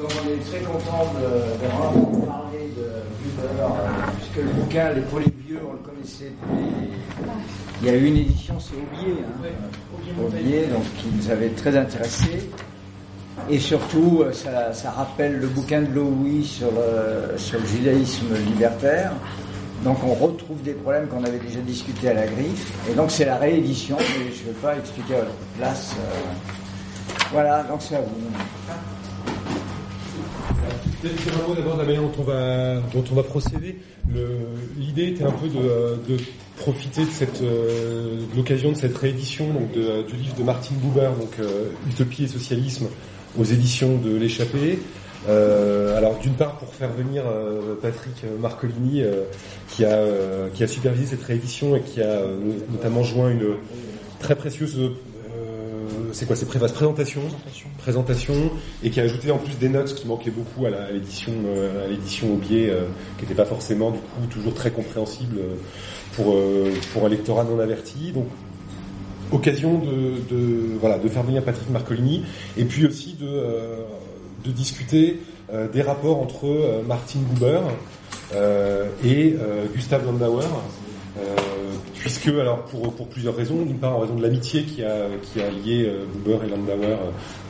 Donc on est très content de, de parler de Buber, euh, puisque le bouquin, les- pour les vieux, on le connaissait depuis... Il y a eu une édition, c'est Aubier, hein, Aubier, donc qui nous avait très intéressés. Et surtout, euh, ça, ça rappelle le bouquin de Louis sur, euh, sur le judaïsme libertaire. Donc on retrouve des problèmes qu'on avait déjà discutés à la griffe. Et donc c'est la réédition, mais je ne vais pas expliquer à votre place. euh. Voilà, donc c'est à vous. Peut-être un mot d'abord de la manière dont on va, dont on va procéder. L'idée était un peu de, de profiter de cette euh, l'occasion de cette réédition donc de- du livre de Martin Buber, donc euh, Utopie et socialisme, aux éditions de l'Échappée. Euh, alors d'une part pour faire venir Patrick Marcolini qui a qui a supervisé cette réédition et qui a notamment joint une très précieuse c'est quoi c'est pré- présentation présentation. Et qui a ajouté en plus des notes qui manquaient beaucoup à l'édition euh, à l'édition au biais euh, qui n'était pas forcément du coup toujours très compréhensible euh, pour euh, pour un lectorat non averti. Donc occasion de, de voilà de faire venir Patrick Marcolini et puis aussi de euh, de discuter euh, des rapports entre euh, Martin Buber euh, et euh, Gustave Landauer. euh, puisque alors pour pour plusieurs raisons. D'une part en raison de l'amitié qui a qui a lié euh, Buber et Landauer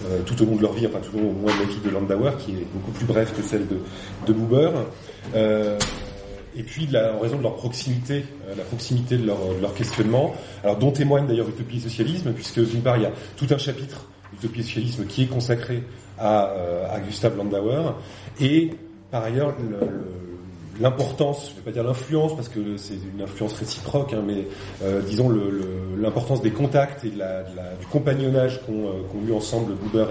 euh, tout au long de leur vie enfin tout au long moins de la vie de Landauer qui est beaucoup plus brève que celle de de Buber euh, et puis en raison de leur proximité, euh, la proximité de leur, leur questionnement, alors dont témoigne d'ailleurs Utopie et Socialisme, puisque d'une part il y a tout un chapitre Utopie et Socialisme qui est consacré à, euh, à Gustave Landauer, et par ailleurs le- le- l'importance, je vais pas dire l'influence parce que c'est une influence réciproque, hein, mais euh, disons le- le- l'importance des contacts et de la, de la- du compagnonnage qu'ont euh, eu ensemble Buber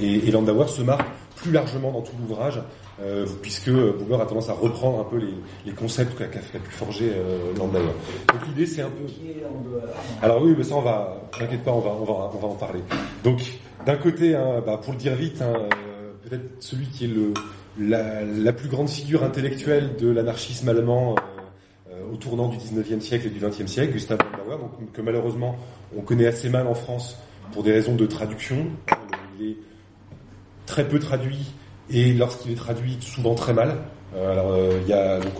et, et, Landauer se marque plus largement dans tout l'ouvrage, euh, puisque Buber a tendance à reprendre un peu les, les concepts qu'a qu'a pu forger euh, Landauer. Donc l'idée c'est un peu alors oui, mais ça on va, t'inquiète pas, on va, on va, on va en parler. Donc d'un côté, hein, bah, pour le dire vite, hein, euh, peut-être celui qui est le, la, plus grande figure intellectuelle de l'anarchisme allemand euh, euh, au tournant du 19e siècle et du 20e siècle, Gustave Landauer, donc, que malheureusement on connaît assez mal en France pour des raisons de traduction. Il est très peu traduit et lorsqu'il est traduit, souvent très mal. Euh, alors, il y a donc,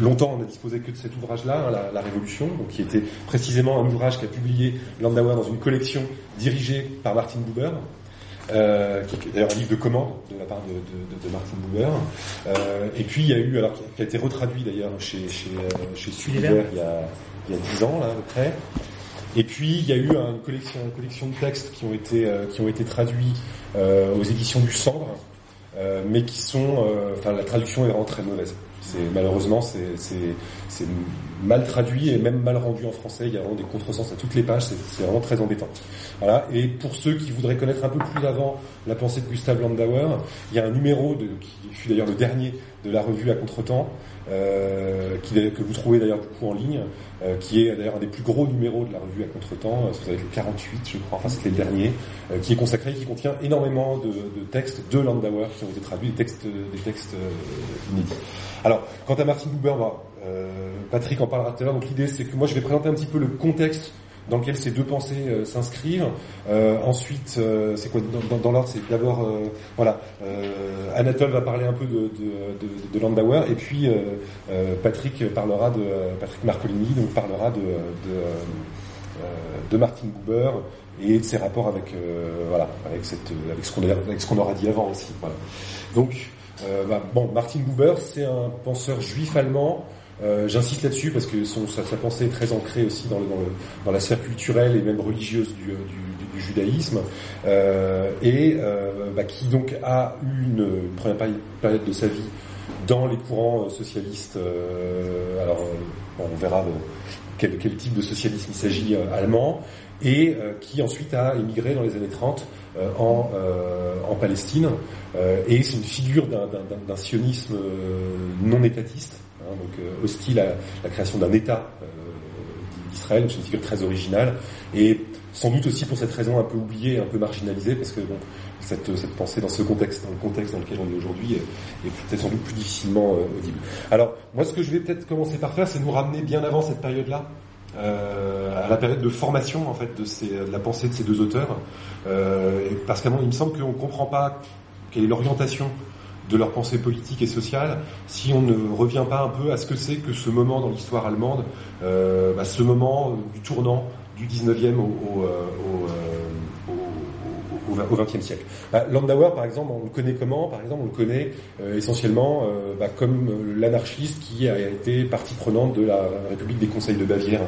longtemps, on n'a disposé que de cet ouvrage-là, hein, la, la Révolution, donc qui était précisément un ouvrage qu'a publié Landauer dans une collection dirigée par Martin Buber, euh, qui est d'ailleurs un livre de commande de la part de, de, de, Martin Buber. Euh, et puis il y a eu, alors qui a été retraduit d'ailleurs chez chez euh, chez Sulliver il y a il y a dix ans là à peu près. Et puis il y a eu une collection, une collection de textes qui ont été euh, qui ont été traduits euh, aux éditions du Cendre, euh, mais qui sont, euh, enfin la traduction est vraiment très mauvaise. Malheureusement c'est mal traduit et même mal rendu en français. Il y a vraiment des contresens à toutes les pages. C'est c'est vraiment très embêtant. Voilà. Et pour ceux qui voudraient connaître un peu plus avant la pensée de Gustave Landauer, il y a un numéro de, qui fut d'ailleurs le dernier de la revue à Contretemps, euh, que vous trouvez d'ailleurs beaucoup en ligne, euh, qui est d'ailleurs un des plus gros numéros de la revue à Contretemps, euh, vous avez le 48 je crois, enfin c'était le dernier, euh, qui est consacré, qui contient énormément de, de textes de Landauer qui ont été traduits, des textes, des textes euh, inédits. Alors, quant à Martin Buber, bah, euh, Patrick en parlera tout à l'heure, donc l'idée c'est que moi je vais présenter un petit peu le contexte dans lequel ces deux pensées euh, s'inscrivent. Euh, ensuite, euh, c'est quoi dans, dans, dans l'ordre C'est d'abord, euh, voilà, euh, Anatole va parler un peu de, de, de, de Landauer, et puis euh, Patrick parlera de Patrick Marcolini, donc parlera de de, Martin Buber et de ses rapports avec voilà avec cette avec ce qu'on avec ce qu'on aura dit avant aussi. Voilà. Donc bah, bon, Martin Buber, c'est un penseur juif allemand. Euh, J'insiste là-dessus parce que sa, pensée est très ancrée aussi dans, la sphère culturelle et même religieuse du, du judaïsme, euh, et euh, bah, qui donc a eu une, première période de sa vie dans les courants socialistes. Euh, alors, on verra quel, quel, type de socialisme il s'agit euh, allemand, et euh, qui ensuite a émigré dans les années 30 euh, en, Palestine, euh, et c'est une figure d'un sionisme euh, non étatiste Hein, donc euh, hostile à la création d'un État euh, d'Israël, c'est une figure très originale, et sans doute aussi pour cette raison un peu oubliée, un peu marginalisée, parce que cette, pensée dans ce contexte, dans le contexte dans lequel on est aujourd'hui, est, peut-être sans doute plus difficilement euh, audible. Alors, moi, ce que je vais peut-être commencer par faire, c'est nous ramener bien avant cette période-là, à la période de formation en fait de, la pensée de ces deux auteurs, parce qu'à il me semble qu'on comprend pas quelle est l'orientation de leur pensée politique et sociale, si on ne revient pas un peu à ce que c'est que ce moment dans l'histoire allemande, euh, bah, ce moment du tournant du 19e au, au, au, 20e siècle. Bah, Landauer, par exemple, on le connaît comment? Par exemple, on le connaît essentiellement bah, comme l'anarchiste qui a été partie prenante de la République des Conseils de Bavière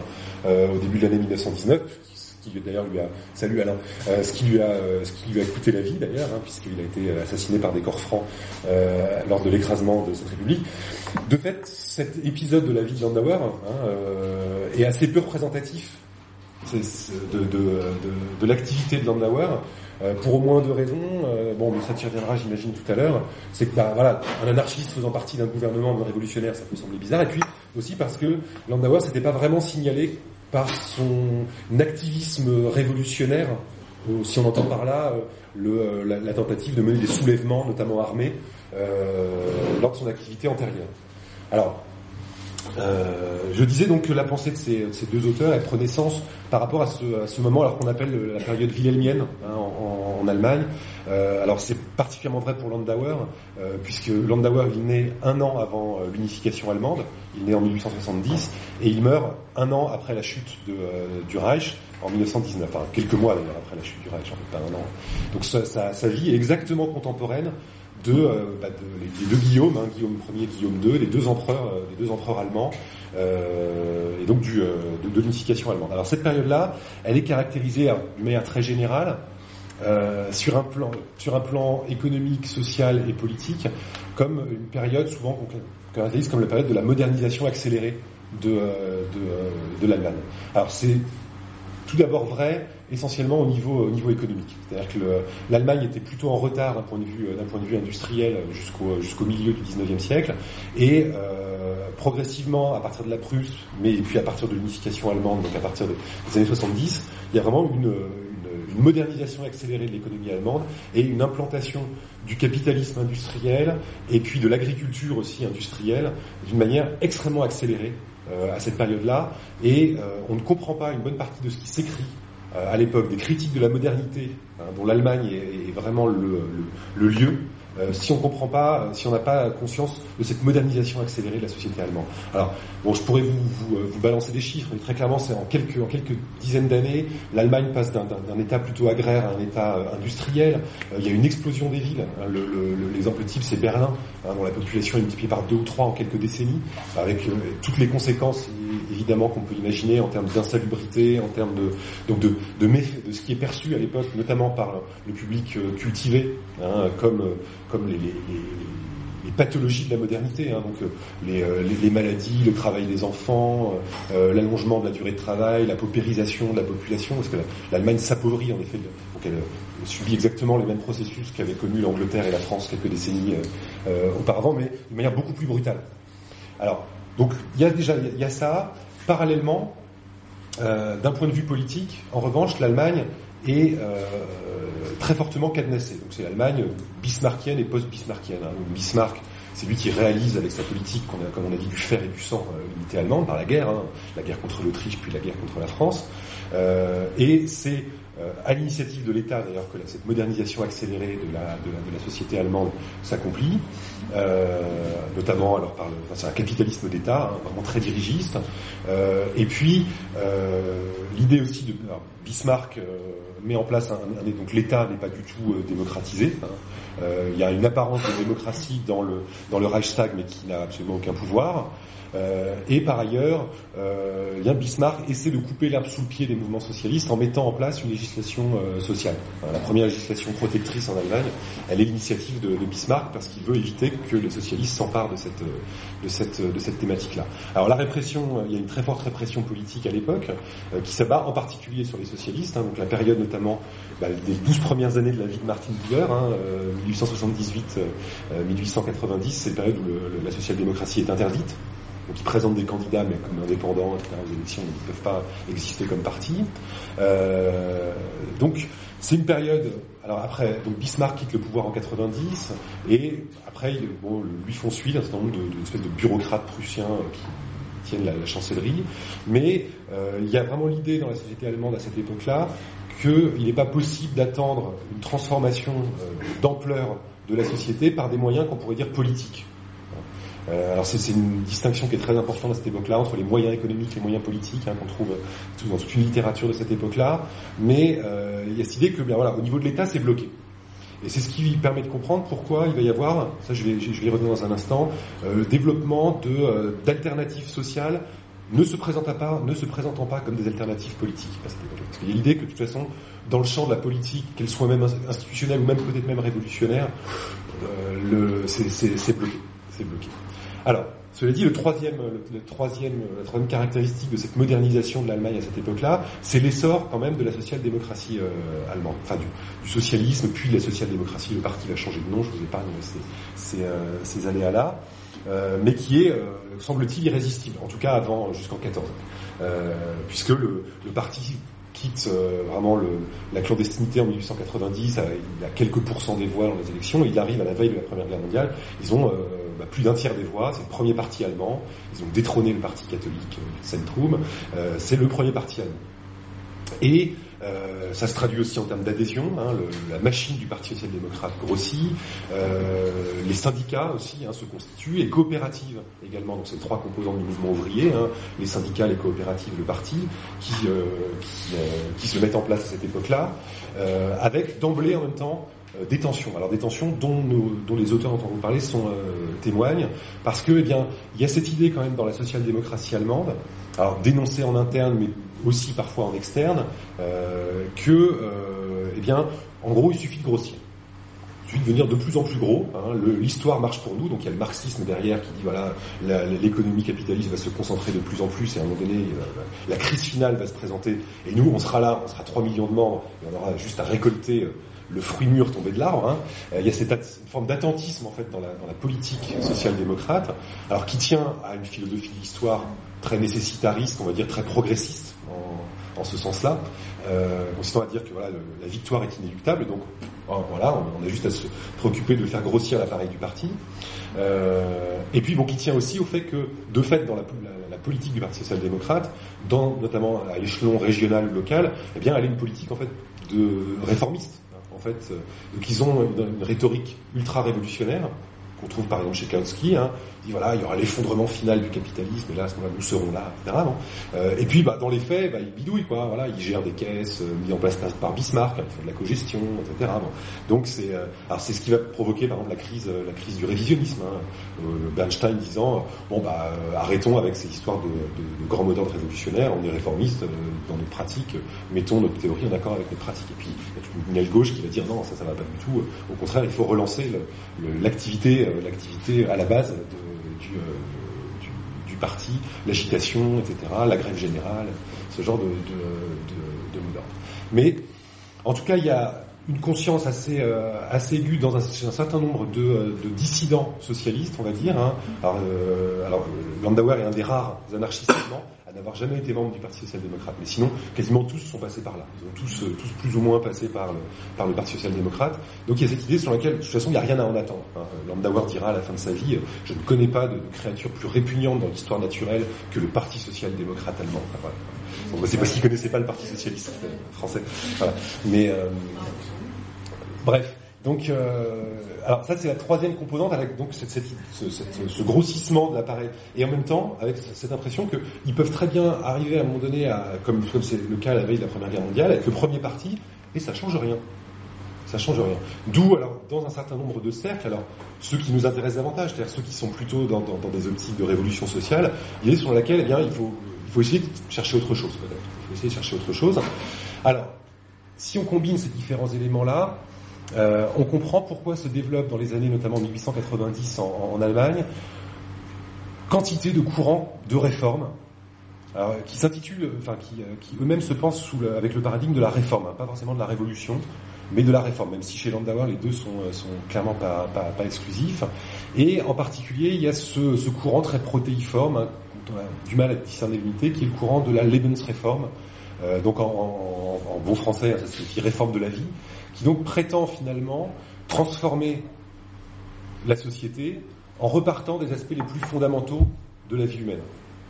au début de l'année 1919, qui d'ailleurs lui a, salut Alain, euh, ce qui lui a, euh, ce qui lui a coûté la vie d'ailleurs, hein, puisqu'il a été euh, assassiné par des corps francs lors de l'écrasement de cette république. De fait, cet épisode de la vie de Landauer hein, est assez peu représentatif de, l'activité de Landauer. pour au moins deux raisons. bon, mais ça t'y reviendra, j'imagine, tout à l'heure. C'est que, bah, voilà, un anarchiste faisant partie d'un gouvernement révolutionnaire, ça peut sembler bizarre. Et puis aussi parce que Landauer s'était pas vraiment signalé par son activisme révolutionnaire, si on entend par là euh, euh, la, tentative de mener des soulèvements, notamment armés, euh, lors de son activité antérieure. Alors, euh, je disais donc que la pensée de ces, de ces, deux auteurs, elle prenait sens par rapport à ce, moment, alors qu'on appelle la période wilhelmienne hein, en, Allemagne. Euh, alors c'est particulièrement vrai pour Landauer, euh, puisque Landauer il naît un an avant euh, l'unification allemande, il naît en 1870, et il meurt un an après la chute du Reich en 1919, enfin quelques mois d'ailleurs après la chute du Reich, en fait pas un an. Donc sa vie est exactement contemporaine euh, bah, de deux Guillaume, hein, Guillaume Ier, Guillaume II, les deux empereurs, euh, les deux empereurs allemands, euh, et donc de, l'unification allemande. Alors cette période-là, elle est caractérisée d'une manière très générale sur un plan économique, social et politique, comme une période souvent qu'on caractérise comme la période de la modernisation accélérée de, de, de l'Allemagne. Alors c'est tout d'abord vrai essentiellement au niveau, au niveau économique. C'est-à-dire que l'Allemagne était plutôt en retard d'un point de vue, point de vue industriel jusqu'au milieu du 19e siècle, et euh, progressivement, à partir de la Prusse, mais puis à partir de l'unification allemande, donc à partir des années 70, il y a vraiment une, une, une modernisation accélérée de l'économie allemande et une implantation du capitalisme industriel et puis de l'agriculture aussi industrielle d'une manière extrêmement accélérée euh, à cette période-là, et euh, on ne comprend pas une bonne partie de ce qui s'écrit à l'époque, des critiques de la modernité, hein, dont l'Allemagne est, vraiment le lieu, euh, si on comprend pas, euh, si on n'a pas conscience de cette modernisation accélérée de la société allemande. Alors, bon, je pourrais vous, euh, balancer des chiffres, mais très clairement, c'est en quelques, dizaines d'années, l'Allemagne passe d'un état plutôt agraire à un état industriel. Il y a une explosion des villes. Hein, L'exemple type, c'est Berlin, hein, dont la population est multipliée par deux ou trois en quelques décennies, avec toutes les conséquences évidemment qu'on peut imaginer en termes d'insalubrité, en termes de donc de ce qui est perçu à l'époque, notamment par le public cultivé, hein, comme comme les, les, les, pathologies de la modernité, hein, donc euh, les, maladies, le travail des enfants, euh, l'allongement de la durée de travail, la paupérisation de la population, parce que l'Allemagne s'appauvrit en effet, donc elle, subit exactement les mêmes processus qu'avaient connu l'Angleterre et la France quelques décennies euh, auparavant, mais de manière beaucoup plus brutale. Alors, donc il y a déjà il y a ça. Parallèlement, d'un point de vue politique, en revanche, l'Allemagne est euh, très fortement cadenassée. Donc c'est l'Allemagne bismarckienne et post-bismarckienne. Hein. Bismarck, c'est lui qui réalise avec sa politique, a, comme on a dit, du fer et du sang euh, l'unité allemande par la guerre, hein, la guerre contre l'Autriche puis la guerre contre la France. Euh, et c'est euh, à l'initiative de l'État d'ailleurs que cette modernisation accélérée de la, de la, de la société allemande s'accomplit, euh, notamment alors par le, enfin, c'est un capitalisme d'État hein, vraiment très dirigiste. Euh, et puis l'idée aussi de alors, Bismarck met en place un, donc l'État n'est pas du tout démocratisé. Hein. il y a une apparence de démocratie dans le Reichstag, mais qui n'a absolument aucun pouvoir. Euh, et par ailleurs, euh, bien Bismarck essaie de couper l'herbe sous le pied des mouvements socialistes en mettant en place une législation euh, sociale. la première législation protectrice en Allemagne, elle est l'initiative de, Bismarck parce qu'il veut éviter que les socialistes s'emparent de cette, de cette, de cette thématique-là. Alors la répression, il y a une très forte répression politique à l'époque qui s'abat en particulier sur les socialistes, hein, donc la période notamment bah, des 12 premières années de la vie de Martin Buber, hein, 1878-1890, c'est la période où la social-démocratie est interdite ils présentent des candidats, mais comme indépendants, etc., aux élections, ils ne peuvent pas exister comme parti. Euh, donc c'est une période. Alors après, donc Bismarck quitte le pouvoir en 90, et après, bon, lui font suivre un certain nombre de, de, de bureaucrates prussiens qui tiennent la, la chancellerie. Mais euh, il y a vraiment l'idée dans la société allemande à cette époque-là qu'il n'est pas possible d'attendre une transformation euh, d'ampleur de la société par des moyens qu'on pourrait dire politiques. Euh, alors c'est une distinction qui est très importante à cette époque-là entre les moyens économiques et les moyens politiques hein, qu'on trouve dans toute une littérature de cette époque-là. Mais euh, il y a cette idée que bien voilà, au niveau de l'État, c'est bloqué. Et c'est ce qui permet de comprendre pourquoi il va y avoir, ça je vais, y revenir dans un instant, euh, le développement de d'alternatives sociales ne se présentant pas, ne se présentant pas comme des alternatives politiques. Parce qu'il y a l'idée que de toute façon, dans le champ de la politique, qu'elle soit même institutionnelle ou même peut-être même révolutionnaire, euh, c'est bloqué. C'est bloqué. Alors, cela dit, le troisième, le, troisième, la troisième caractéristique de cette modernisation de l'Allemagne à cette époque-là, c'est l'essor quand même de la social-démocratie euh, allemande, enfin du, socialisme, puis de la social-démocratie. Le parti va changer de nom, je vous épargne ces, ces, euh, aléas-là, euh, mais qui est, semble-t-il, irrésistible, en tout cas avant jusqu'en 14, euh, puisque le, parti quitte vraiment la clandestinité en 1890, il a quelques pourcents des voix dans les élections, il arrive à la veille de la Première Guerre mondiale, ils ont bah, plus d'un tiers des voix, c'est le premier parti allemand, ils ont détrôné le parti catholique euh, Zentrum, c'est le premier parti allemand. Et euh, ça se traduit aussi en termes d'adhésion. Hein, la machine du Parti social-démocrate grossit. Euh, les syndicats aussi hein, se constituent. Les coopératives également. Donc c'est trois composants du mouvement ouvrier. Hein, les syndicats, les coopératives, le parti, euh, qui, se mettent en place à cette époque-là, avec d'emblée en même temps des tensions. Alors des tensions dont, dont les auteurs dont on vous parler sont témoignent, parce que eh bien il y a cette idée quand même dans la social-démocratie allemande, alors dénoncée en interne, mais aussi parfois en externe, euh, que, euh, eh bien, en gros, il suffit de grossir. Il suffit de devenir de plus en plus gros. Hein, L'histoire marche pour nous, donc il y a le marxisme derrière qui dit voilà, l'économie capitaliste va se concentrer de plus en plus et à un moment donné, euh, la crise finale va se présenter et nous, on sera là, on sera 3 millions de membres et on aura juste à récolter euh, le fruit mûr tombé de l'arbre. Hein. Euh, il y a cette forme d'attentisme en fait dans la, politique social-démocrate, alors qui tient à une philosophie d'histoire très nécessitariste, on va dire très progressiste en, ce sens-là, euh, consistant à dire que voilà, la victoire est inéluctable, donc oh, voilà, on, a juste à se préoccuper de faire grossir l'appareil du parti. Euh, et puis bon, qui tient aussi au fait que, de fait, dans la, la, politique du Parti social-démocrate, dans notamment à l'échelon régional local, eh bien, elle est une politique en fait de réformiste. Fait, donc ils ont une rhétorique ultra révolutionnaire qu'on trouve par exemple chez Kautsky, hein, dit voilà, il y aura l'effondrement final du capitalisme, et là, à ce moment-là, nous serons là, etc. Euh, et puis, bah, dans les faits, bah, il bidouille, quoi. Voilà, il gère des caisses euh, mises en place par Bismarck, hein, il fait de la cogestion, etc. Donc, c'est, euh, ce qui va provoquer, par exemple, la crise, la crise du révisionnisme. Hein. Bernstein disant, bon, bah, arrêtons avec ces histoires de, grands moteurs révolutionnaires, on est réformiste dans nos pratiques, mettons notre théorie en accord avec nos pratiques. Une aile gauche qui va dire non, ça, ça va pas du tout. Au contraire, il faut relancer l'activité, l'activité à la base euh, du, parti, l'agitation, etc., la grève générale, ce genre de, de, de Mais en tout cas, il y a une conscience assez, euh, aiguë dans un, certain nombre de, euh, de, dissidents socialistes, on va dire. Hein. Alors, euh, Landauer est un des rares anarchistes n'avoir jamais été membre du Parti social-démocrate. Mais sinon, quasiment tous sont passés par là. Ils ont tous, euh, tous plus ou moins passé par le, par le Parti social-démocrate. Donc il y a cette idée sur laquelle, de toute façon, il n'y a rien à en attendre. Hein. Landauer dira à la fin de sa vie, euh, je ne connais pas de, créature plus répugnante dans l'histoire naturelle que le Parti social-démocrate allemand. c'est parce qu'il connaissait pas le Parti socialiste français. Mais euh, bref. Donc, euh, alors ça c'est la troisième composante avec donc ce, grossissement de l'appareil et en même temps avec cette impression qu'ils peuvent très bien arriver à un moment donné, à, comme c'est le cas à la veille de la Première Guerre mondiale, avec le premier parti et ça change rien. Ça change rien. D'où alors dans un certain nombre de cercles, alors ceux qui nous intéressent davantage, c'est-à-dire ceux qui sont plutôt dans, des optiques de révolution sociale, l'idée sur laquelle eh bien il faut il faut essayer de chercher autre chose peut-être. Il faut essayer de chercher autre chose. Alors si on combine ces différents éléments là euh, on comprend pourquoi se développe dans les années notamment 1890 en, Allemagne quantité de courants de réformes qui s'intitulent, enfin qui, euh, qui eux-mêmes se pensent avec le paradigme de la réforme, hein, pas forcément de la révolution, mais de la réforme. Même si chez Landauer les deux sont, euh, sont clairement pas, pas, exclusifs. Et en particulier, il y a ce, courant très protéiforme, hein, on a du mal à discerner l'unité, qui est le courant de la Lebensreform. Euh, donc en, en, en, bon français, ça signifie réforme de la vie qui donc prétend finalement transformer la société en repartant des aspects les plus fondamentaux de la vie humaine.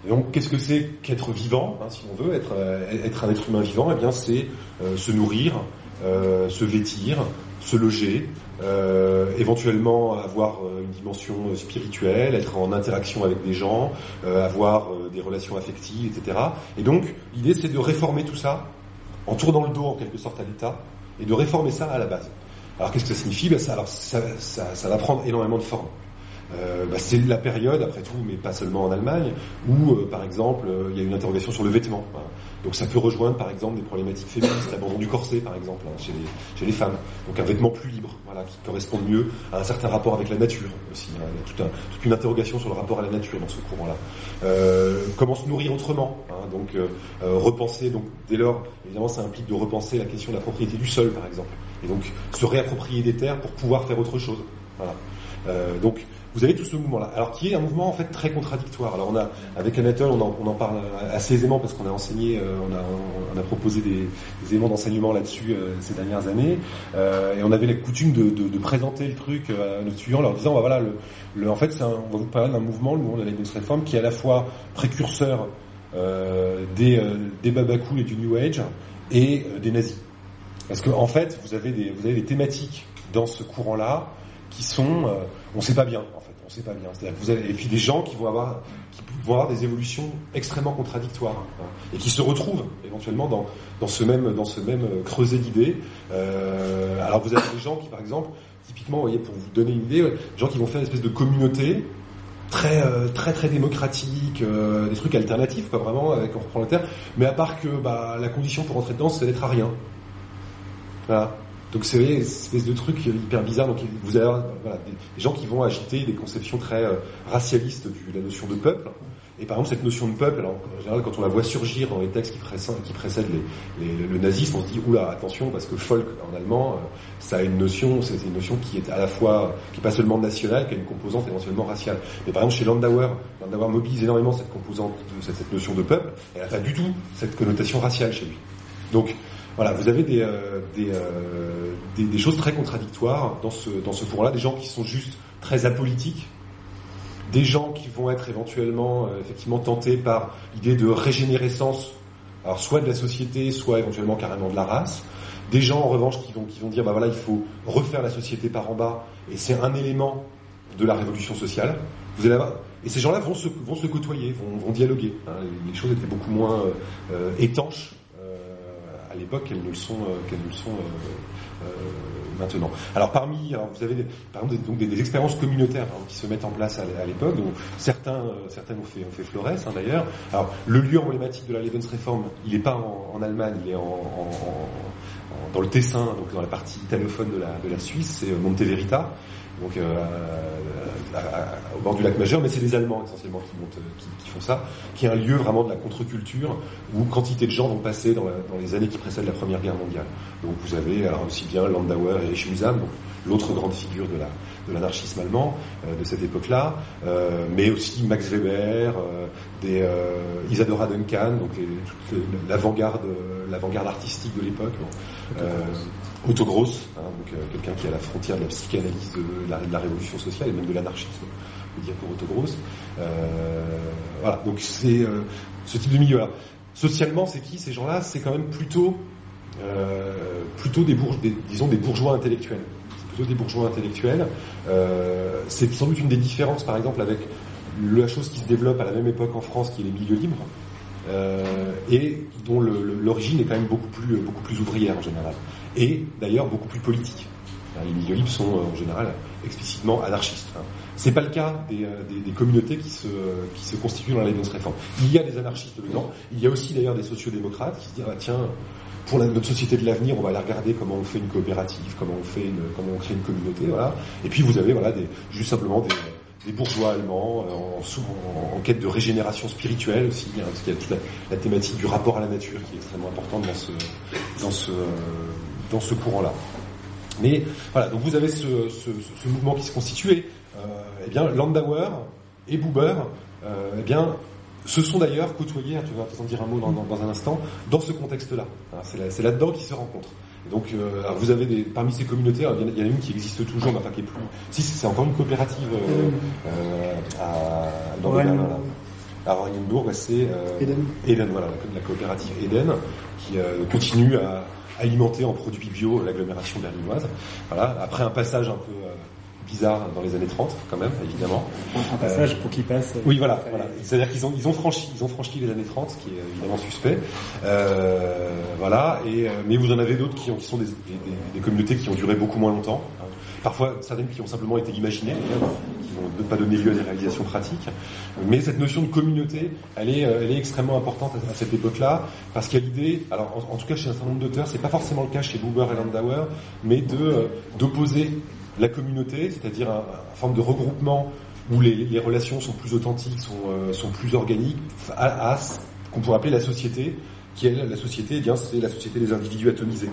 Et donc, qu'est-ce que c'est qu'être vivant, hein, si on veut, être, euh, être un être humain vivant? Eh bien, c'est euh, se nourrir, se vêtir, se loger, euh, éventuellement avoir euh, une dimension euh, spirituelle, être en interaction avec des gens, avoir des relations affectives, etc. Et donc l'idée c'est de réformer tout ça en tournant le dos en quelque sorte à l'État et de réformer ça à la base. Alors qu'est-ce que ça signifie? Ben, ça, va prendre énormément de formes. Euh, bah, c'est la période, après tout, mais pas seulement en Allemagne, où, euh, par exemple, euh, il y a une interrogation sur le vêtement. Donc ça peut rejoindre, par exemple, des problématiques féministes, l'abandon du corset, par exemple, hein, chez, les, chez les femmes. Donc un vêtement plus libre, voilà, qui correspond mieux à un certain rapport avec la nature aussi. Hein. Il y a toute, un, toute, une interrogation sur le rapport à la nature dans ce courant-là. comment se nourrir autrement hein, Donc repenser, donc dès lors, évidemment, ça implique de repenser la question de la propriété du sol, par exemple. Et donc se réapproprier des terres pour pouvoir faire autre chose. Voilà. donc vous avez tout ce mouvement-là. Alors qui est un mouvement en fait très contradictoire. Alors on a avec Anatole, on en, parle assez aisément parce qu'on a enseigné, euh, on, a, proposé des, éléments d'enseignement là-dessus euh, ces dernières années, euh, et on avait la coutume de, présenter le truc à nos étudiants, leur disant bah, voilà, en fait, on va vous parler d'un mouvement, le mouvement de la Lévis Reform, qui est à la fois précurseur des, des et du New Age et des nazis. Parce que en fait, vous avez des thématiques dans ce courant-là qui sont, on sait pas bien en fait on sait pas bien. Vous avez, et puis des gens qui vont avoir, qui vont avoir des évolutions extrêmement contradictoires hein, et qui se retrouvent éventuellement dans, dans ce même, dans ce même euh, creuset d'idées. Euh, alors vous avez des gens qui, par exemple, typiquement, voyez, pour vous donner une idée, des gens qui vont faire une espèce de communauté très euh, très très démocratique, euh, des trucs alternatifs, quoi, vraiment, avec on reprend le terme. Mais à part que bah, la condition pour entrer dedans, c'est d'être à rien. Voilà. Donc c'est une espèce de truc hyper bizarre. Donc vous avez voilà, des, gens qui vont agiter des conceptions très euh, racialistes de la notion de peuple. Et par exemple cette notion de peuple, alors en général quand on la voit surgir dans les textes qui précèdent, les, les, le nazisme, on se dit oula attention parce que Volk en allemand, euh, ça a une notion, c'est une notion qui est à la fois, qui est pas seulement nationale, qui a une composante éventuellement raciale. Mais par exemple chez Landauer, Landauer mobilise énormément cette composante, cette, cette notion de peuple, elle n'a pas du tout cette connotation raciale chez lui. Donc voilà, vous avez des, euh, euh, des, des, choses très contradictoires dans ce, dans ce courant-là, des gens qui sont juste très apolitiques, des gens qui vont être éventuellement euh, effectivement tentés par l'idée de régénérescence, alors soit de la société, soit éventuellement carrément de la race, des gens en revanche qui vont, qui vont dire bah voilà il faut refaire la société par en bas et c'est un élément de la révolution sociale. Vous allez et ces gens-là vont se, vont se côtoyer, vont, vont dialoguer. Hein. Les choses étaient beaucoup moins étanches à l'époque qu'elles ne le sont, euh, qu'elles ne le sont euh, euh, maintenant. Alors parmi, vous avez des, par exemple donc des, expériences communautaires hein, qui se mettent en place à, l'époque. Donc certains, certains ont fait, ont fait Flores hein, d'ailleurs. Alors le lieu emblématique de la Lebensreform, il n'est pas en, Allemagne, il est en, dans le Tessin, donc dans la partie italophone de la, de la Suisse, c'est Monteverita donc euh, au bord du lac Majeur, mais c'est les Allemands essentiellement qui, montent, qui, font ça, qui est un lieu vraiment de la contre-culture où quantité de gens vont passer dans, les années qui précèdent la Première Guerre mondiale. Donc vous avez alors aussi bien Landauer et Schmusam, l'autre grande figure de la de l'anarchisme allemand euh, de cette époque-là, euh, mais aussi Max Weber, euh, des euh, Isadora Duncan, donc l'avant-garde artistique de l'époque. Otto Gross, hein, donc euh, quelqu'un qui est à la frontière de la psychanalyse de la, révolution sociale et même de l'anarchisme, on peut dire pour Otto Gross. Euh, voilà, donc c'est euh, ce type de milieu-là. Socialement, c'est qui ces gens-là? C'est quand même plutôt euh, plutôt des, bourge, disons des bourgeois intellectuels. C'est plutôt des bourgeois intellectuels. Euh, c'est sans doute une des différences, par exemple, avec la chose qui se développe à la même époque en France, qui est les milieux libres. Euh, et dont l'origine est quand même beaucoup plus, beaucoup plus ouvrière en général et d'ailleurs beaucoup plus politique. Les milieux libres sont euh, en général explicitement anarchistes. Hein. C'est pas le cas des, euh, des, communautés qui se, qui se constituent dans la réforme. Il y a des anarchistes dedans. Il y a aussi d'ailleurs des sociodémocrates qui se disent ah, tiens pour notre société de l'avenir, on va aller regarder comment on fait une coopérative, comment on fait une, comment on crée une communauté, voilà. Et puis vous avez voilà juste simplement des, bourgeois allemands euh, en, quête de régénération spirituelle aussi, hein, parce qu'il y a toute la, la, thématique du rapport à la nature qui est extrêmement importante dans ce, dans ce, dans ce courant-là. Mais voilà, donc vous avez ce, ce, ce mouvement qui se constitue euh, eh bien Landauer et Buber, euh, eh bien se sont d'ailleurs côtoyés, hein, tu vas t'en dire un mot dans, dans, un instant, dans ce contexte-là. C'est là, dedans qu'ils se rencontrent. donc euh, vous avez des, parmi ces communautés, il y, en a une qui existe toujours, mais enfin qui est plus. Si c'est encore une coopérative euh, euh, à, dans ouais, le à Oranienburg, c'est euh, Eden. Eden, voilà, la, la coopérative Eden, qui continue à alimenter en produits bio l'agglomération berlinoise. Voilà. Après un passage un peu bizarre dans les années 30 quand même évidemment. Un passage pour qu'ils passent. Oui voilà, voilà. C'est-à-dire qu'ils ont ils ont franchi ils ont franchi les années 30 ce qui est évidemment suspect. Euh, voilà et mais vous en avez d'autres qui, ont, qui sont des, des, des, communautés qui ont duré beaucoup moins longtemps. Parfois certaines qui ont simplement été imaginées, qui n'ont pas donné lieu à des réalisations pratiques. Mais cette notion de communauté, elle est, elle est extrêmement importante à, cette époque-là, parce qu'il y a l'idée, alors en, tout cas chez un certain nombre d'auteurs, c'est pas forcément le cas chez Buber et Landauer, mais de d'opposer la communauté, c'est-à-dire une forme de regroupement où les, relations sont plus authentiques, sont, euh, plus organiques, à, à ce qu'on pourrait appeler la société, qui est la société, eh bien c'est la société des individus atomisés.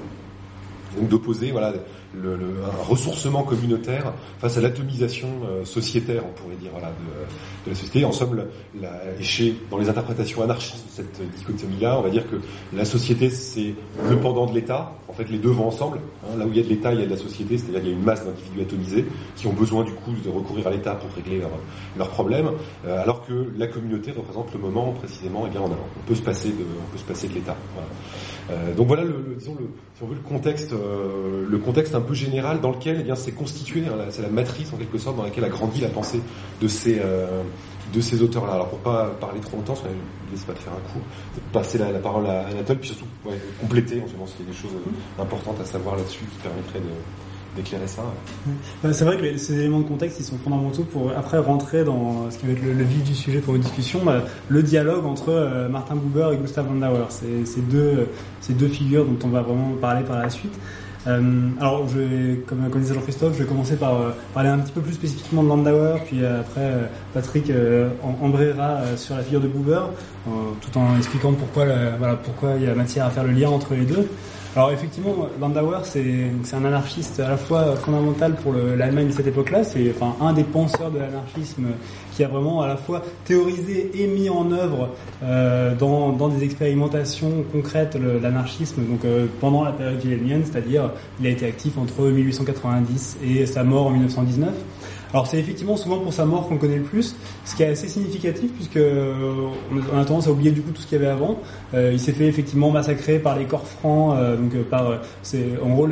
Donc d'opposer voilà le, le, un ressourcement communautaire face à l'atomisation euh, sociétaire, on pourrait dire, voilà, de, de la société. En somme, la, chez, dans les interprétations anarchistes de cette dichotomie-là, on va dire que la société, c'est le pendant de l'État. En fait, les deux vont ensemble. Hein. Là où il y a de l'État, il y a de la société, c'est-à-dire qu'il y a une masse d'individus atomisés qui ont besoin du coup de recourir à l'État pour régler leurs leur problèmes, euh, alors que la communauté représente le moment précisément, eh bien on peut se passer de, on peut se passer de l'État. Voilà. Euh, donc voilà, le, le, disons le, si on veut le contexte, euh, le contexte un peu général dans lequel eh bien c'est constitué, hein, c'est la matrice en quelque sorte dans laquelle a grandi la pensée de ces euh, de ces auteurs-là. Alors pour pas parler trop longtemps, je ne laisse pas te faire un coup, passer la, parole à Anatole, puis surtout ouais, compléter, pense qu'il y a des choses importantes à savoir là-dessus qui permettraient d'éclairer ça. C'est vrai que ces éléments de contexte, ils sont fondamentaux pour après rentrer dans ce qui va être le, vif du sujet pour une discussion, bah, le dialogue entre euh, Martin Buber et Gustav Landauer. Ces deux, ces deux figures dont on va vraiment parler par la suite. Euh, alors, je vais, comme connaissait Jean-Christophe, je vais commencer par euh, parler un petit peu plus spécifiquement de Landauer, puis après euh, Patrick embrayera sur la figure de Buber, tout en expliquant pourquoi, voilà, pourquoi il y a matière à faire le lien entre les deux. Alors effectivement, Landauer, c'est un anarchiste à la fois fondamental pour l'Allemagne de cette époque-là. C'est enfin un des penseurs de l'anarchisme qui a vraiment à la fois théorisé et mis en œuvre euh, dans, dans, des expérimentations concrètes l'anarchisme. Donc euh, pendant la période wilhelmienne, c'est-à-dire il a été actif entre 1890 et sa mort en 1919. Alors c'est effectivement souvent pour sa mort qu'on connaît le plus, ce qui est assez significatif puisque euh, on a tendance à oublier du coup tout ce qu'il y avait avant. Euh, il s'est fait effectivement massacrer par les corps francs, euh, donc par c'est en gros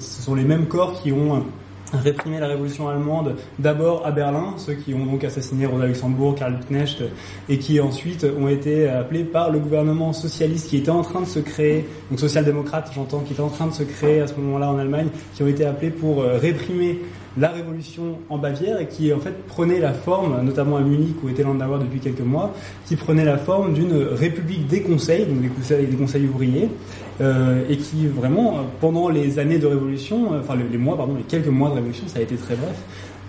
ce sont les mêmes corps qui ont réprimé la révolution allemande d'abord à Berlin, ceux qui ont donc assassiné Rosa Luxembourg, Karl Knecht, et qui ensuite ont été appelés par le gouvernement socialiste qui était en train de se créer, donc social-démocrate j'entends, qui était en train de se créer à ce moment-là en Allemagne, qui ont été appelés pour réprimer la révolution en Bavière et qui en fait prenait la forme, notamment à Munich où était Landauer depuis quelques mois, qui prenait la forme d'une république des conseils, donc des conseils, des ouvriers, euh, et qui vraiment pendant les années de révolution, euh, enfin les mois pardon, les quelques mois de révolution, ça a été très bref,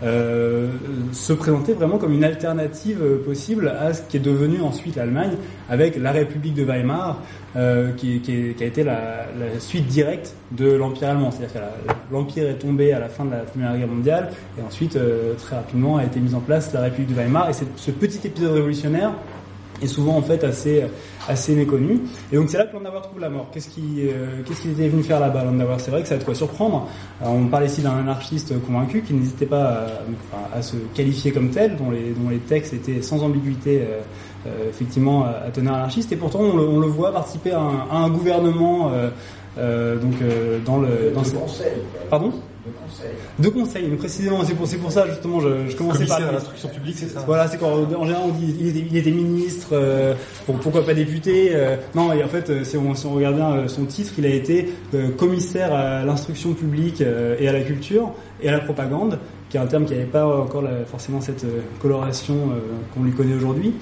euh, se présentait vraiment comme une alternative possible à ce qui est devenu ensuite l'Allemagne avec la République de Weimar euh, qui, a été la, suite directe de l'Empire allemand. C'est-à-dire que l'Empire est tombé à la fin de la Première Guerre mondiale et ensuite euh, très rapidement a été mise en place la République de Weimar et ce petit épisode révolutionnaire est souvent en fait assez assez méconnu. Et donc c'est là que Landauer trouve la mort. Qu'est-ce qu'il euh, qu'est-ce qu'il était venu faire là-bas, Landauer C'est vrai que ça a de quoi surprendre. Alors, on parle ici d'un anarchiste convaincu qui n'hésitait pas à, enfin, à, se qualifier comme tel, dont les dont les textes étaient sans ambiguïté. Euh, euh, effectivement à teneur anarchiste et pourtant on le, on le voit participer à un, à un gouvernement euh, euh, donc dans le dans ce... conseil. Pardon? De conseil. De conseil, mais précisément, c'est pour, c'est pour ça justement, je, je commençais par l'instruction publique, c'est ça? Voilà, c'est quand en général on dit il était, il était ministre, euh, pourquoi pas député. Euh, non, et en fait, si on, si on regarde bien son titre, il a été euh, commissaire à l'instruction publique et à la culture et à la propagande, qui est un terme qui n'avait pas encore la, forcément cette coloration qu'on lui connaît aujourd'hui.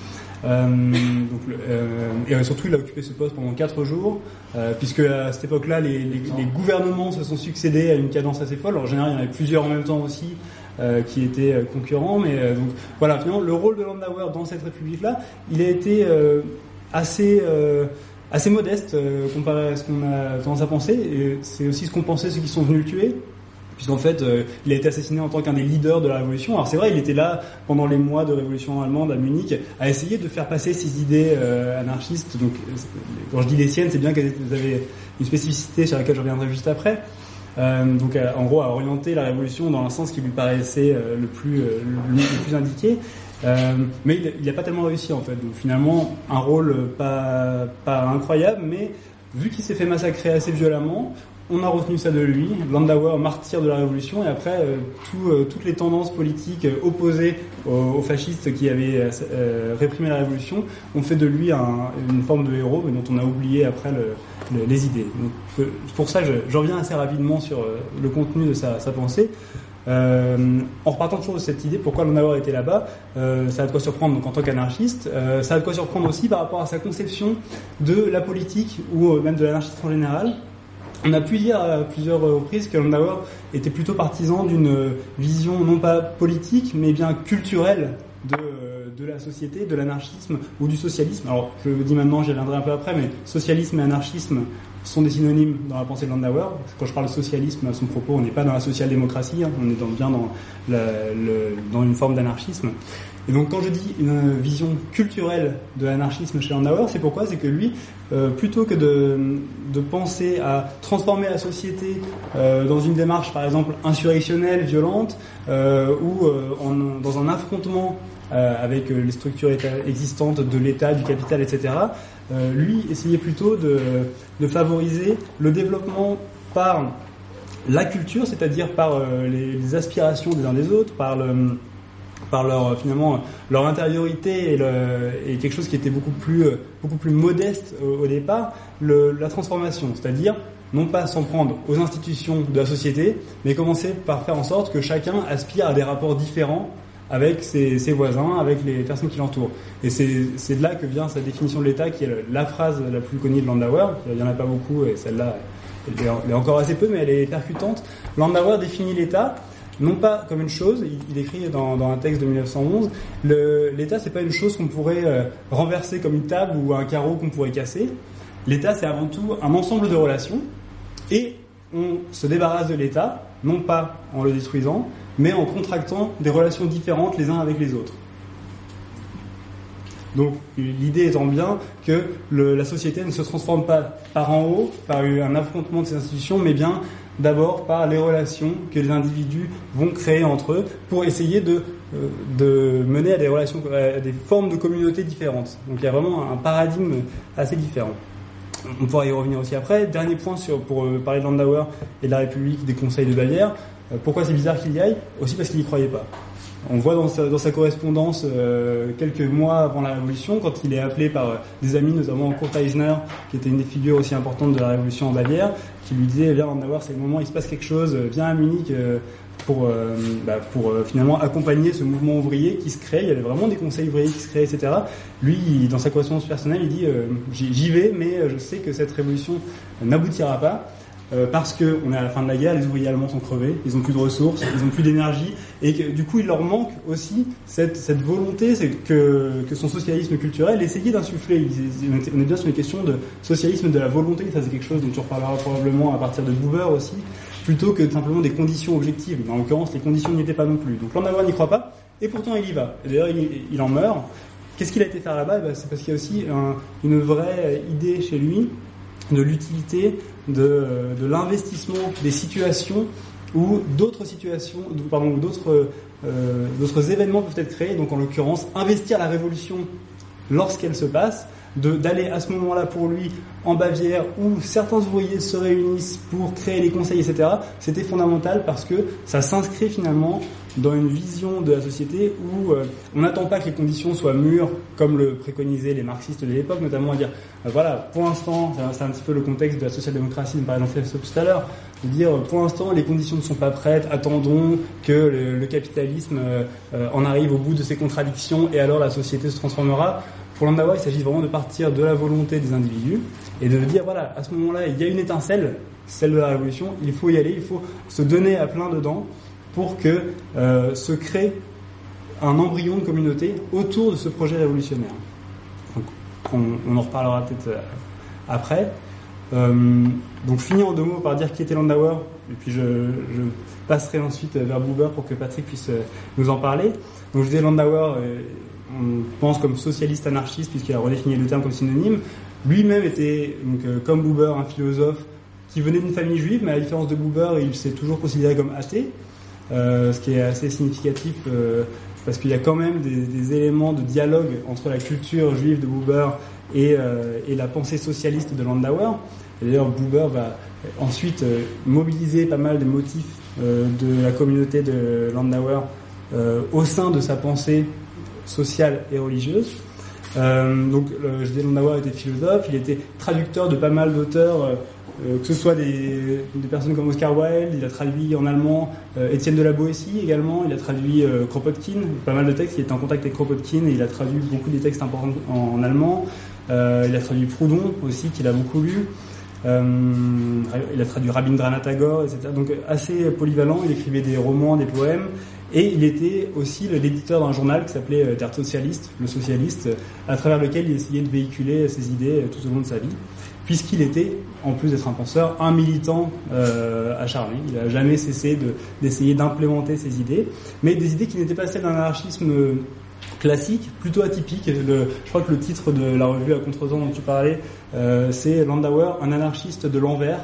Euh, donc, euh, et surtout, il a occupé ce poste pendant quatre jours, euh, puisque à cette époque-là, les, les, les, gouvernements se sont succédés à une cadence assez folle. Alors, en général, il y en avait plusieurs en même temps aussi. Euh, qui étaient concurrents, mais donc voilà, finalement, le rôle de Landauer dans cette république-là, il a été assez assez modeste comparé à ce qu'on a tendance à penser. Et c'est aussi ce qu'ont pensé ceux qui sont venus le tuer puisqu'en fait, euh, il a été assassiné en tant qu'un des leaders de la révolution. Alors c'est vrai, il était là pendant les mois de révolution allemande à Munich, à essayer de faire passer ses idées euh, anarchistes. Donc, quand je dis les siennes, c'est bien qu'elles avaient une spécificité sur laquelle je reviendrai juste après. Euh, donc, en gros, à orienter la révolution dans un sens qui lui paraissait le plus le, plus indiqué. mais il n'a pas tellement réussi en fait. Donc finalement, un rôle pas pas incroyable, mais vu qu'il s'est fait massacrer assez violemment, on a retenu ça de lui, Landauer, martyr de la Révolution, et après, euh, euh, toutes les tendances politiques euh, opposées aux, fascistes qui avaient réprimé la Révolution ont fait de lui un, une forme de héros, mais dont on a oublié après le, le, les idées. Donc, pour ça, j'en reviens assez rapidement sur le contenu de sa, pensée. En repartant toujours de cette idée, pourquoi Landauer était là-bas, ça a de quoi surprendre donc en tant qu'anarchiste, ça a de quoi surprendre aussi par rapport à sa conception de la politique ou même de l'anarchisme en général. On a pu dire à plusieurs reprises que Landauer était plutôt partisan d'une vision non pas politique, mais bien culturelle de, de la société, de l'anarchisme ou du socialisme. Alors, je le dis maintenant, j'y reviendrai un peu après, mais socialisme et anarchisme sont des synonymes dans la pensée de Landauer. Quand je parle socialisme, à son propos, on n'est pas dans la social-démocratie, hein, on est bien dans une forme d'anarchisme. Et donc quand je dis une vision culturelle de l'anarchisme chez Landauer, c'est pourquoi? C'est que lui, euh, plutôt que de, penser à transformer la société euh, dans une démarche, par exemple, insurrectionnelle, violente, euh, ou dans un affrontement avec les structures existantes de l'État, du capital, etc., lui essayait plutôt de, favoriser le développement par la culture, c'est-à-dire par les, aspirations des uns des autres, par le, par leur finalement leur intériorité et, quelque chose qui était beaucoup plus beaucoup plus modeste au, au départ, la transformation, c'est-à-dire non pas s'en prendre aux institutions de la société, mais commencer par faire en sorte que chacun aspire à des rapports différents avec ses, ses, voisins, avec les personnes qui l'entourent. Et c'est de là que vient sa définition de l'État, qui est la phrase la plus connue de Landauer. Il n'y en a pas beaucoup, et celle-là, elle, elle, est encore assez peu, mais elle est percutante. Landauer définit l'État non pas comme une chose, il, écrit dans, un texte de 1911, l'État c'est pas une chose qu'on pourrait euh, renverser comme une table ou un carreau qu'on pourrait casser. L'État c'est avant tout un ensemble de relations et on se débarrasse de l'État, non pas en le détruisant, mais en contractant des relations différentes les uns avec les autres. Donc l'idée étant bien que la société ne se transforme pas par en haut, par un affrontement de ces institutions, mais bien d'abord par les relations que les individus vont créer entre eux pour essayer de, euh, de mener à des relations, à des formes de communautés différentes. Donc il y a vraiment un paradigme assez différent. On pourra y revenir aussi après. Dernier point sur, pour euh, parler de Landauer et de la République des conseils de Bavière. Euh, pourquoi c'est bizarre qu'il y aille? Aussi parce qu'il n'y croyait pas. On voit dans sa, dans sa correspondance euh, quelques mois avant la Révolution, quand il est appelé par euh, des amis, notamment Kurt Eisner, qui était une des figures aussi importantes de la Révolution en Bavière, qui lui disait viens Landauer, c'est le moment, il se passe quelque chose, viens à Munich pour, euh, bah, pour euh, finalement accompagner ce mouvement ouvrier qui se crée. Il y avait vraiment des conseils ouvriers qui se créaient, etc. Lui, dans sa correspondance personnelle, il dit euh, j'y vais, mais je sais que cette révolution n'aboutira pas. Parce que on est à la fin de la guerre, les ouvriers allemands sont crevés, ils ont plus de ressources, ils ont plus d'énergie, et que du coup il leur manque aussi cette, volonté, que, que son socialisme culturel essayait d'insuffler. On est bien sur une question de socialisme de la volonté, ça c'est quelque chose dont tu reparleras probablement à partir de Buber aussi, plutôt que simplement des conditions objectives. Mais en l'occurrence, les conditions n'y étaient pas non plus. Donc Landauer n'y croit pas, et pourtant il y va. D'ailleurs, il, en meurt. Qu'est-ce qu'il a été faire là-bas? Ben, C'est parce qu'il y a aussi un, une vraie idée chez lui de l'utilité de, de l'investissement des situations où d'autres situations, pardon, d'autres euh, d'autres événements peuvent être créés. Donc en l'occurrence, investir la révolution lorsqu'elle se passe, d'aller à ce moment-là pour lui en Bavière où certains ouvriers se réunissent pour créer les conseils, etc. C'était fondamental parce que ça s'inscrit finalement dans une vision de la société où euh, on n'attend pas que les conditions soient mûres comme le préconisaient les marxistes de l'époque, notamment à dire euh, voilà, pour l'instant, c'est un petit peu le contexte de la social-démocratie, par exemple tout à l'heure, de dire pour l'instant les conditions ne sont pas prêtes, attendons que le, capitalisme euh, en arrive au bout de ses contradictions et alors la société se transformera. Pour Landauer, il s'agit vraiment de partir de la volonté des individus et de dire voilà, à ce moment-là, il y a une étincelle, celle de la révolution, il faut y aller, il faut se donner à plein dedans pour que euh, se crée un embryon de communauté autour de ce projet révolutionnaire. On, en reparlera peut-être euh, après. Euh, donc, finis en deux mots par dire qui était Landauer, et puis je, passerai ensuite vers Buber pour que Patrick puisse euh, nous en parler. Donc, je disais Landauer, on pense comme socialiste anarchiste puisqu'il a redéfini le terme comme synonyme. Lui-même était, donc, comme Buber, un philosophe qui venait d'une famille juive, mais à la différence de Buber, il s'est toujours considéré comme athée. Euh, ce qui est assez significatif euh, parce qu'il y a quand même des, éléments de dialogue entre la culture juive de Buber et, euh, et la pensée socialiste de Landauer. D'ailleurs, Buber va ensuite mobiliser pas mal des motifs de la communauté de Landauer au sein de sa pensée sociale et religieuse. Donc, je Landauer était philosophe, il était traducteur de pas mal d'auteurs euh, que ce soit des, personnes comme Oscar Wilde, il a traduit en allemand euh, Étienne de la Boétie également, il a traduit euh, Kropotkin, pas mal de textes, il était en contact avec Kropotkin et il a traduit beaucoup des textes importants en, allemand. il a traduit Proudhon aussi, qu'il a beaucoup lu. il a traduit Rabindranath Tagore, etc. Donc assez polyvalent, il écrivait des romans, des poèmes, et il était aussi l'éditeur d'un journal qui s'appelait Der Socialiste, le socialiste, à travers lequel il essayait de véhiculer ses idées tout au long de sa vie puisqu'il était, en plus d'être un penseur, un militant euh, acharné. Il n'a jamais cessé d'essayer d'implémenter ses idées, mais des idées qui n'étaient pas celles d'un anarchisme classique, plutôt atypique. Je crois que le titre de la revue à contre-temps dont tu parlais, euh, c'est Landauer, un anarchiste de l'envers.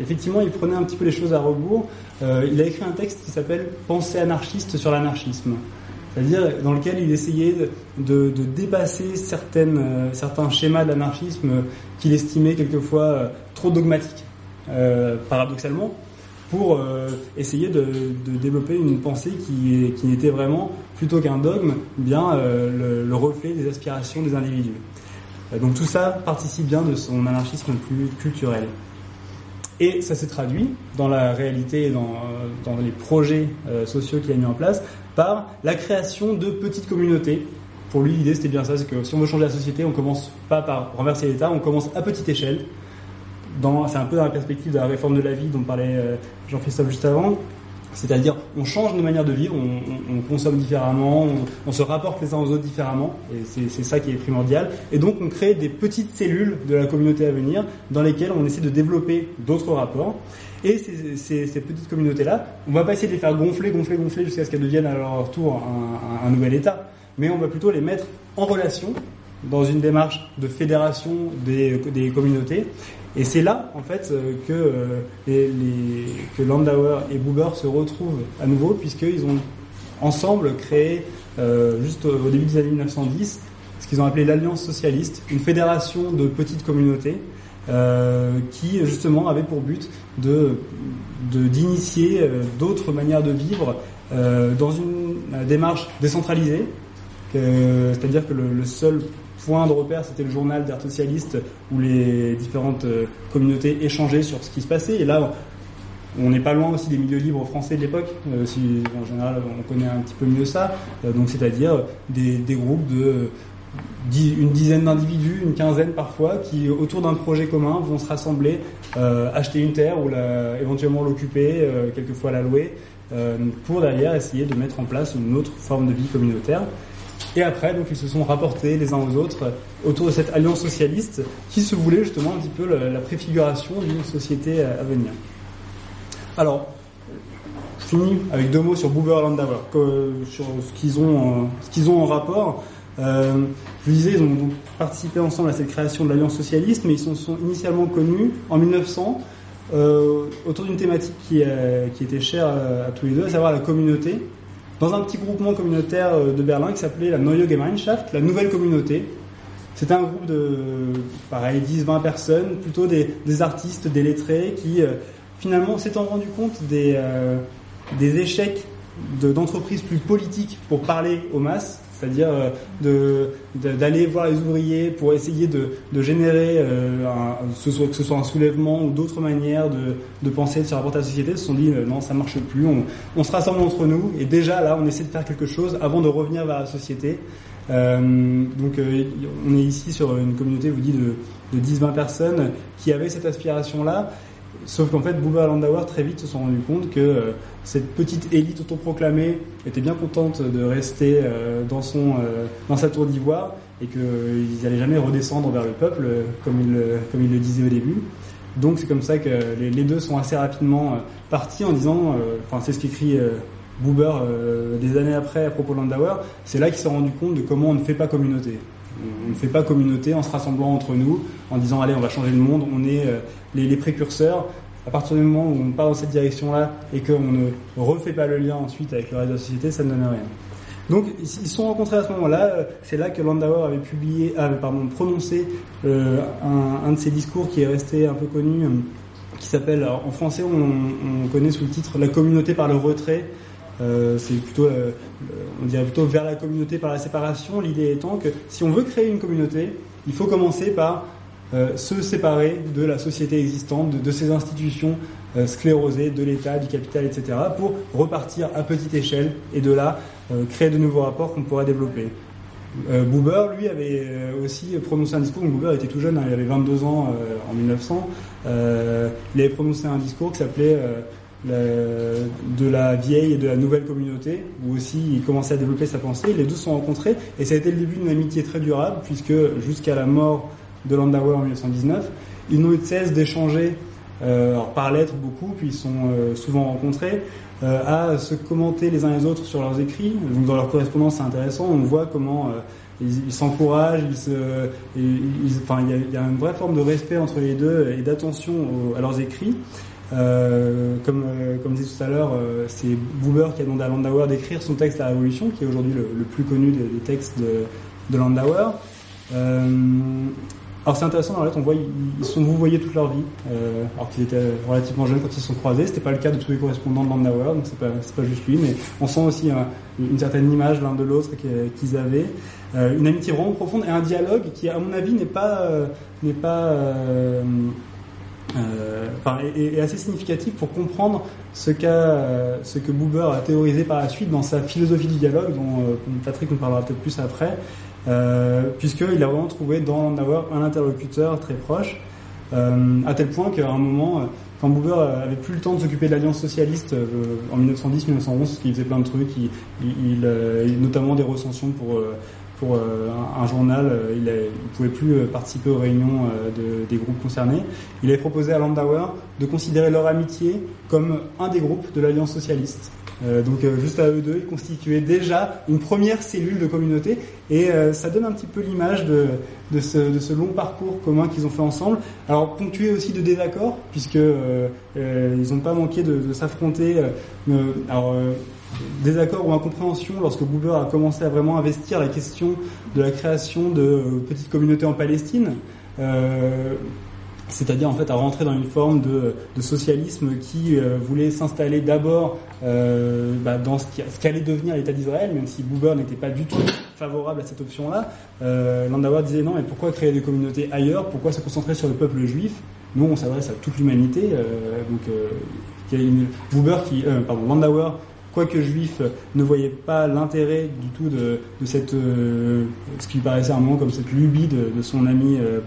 Effectivement, il prenait un petit peu les choses à rebours. Euh, il a écrit un texte qui s'appelle Pensée anarchiste sur l'anarchisme c'est-à-dire dans lequel il essayait de, dépasser euh, certains schémas d'anarchisme qu'il estimait quelquefois euh, trop dogmatiques, euh, paradoxalement, pour essayer de, développer une pensée qui, qui n'était vraiment, plutôt qu'un dogme, bien le, le, reflet des aspirations des individus. donc tout ça participe bien de son anarchisme plus culturel. Et ça s'est traduit dans la réalité et dans les projets sociaux qu'il a mis en place par la création de petites communautés. Pour lui, l'idée c'était bien ça, c'est que si on veut changer la société, on commence pas par renverser l'État, on commence à petite échelle. C'est un peu dans la perspective de la réforme de la vie dont parlait euh, Jean-Christophe juste avant. C'est-à-dire, on change nos manières de vivre, on, consomme différemment, on, se rapporte les uns aux autres différemment, et c'est ça qui est primordial. Et donc, on crée des petites cellules de la communauté à venir dans lesquelles on essaie de développer d'autres rapports. Et ces, petites communautés-là, on va pas essayer de les faire gonfler, gonfler, gonfler jusqu'à ce qu'elles deviennent à leur tour un, nouvel État, mais on va plutôt les mettre en relation dans une démarche de fédération des, communautés. Et c'est là, en fait, euh, que, euh, que Landauer et Buber se retrouvent à nouveau, puisqu'ils ont ensemble créé, euh, juste au début des années 1910, ce qu'ils ont appelé l'Alliance socialiste, une fédération de petites communautés euh, qui justement avait pour but de d'initier euh, d'autres manières de vivre euh, dans une démarche décentralisée, c'est-à-dire que le, seul point de repère c'était le journal d'art socialiste où les différentes communautés échangeaient sur ce qui se passait. Et là on n'est pas loin aussi des milieux libres français de l'époque, en général on connaît un petit peu mieux ça, donc c'est-à-dire des, groupes de une dizaine d'individus, une quinzaine parfois, qui autour d'un projet commun vont se rassembler, euh, acheter une terre ou éventuellement l'occuper, euh, quelquefois la louer, euh, pour derrière essayer de mettre en place une autre forme de vie communautaire. Et après, donc, ils se sont rapportés les uns aux autres autour de cette alliance socialiste qui se voulait justement un petit peu la, préfiguration d'une société à, venir. Alors, je finis avec deux mots sur Buber et Landauer, sur ce qu'ils ont, ce qu'ils ont en rapport. Euh, je vous disais, ils ont participé ensemble à cette création de l'Alliance socialiste, mais ils se sont, initialement connus en 1900 euh, autour d'une thématique qui, était chère à, tous les deux, à savoir la communauté, dans un petit groupement communautaire euh, de Berlin qui s'appelait la Neue Gemeinschaft, la nouvelle communauté. C'était un groupe de, pareil, 10-20 personnes, plutôt des, artistes, des lettrés, qui finalement s'étant rendu compte des échecs d'entreprises plus politiques pour parler aux masses, c'est-à-dire euh, d'aller voir les ouvriers pour essayer de, générer, euh, ce soit, que ce soit un soulèvement ou d'autres manières de, penser, de se rapporter à la société, se sont dit euh, non, ça marche plus, on, se rassemble entre nous et déjà là, on essaie de faire quelque chose avant de revenir vers la société. donc on est ici sur une communauté, vous dis, de, de 10-20 personnes qui avaient cette aspiration-là. Sauf qu'en fait, Bouba et Landauer très vite se sont rendus compte que euh, cette petite élite autoproclamée était bien contente de rester euh, dans, son, euh, dans sa tour d'ivoire et qu'ils n'allaient jamais redescendre vers le peuple comme ils, comme il le disaient au début. Donc c'est comme ça que les, deux sont assez rapidement partis en disant, enfin c'est ce qu'écrit Buber des années après à propos Landauer, c'est là qu'ils se sont rendus compte de comment on ne fait pas communauté. On ne fait pas communauté en se rassemblant entre nous, en disant allez on va changer le monde, on est euh, les, précurseurs. À partir du moment où on part dans cette direction-là et qu'on ne refait pas le lien ensuite avec le reste de la société, ça ne donne rien. Donc ils se sont rencontrés à ce moment-là. C'est là que Landauer avait publié, avait pardon, prononcé euh, un, de ses discours qui est resté un peu connu, euh, qui s'appelle en français on, on, connaît sous le titre La communauté par le retrait. Euh, c'est plutôt, euh, on dirait plutôt vers la communauté par la séparation. L'idée étant que si on veut créer une communauté, il faut commencer par euh, se séparer de la société existante, de, ces institutions euh, sclérosées, de l'État, du capital, etc., pour repartir à petite échelle et de là euh, créer de nouveaux rapports qu'on pourrait développer. Buber, lui, avait aussi prononcé un discours. Buber était tout jeune, hein, il avait 22 ans en 1900. il avait prononcé un discours qui s'appelait de la vieille et de la nouvelle communauté, où aussi il commençait à développer sa pensée. Les deux se sont rencontrés et ça a été le début d'une amitié très durable, puisque jusqu'à la mort de Landauer en 1919. Ils n'ont eu cesse d'échanger euh, par lettres beaucoup, puis ils sont euh, souvent rencontrés, euh, à se commenter les uns les autres sur leurs écrits. Dans leur correspondance, c'est intéressant. On voit comment ils s'encouragent, il y, a, une vraie forme de respect entre les deux et d'attention à leurs écrits. Comme, euh, tout à l'heure, c'est Buber qui a demandé à Landauer d'écrire son texte La Révolution, qui est aujourd'hui le, plus connu des, textes de Landauer. Alors c'est intéressant, la lettre, on voit ils sont vous voyez toute leur vie, euh, alors qu'ils étaient relativement jeunes quand ils se sont croisés. C'était pas le cas de tous les correspondants de Landauer, donc c'est pas pas juste lui, mais on sent aussi euh, une certaine image l'un de l'autre qu'ils avaient, euh, une amitié vraiment profonde et un dialogue qui, à mon avis, n'est pas euh, n'est pas euh, enfin, est, est, assez significatif pour comprendre ce qu'a ce que Buber a théorisé par la suite dans sa philosophie du dialogue, dont Patrick nous parlera peut-être plus après. Euh, puisqu'il a vraiment trouvé dans Landauer un interlocuteur très proche, euh, à tel point qu'à un moment, quand Buber avait plus le temps de s'occuper de l'Alliance socialiste euh, en 1910-1911, parce qu'il faisait plein de trucs, il, il, il, notamment des recensions pour pour un, journal, il ne pouvait plus participer aux réunions de, des groupes concernés. Il avait proposé à Landauer de considérer leur amitié comme un des groupes de l'Alliance socialiste. Euh, donc euh, juste à eux deux, ils constituaient déjà une première cellule de communauté et euh, ça donne un petit peu l'image de, ce, long parcours commun qu'ils ont fait ensemble. Alors ponctué aussi de désaccords puisque ils n'ont pas manqué de, s'affronter. alors désaccords ou incompréhension lorsque Buber a commencé à vraiment investir la question de la création de petites communautés en Palestine c'est-à-dire en fait à rentrer dans une forme de, socialisme qui euh, voulait s'installer d'abord euh, bah, dans ce, qu'allait devenir l'État d'Israël, même si Buber n'était pas du tout favorable à cette option-là. Euh, Landauer disait non, mais pourquoi créer des communautés ailleurs? Pourquoi se concentrer sur le peuple juif? Nous, on s'adresse à toute l'humanité. Euh, donc, il y a une Buber qui, pardon, Landauer quoique juif, ne voyait pas l'intérêt du tout de, cette, ce qui paraissait un moment comme cette lubie de, son ami euh.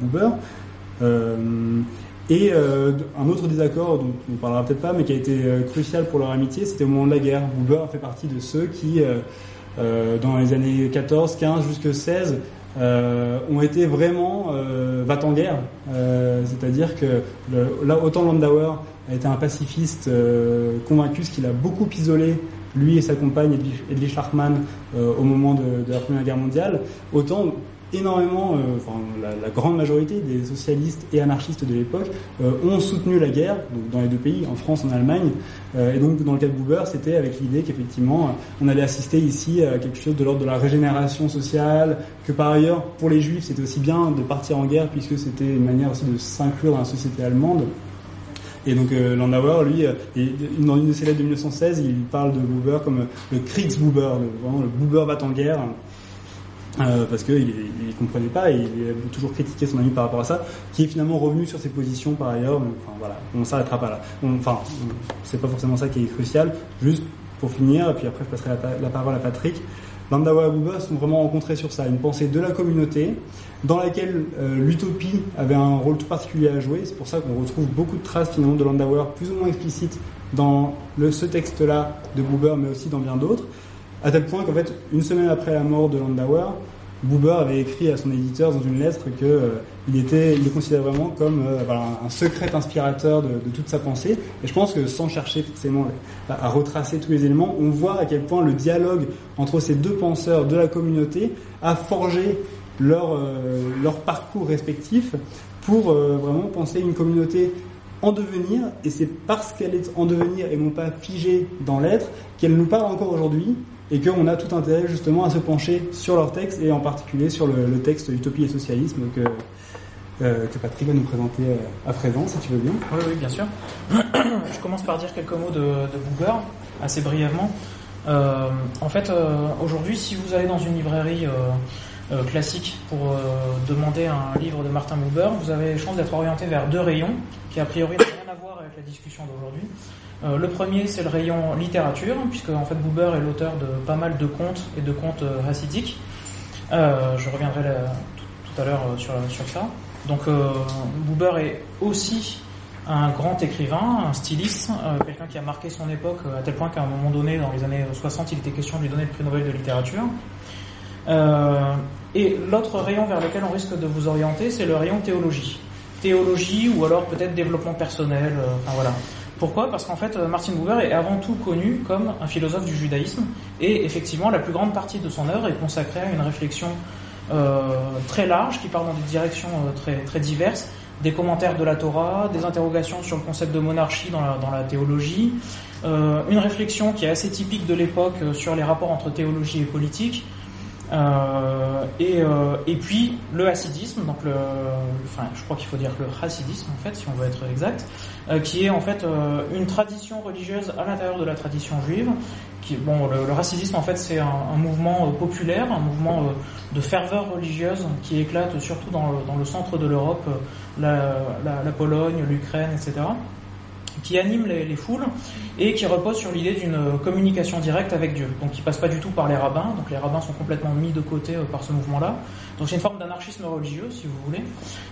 Euh, et euh, un autre désaccord dont on ne parlera peut-être pas, mais qui a été euh, crucial pour leur amitié, c'était au moment de la guerre. Buber fait partie de ceux qui, dans les années 14, 15 jusqu'à 16, euh, ont été vraiment euh, en guerre. C'est-à-dire que là, autant Landauer a été un pacifiste convaincu, ce qu'il a beaucoup isolé lui et sa compagne Edwige Hartmann au moment de, la Première Guerre mondiale, autant énormément, euh, enfin la, grande majorité des socialistes et anarchistes de l'époque euh, ont soutenu la guerre donc dans les deux pays, en France, en Allemagne. Euh, et donc dans le cas de Buber, c'était avec l'idée qu'effectivement on allait assister ici à quelque chose de l'ordre de la régénération sociale, que par ailleurs pour les juifs c'était aussi bien de partir en guerre puisque c'était une manière aussi de s'inclure dans la société allemande. Et donc euh, Landauer, lui, dans une de ses lettres de 1916, il parle de Buber comme le Kriegsbuber, le, vraiment, le Buber va en guerre. Euh, parce qu'il ne comprenait pas et il a toujours critiqué son ami par rapport à ça, qui est finalement revenu sur ses positions par ailleurs. Mais, enfin voilà, on s'arrêtera pas là. Enfin, c'est pas forcément ça qui est crucial. Juste pour finir, et puis après je passerai la, parole à Patrick. Landauer et Buber sont vraiment rencontrés sur ça, une pensée de la communauté, dans laquelle euh, l'utopie avait un rôle tout particulier à jouer. C'est pour ça qu'on retrouve beaucoup de traces finalement de Landauer, plus ou moins explicites, dans le, ce texte-là de Buber, mais aussi dans bien d'autres. À tel point qu'en fait, une semaine après la mort de Landauer, Buber avait écrit à son éditeur dans une lettre que euh, il était, il le considérait vraiment comme euh, un secret inspirateur de, toute sa pensée. Et je pense que sans chercher forcément à, à, retracer tous les éléments, on voit à quel point le dialogue entre ces deux penseurs de la communauté a forgé leur euh, leur parcours respectif pour euh, vraiment penser une communauté en devenir, et c'est parce qu'elle est en devenir et non pas figée dans l'être qu'elle nous parle encore aujourd'hui, et qu'on a tout intérêt justement à se pencher sur leur texte et en particulier sur le, texte Utopie et socialisme que, euh, que Patrick va nous présenter euh, à présent, si tu veux bien. Oui, oui, bien sûr. Je commence par dire quelques mots de, de assez brièvement. Euh, en fait, aujourd'hui, si vous allez dans une librairie classique pour demander un livre de Martin Buber, vous avez chance d'être orienté vers deux rayons qui a priori n'ont rien à voir avec la discussion d'aujourd'hui. Euh, le premier, c'est le rayon littérature, puisque en fait Buber est l'auteur de pas mal de contes et de contes euh, hassidiques. Euh, je reviendrai tout, à l'heure sur, sur ça. Donc Buber est aussi un grand écrivain, un styliste, quelqu'un qui a marqué son époque à tel point qu'à un moment donné, dans les années 60, il était question de lui donner le prix Nobel de littérature. et l'autre rayon vers lequel on risque de vous orienter, c'est le rayon théologie. Théologie ou alors peut-être développement personnel, enfin voilà. Pourquoi? Parce qu'en fait, euh, Martin Buber est avant tout connu comme un philosophe du judaïsme, et effectivement, la plus grande partie de son œuvre est consacrée à une réflexion euh, très large qui part dans des directions euh, très, très diverses, des commentaires de la Torah, des interrogations sur le concept de monarchie dans la, dans la théologie, une réflexion qui est assez typique de l'époque sur les rapports entre théologie et politique, euh, et, euh, et puis le hassidisme, donc le, enfin je crois qu'il faut dire le hassidisme en fait, si on veut être exact, euh, qui est en fait une tradition religieuse à l'intérieur de la tradition juive. Qui, bon, le, le hassidisme en fait c'est un, mouvement populaire, un mouvement de ferveur religieuse qui éclate surtout dans le, dans le centre de l'Europe, la, la Pologne, l'Ukraine, etc qui anime les, les, foules et qui repose sur l'idée d'une communication directe avec Dieu. Donc qui passe pas du tout par les rabbins, donc les rabbins sont complètement mis de côté euh, par ce mouvement-là. Donc c'est une forme d'anarchisme religieux, si vous voulez,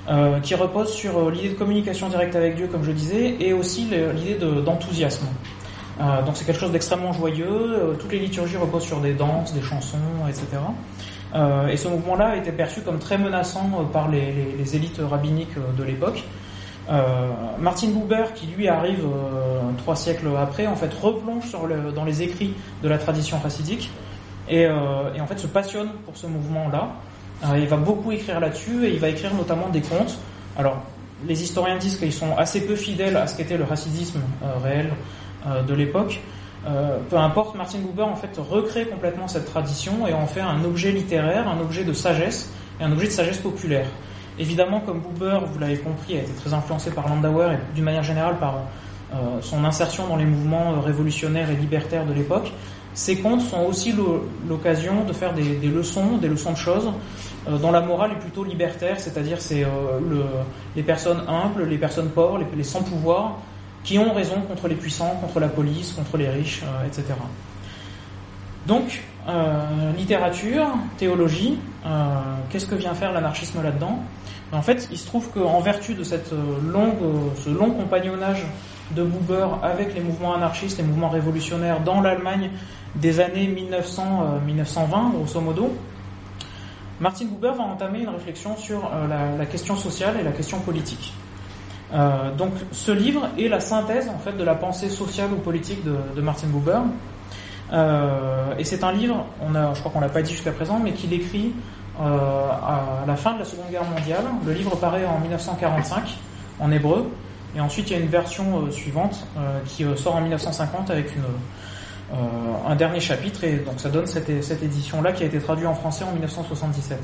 euh, qui repose sur euh, l'idée de communication directe avec Dieu, comme je disais, et aussi l'idée d'enthousiasme. Donc c'est quelque chose d'extrêmement joyeux, toutes les liturgies reposent sur des danses, des chansons, etc. Et ce mouvement-là a été perçu comme très menaçant par les élites rabbiniques de l'époque, euh, Martin Buber, qui lui arrive euh, trois siècles après, en fait replonge sur dans les écrits de la tradition chassidique et, euh, et en fait se passionne pour ce mouvement-là. Il va beaucoup écrire là-dessus et il va écrire notamment des contes. Alors, les historiens disent qu'ils sont assez peu fidèles à ce qu'était le chassidisme réel de l'époque. peu importe, Martin Buber en fait recrée complètement cette tradition et en fait un objet littéraire, un objet de sagesse et un objet de sagesse populaire. Évidemment, comme Buber, vous l'avez compris, a été très influencé par Landauer et d'une manière générale par euh, son insertion dans les mouvements révolutionnaires et libertaires de l'époque. Ces contes sont aussi l'occasion de faire des, leçons, des leçons de choses, euh, dont la morale est plutôt libertaire, c'est-à-dire c'est euh, le, les personnes humbles, les personnes pauvres, les, les, sans pouvoir, qui ont raison contre les puissants, contre la police, contre les riches, euh, etc. Donc, euh, littérature, théologie, euh, qu'est-ce que vient faire l'anarchisme là-dedans? En fait, il se trouve qu'en vertu de cette longue, ce long compagnonnage de Buber avec les mouvements anarchistes, les mouvements révolutionnaires dans l'Allemagne des années 1900-1920, grosso modo, Martin Buber va entamer une réflexion sur euh, la, question sociale et la question politique. Euh, donc, ce livre est la synthèse en fait de la pensée sociale ou politique de, Martin Buber. Euh, et c'est un livre, on a, je crois qu'on l'a pas dit jusqu'à présent, mais qu'il écrit euh, à la fin de la Seconde Guerre mondiale. Le livre paraît en 1945 en hébreu, et ensuite il y a une version euh, suivante euh, qui sort en 1950 avec un dernier chapitre, et donc ça donne cette, édition-là qui a été traduite en français en 1977.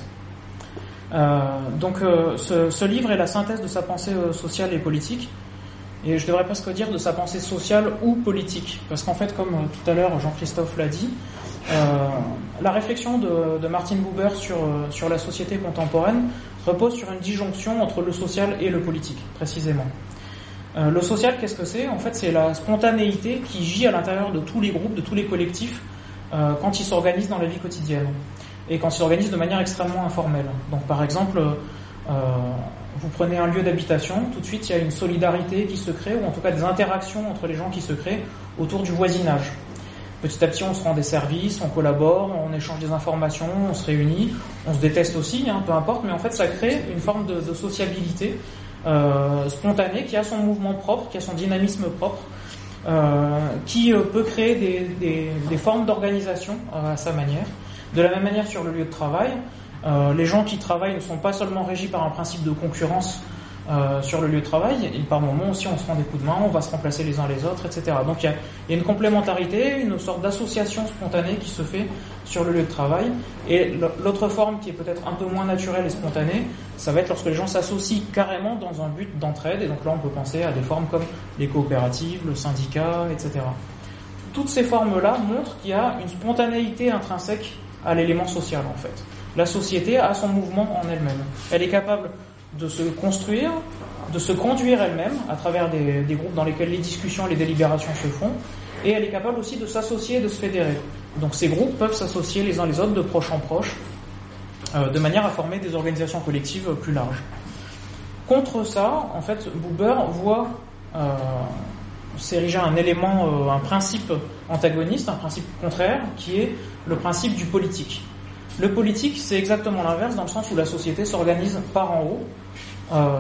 donc ce, livre est la synthèse de sa pensée sociale et politique, et je devrais presque dire de sa pensée sociale ou politique, parce qu'en fait, comme tout à l'heure Jean-Christophe l'a dit, euh, la réflexion de, Martin Buber sur, sur la société contemporaine repose sur une disjonction entre le social et le politique, précisément. Euh, le social, qu'est-ce que c'est? En fait, c'est la spontanéité qui gît à l'intérieur de tous les groupes, de tous les collectifs, euh, quand ils s'organisent dans la vie quotidienne, et quand ils s'organisent de manière extrêmement informelle. Donc, par exemple, euh, vous prenez un lieu d'habitation, tout de suite il y a une solidarité qui se crée, ou en tout cas des interactions entre les gens qui se créent autour du voisinage. Petit à petit, on se rend des services, on collabore, on échange des informations, on se réunit, on se déteste aussi, hein, peu importe, mais en fait, ça crée une forme de, sociabilité euh, spontanée qui a son mouvement propre, qui a son dynamisme propre, euh, qui euh, peut créer des, formes d'organisation à sa manière. De la même manière sur le lieu de travail, euh, les gens qui travaillent ne sont pas seulement régis par un principe de concurrence euh, sur le lieu de travail, et par moments aussi on se rend des coups de main, on va se remplacer les uns les autres, etc. Donc il y a, il y a une complémentarité, une sorte d'association spontanée qui se fait sur le lieu de travail. Et l'autre forme qui est peut-être un peu moins naturelle et spontanée, ça va être lorsque les gens s'associent carrément dans un but d'entraide. Et donc là on peut penser à des formes comme les coopératives, le syndicat, etc. Toutes ces formes-là montrent qu'il y a une spontanéité intrinsèque à l'élément social en fait. La société a son mouvement en elle-même. Elle est capable de se construire, de se conduire elle-même à travers des, groupes dans lesquels les discussions, les délibérations se font, et elle est capable aussi de s'associer, de se fédérer. Donc ces groupes peuvent s'associer les uns les autres de proche en proche, euh, de manière à former des organisations collectives plus larges. Contre ça, en fait, Buber voit euh, s'ériger un élément, euh, un principe antagoniste, un principe contraire, qui est le principe du politique. Le politique, c'est exactement l'inverse, dans le sens où la société s'organise par en haut, euh,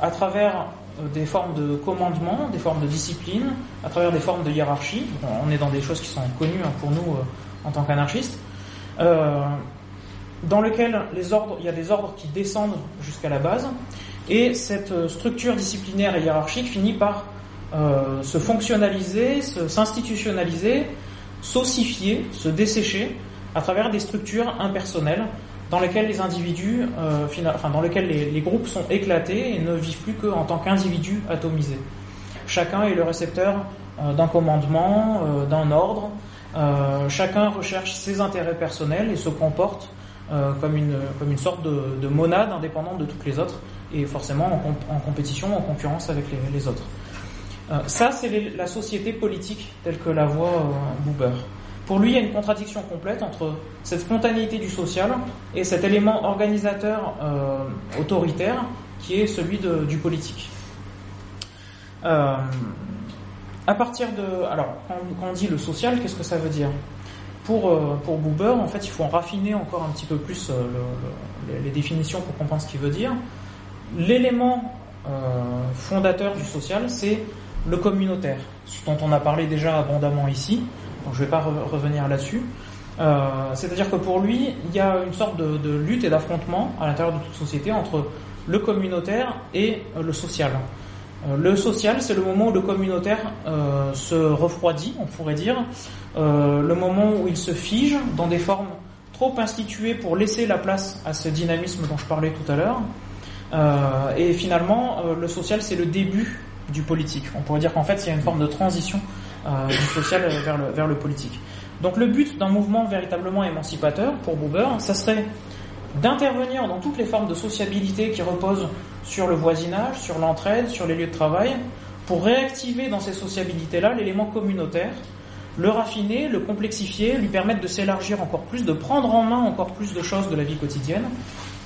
à travers euh, des formes de commandement, des formes de discipline, à travers des formes de hiérarchie. on est dans des choses qui sont connues hein, pour nous euh, en tant qu'anarchistes, dans lesquelles il y a des ordres qui descendent jusqu'à la base, et cette structure disciplinaire et hiérarchique finit par se fonctionnaliser, s'institutionnaliser, s'ossifier, se dessécher, à travers des structures impersonnelles dans lesquelles les individus, euh, dans lesquelles les, groupes sont éclatés et ne vivent plus qu'en tant qu'individus atomisés. Chacun est le récepteur euh, d'un commandement, euh, d'un ordre. chacun recherche ses intérêts personnels et se comporte comme une comme une sorte de, monade indépendante de toutes les autres et forcément en, compétition, en concurrence avec les, autres. ça, c'est la société politique telle que la voit Buber. Pour lui, il y a une contradiction complète entre cette spontanéité du social et cet élément organisateur euh, autoritaire qui est celui du politique. Euh, à partir de, alors, quand, on dit le social, qu'est-ce que ça veut dire? Pour, euh, pour Buber, en fait, il faut en raffiner encore un petit peu plus les définitions pour comprendre ce qu'il veut dire. L'élément fondateur du social, c'est le communautaire, dont on a parlé déjà abondamment ici. Je ne vais pas revenir là-dessus. Euh, c'est-à-dire que pour lui, il y a une sorte de, lutte et d'affrontement à l'intérieur de toute société entre le communautaire et euh, le social. Euh, le social, c'est le moment où le communautaire se refroidit, on pourrait dire, le moment où il se fige dans des formes trop instituées pour laisser la place à ce dynamisme dont je parlais tout à l'heure. et finalement, le social, c'est le début du politique. On pourrait dire qu'en fait, il y a une forme de transition euh, du social vers le, vers le politique. Donc le but d'un mouvement véritablement émancipateur pour Buber, ça serait d'intervenir dans toutes les formes de sociabilité qui reposent sur le voisinage, sur l'entraide, sur les lieux de travail, pour réactiver dans ces sociabilités-là l'élément communautaire, le raffiner, le complexifier, lui permettre de s'élargir encore plus, de prendre en main encore plus de choses de la vie quotidienne,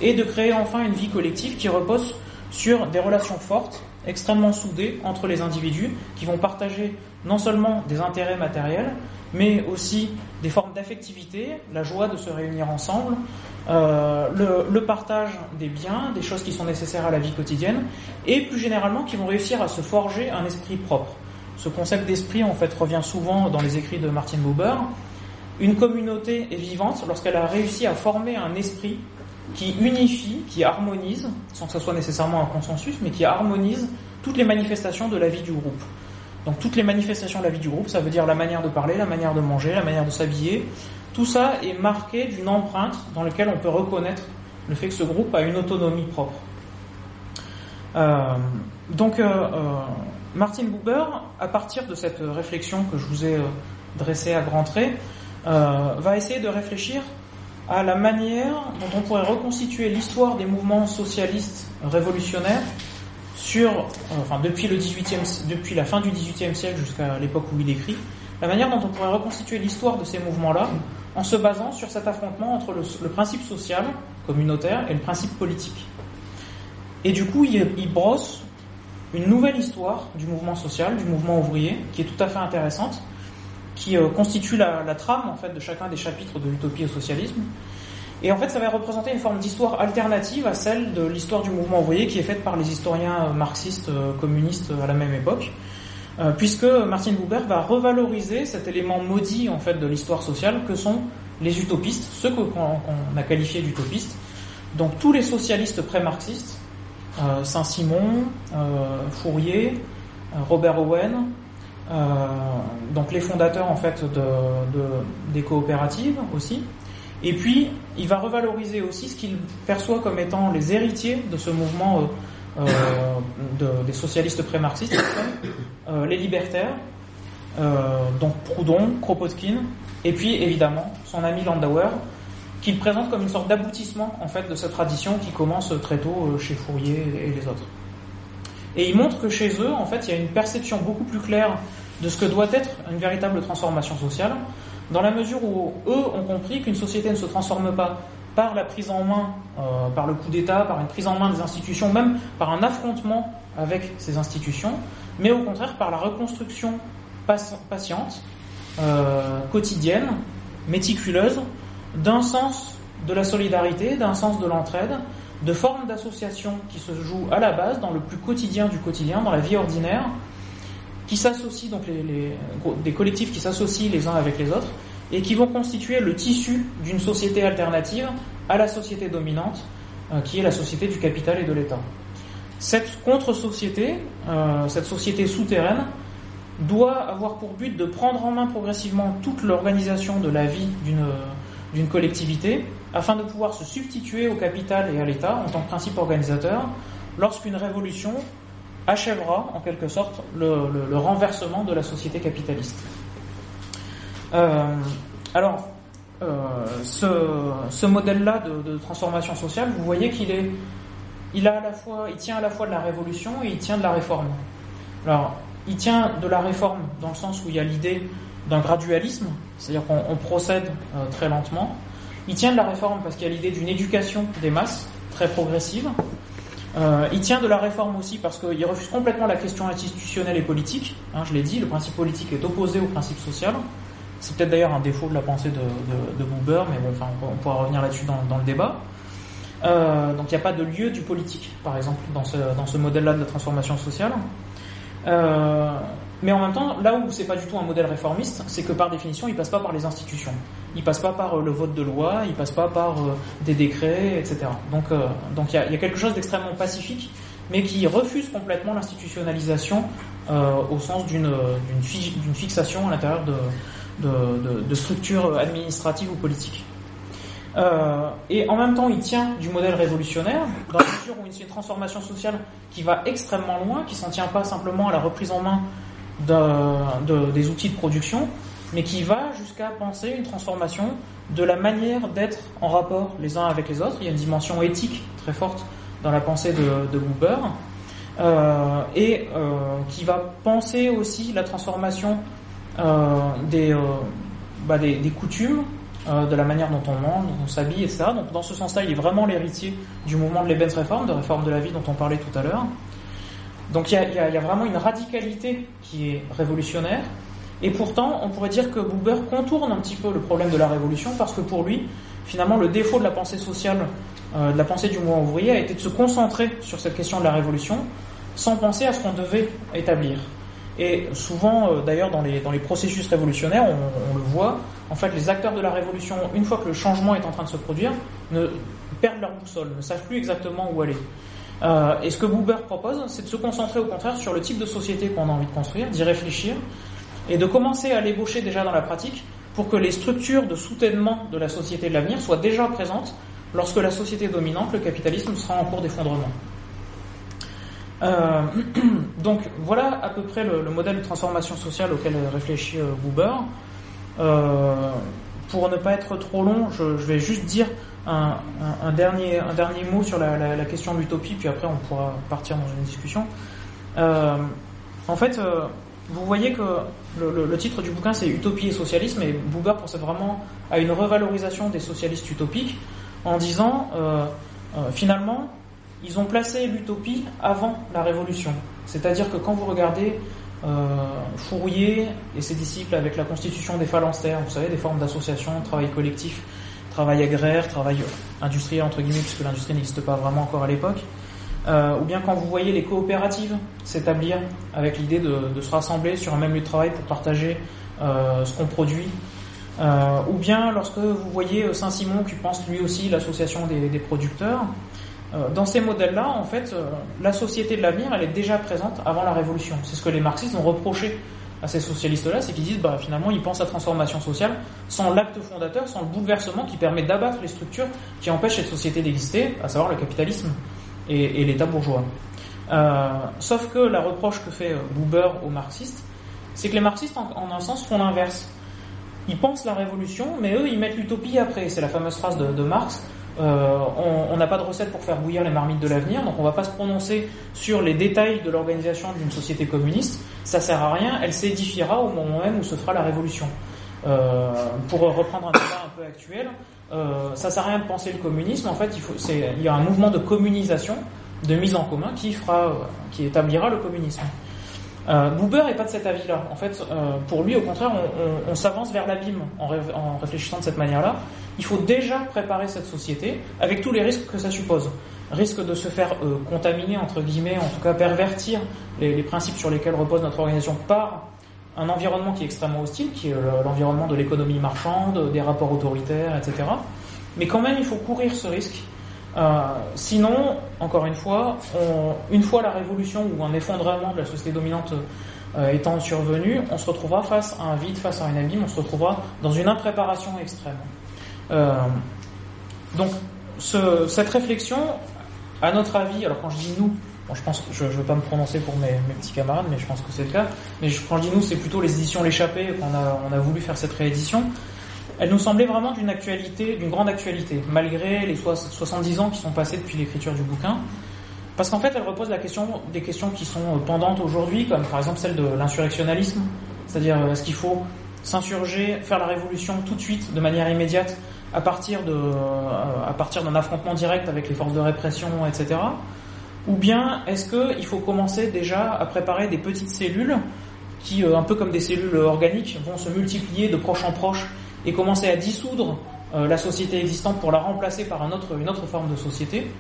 et de créer enfin une vie collective qui repose sur des relations fortes, extrêmement soudées entre les individus, qui vont partager non seulement des intérêts matériels, mais aussi des formes d'affectivité, la joie de se réunir ensemble, euh, le, partage des biens, des choses qui sont nécessaires à la vie quotidienne, et plus généralement qui vont réussir à se forger un esprit propre. Ce concept d'esprit, en fait, revient souvent dans les écrits de Martin Buber. Une communauté est vivante lorsqu'elle a réussi à former un esprit qui unifie, qui harmonise, sans que ce soit nécessairement un consensus, mais qui harmonise toutes les manifestations de la vie du groupe. Donc toutes les manifestations de la vie du groupe, ça veut dire la manière de parler, la manière de manger, la manière de s'habiller. Tout ça est marqué d'une empreinte dans laquelle on peut reconnaître le fait que ce groupe a une autonomie propre. Euh, donc euh, euh, Martin Buber, à partir de cette réflexion que je vous ai dressée à grands traits, va essayer de réfléchir à la manière dont on pourrait reconstituer l'histoire des mouvements socialistes révolutionnaires sur, euh, enfin depuis le 18e, depuis la fin du XVIIIe siècle jusqu'à l'époque où il écrit, la manière dont on pourrait reconstituer l'histoire de ces mouvements-là en se basant sur cet affrontement entre le, principe social, communautaire, et le principe politique. Et du coup, il, brosse une nouvelle histoire du mouvement social, du mouvement ouvrier, qui est tout à fait intéressante, qui euh, constitue la, trame en fait de chacun des chapitres de l'utopie au socialisme, et en fait, ça va représenter une forme d'histoire alternative à celle de l'histoire du mouvement ouvrier qui est faite par les historiens marxistes euh, communistes à la même époque, euh, puisque Martin Buber va revaloriser cet élément maudit en fait de l'histoire sociale que sont les utopistes, ceux qu'on a qualifiés d'utopistes, donc tous les socialistes pré-marxistes Saint-Simon, Fourier, Robert Owen, donc les fondateurs en fait de, des coopératives aussi. Et puis, il va revaloriser aussi ce qu'il perçoit comme étant les héritiers de ce mouvement des socialistes pré-marxistes, les libertaires, donc Proudhon, Kropotkin, et puis évidemment son ami Landauer, qu'il présente comme une sorte d'aboutissement en fait de cette tradition qui commence très tôt euh, chez Fourier et les autres. Et il montre que chez eux, en fait, il y a une perception beaucoup plus claire de ce que doit être une véritable transformation sociale, dans la mesure où eux ont compris qu'une société ne se transforme pas par la prise en main, euh, par le coup d'État, par une prise en main des institutions, même par un affrontement avec ces institutions, mais au contraire par la reconstruction patiente, euh, quotidienne, méticuleuse, d'un sens de la solidarité, d'un sens de l'entraide, de formes d'association qui se jouent à la base, dans le plus quotidien du quotidien, dans la vie ordinaire, qui s'associent, donc les, des collectifs qui s'associent les uns avec les autres, et qui vont constituer le tissu d'une société alternative à la société dominante, euh, qui est la société du capital et de l'État. Cette contre-société, euh, cette société souterraine, doit avoir pour but de prendre en main progressivement toute l'organisation de la vie d'une d'une collectivité afin de pouvoir se substituer au capital et à l'État en tant que principe organisateur lorsqu'une révolution achèvera en quelque sorte le, renversement de la société capitaliste. Euh, alors, euh, ce, modèle-là de, de, transformation sociale, vous voyez qu'il est, il a à la fois, il tient à la fois de la révolution et il tient de la réforme. Alors, il tient de la réforme dans le sens où il y a l'idée d'un gradualisme, c'est-à-dire qu'on procède euh, très lentement. Il tient de la réforme parce qu'il y a l'idée d'une éducation des masses très progressive. Euh, il tient de la réforme aussi parce qu'il refuse complètement la question institutionnelle et politique. Hein, je l'ai dit, le principe politique est opposé au principe social. C'est peut-être d'ailleurs un défaut de la pensée de, de, Buber, mais on pourra revenir là-dessus dans, le débat. Euh, donc il n'y a pas de lieu du politique, par exemple, dans ce, modèle-là de la transformation sociale. Mais en même temps, là où c'est pas du tout un modèle réformiste, c'est que par définition, il passe pas par les institutions. Il passe pas par euh, le vote de loi, il passe pas par euh, des décrets, etc. Donc, euh, donc il y a, y a, quelque chose d'extrêmement pacifique, mais qui refuse complètement l'institutionnalisation au sens d'une d'une fixation à l'intérieur de, de, structures administratives ou politiques. Et en même temps, il tient du modèle révolutionnaire, dans la mesure où c'est une transformation sociale qui va extrêmement loin, qui s'en tient pas simplement à la reprise en main de, des outils de production, mais qui va jusqu'à penser une transformation de la manière d'être en rapport les uns avec les autres. Il y a une dimension éthique très forte dans la pensée de, de euh, et euh, qui va penser aussi la transformation euh, des, bah des, des, coutumes, de la manière dont on mange, dont on s'habille, etc. Donc dans ce sens-là, il est vraiment l'héritier du mouvement de Lebensreform, de réforme de la vie dont on parlait tout à l'heure. Donc il y, a, vraiment une radicalité qui est révolutionnaire. Et pourtant, on pourrait dire que Buber contourne un petit peu le problème de la révolution parce que pour lui, finalement, le défaut de la pensée sociale, euh, de la pensée du mouvement ouvrier, a été de se concentrer sur cette question de la révolution sans penser à ce qu'on devait établir. Et souvent, euh, d'ailleurs, dans les, dans les processus révolutionnaires, on, on, le voit, en fait, les acteurs de la révolution, une fois que le changement est en train de se produire, ne perdent leur boussole, ne savent plus exactement où aller. Euh, et ce que Buber propose, c'est de se concentrer au contraire sur le type de société qu'on a envie de construire, d'y réfléchir, et de commencer à l'ébaucher déjà dans la pratique pour que les structures de soutènement de la société de l'avenir soient déjà présentes lorsque la société dominante, le capitalisme, sera en cours d'effondrement. Euh, donc voilà à peu près le, le, modèle de transformation sociale auquel réfléchit euh, Buber. Pour ne pas être trop long, je vais juste dire un, dernier, un dernier mot sur la, question de l'utopie, puis après on pourra partir dans une discussion. Euh, en fait, euh, vous voyez que le, titre du bouquin c'est Utopie et socialisme, et Buber procède vraiment à une revalorisation des socialistes utopiques en disant euh, finalement ils ont placé l'utopie avant la révolution. C'est-à-dire que quand vous regardez Fourier et ses disciples avec la constitution des phalanstères, vous savez, des formes d'association, travail collectif, travail agraire, travail industriel entre guillemets, puisque l'industrie n'existe pas vraiment encore à l'époque, euh, ou bien quand vous voyez les coopératives s'établir avec l'idée de, se rassembler sur un même lieu de travail pour partager euh, ce qu'on produit, euh, ou bien lorsque vous voyez Saint-Simon qui pense lui aussi l'association des, des producteurs, dans ces modèles-là, en fait, la société de l'avenir, elle est déjà présente avant la révolution. C'est ce que les marxistes ont reproché à ces socialistes-là, c'est qu'ils disent, bah, finalement, ils pensent à transformation sociale sans l'acte fondateur, sans le bouleversement qui permet d'abattre les structures qui empêchent cette société d'exister, à savoir le capitalisme et, l'État bourgeois. Euh, sauf que la reproche que fait Buber aux marxistes, c'est que les marxistes, en, un sens, font l'inverse. Ils pensent la révolution, mais eux, ils mettent l'utopie après. C'est la fameuse phrase de Marx euh, on n'a pas de recette pour faire bouillir les marmites de l'avenir, donc on ne va pas se prononcer sur les détails de l'organisation d'une société communiste. Ça sert à rien, elle s'édifiera au moment même où se fera la révolution. Euh, pour reprendre un débat un peu actuel, euh, ça sert à rien de penser le communisme. En fait, il, faut, il y a un mouvement de communisation, de mise en commun, qui fera, qui établira le communisme. Euh, Buber n'est pas de cet avis-là. En fait, euh, pour lui, au contraire, on, s'avance vers l'abîme en, réfléchissant de cette manière-là. Il faut déjà préparer cette société avec tous les risques que ça suppose. Risque de se faire euh, contaminer, entre guillemets, en tout cas pervertir les, principes sur lesquels repose notre organisation par un environnement qui est extrêmement hostile, qui est l'environnement de l'économie marchande, des rapports autoritaires, etc. Mais quand même, il faut courir ce risque euh, sinon, encore une fois, une fois la révolution ou un effondrement de la société dominante euh, étant survenu, on se retrouvera face à un vide, face à un abîme, on se retrouvera dans une impréparation extrême. Euh, donc, cette réflexion, à notre avis, alors quand je dis nous, je pense je ne veux pas me prononcer pour mes, petits camarades, mais je pense que c'est le cas. Mais quand je dis nous, c'est plutôt les éditions L'échappée qu'on on a voulu faire cette réédition elle nous semblait vraiment d'une actualité, d'une grande actualité, malgré les 70 ans qui sont passés depuis l'écriture du bouquin. Parce qu'en fait, elle repose la question, des questions qui sont pendantes aujourd'hui, comme par exemple celle de l'insurrectionnalisme. C'est-à-dire, est-ce qu'il faut s'insurger, faire la révolution tout de suite, de manière immédiate, à partir de, à partir d'un affrontement direct avec les forces de répression, etc. Ou bien est-ce qu'il faut commencer déjà à préparer des petites cellules qui, euh, un peu comme des cellules organiques, vont se multiplier de proche en proche et commencer à dissoudre euh, la société existante pour la remplacer par une autre forme de société.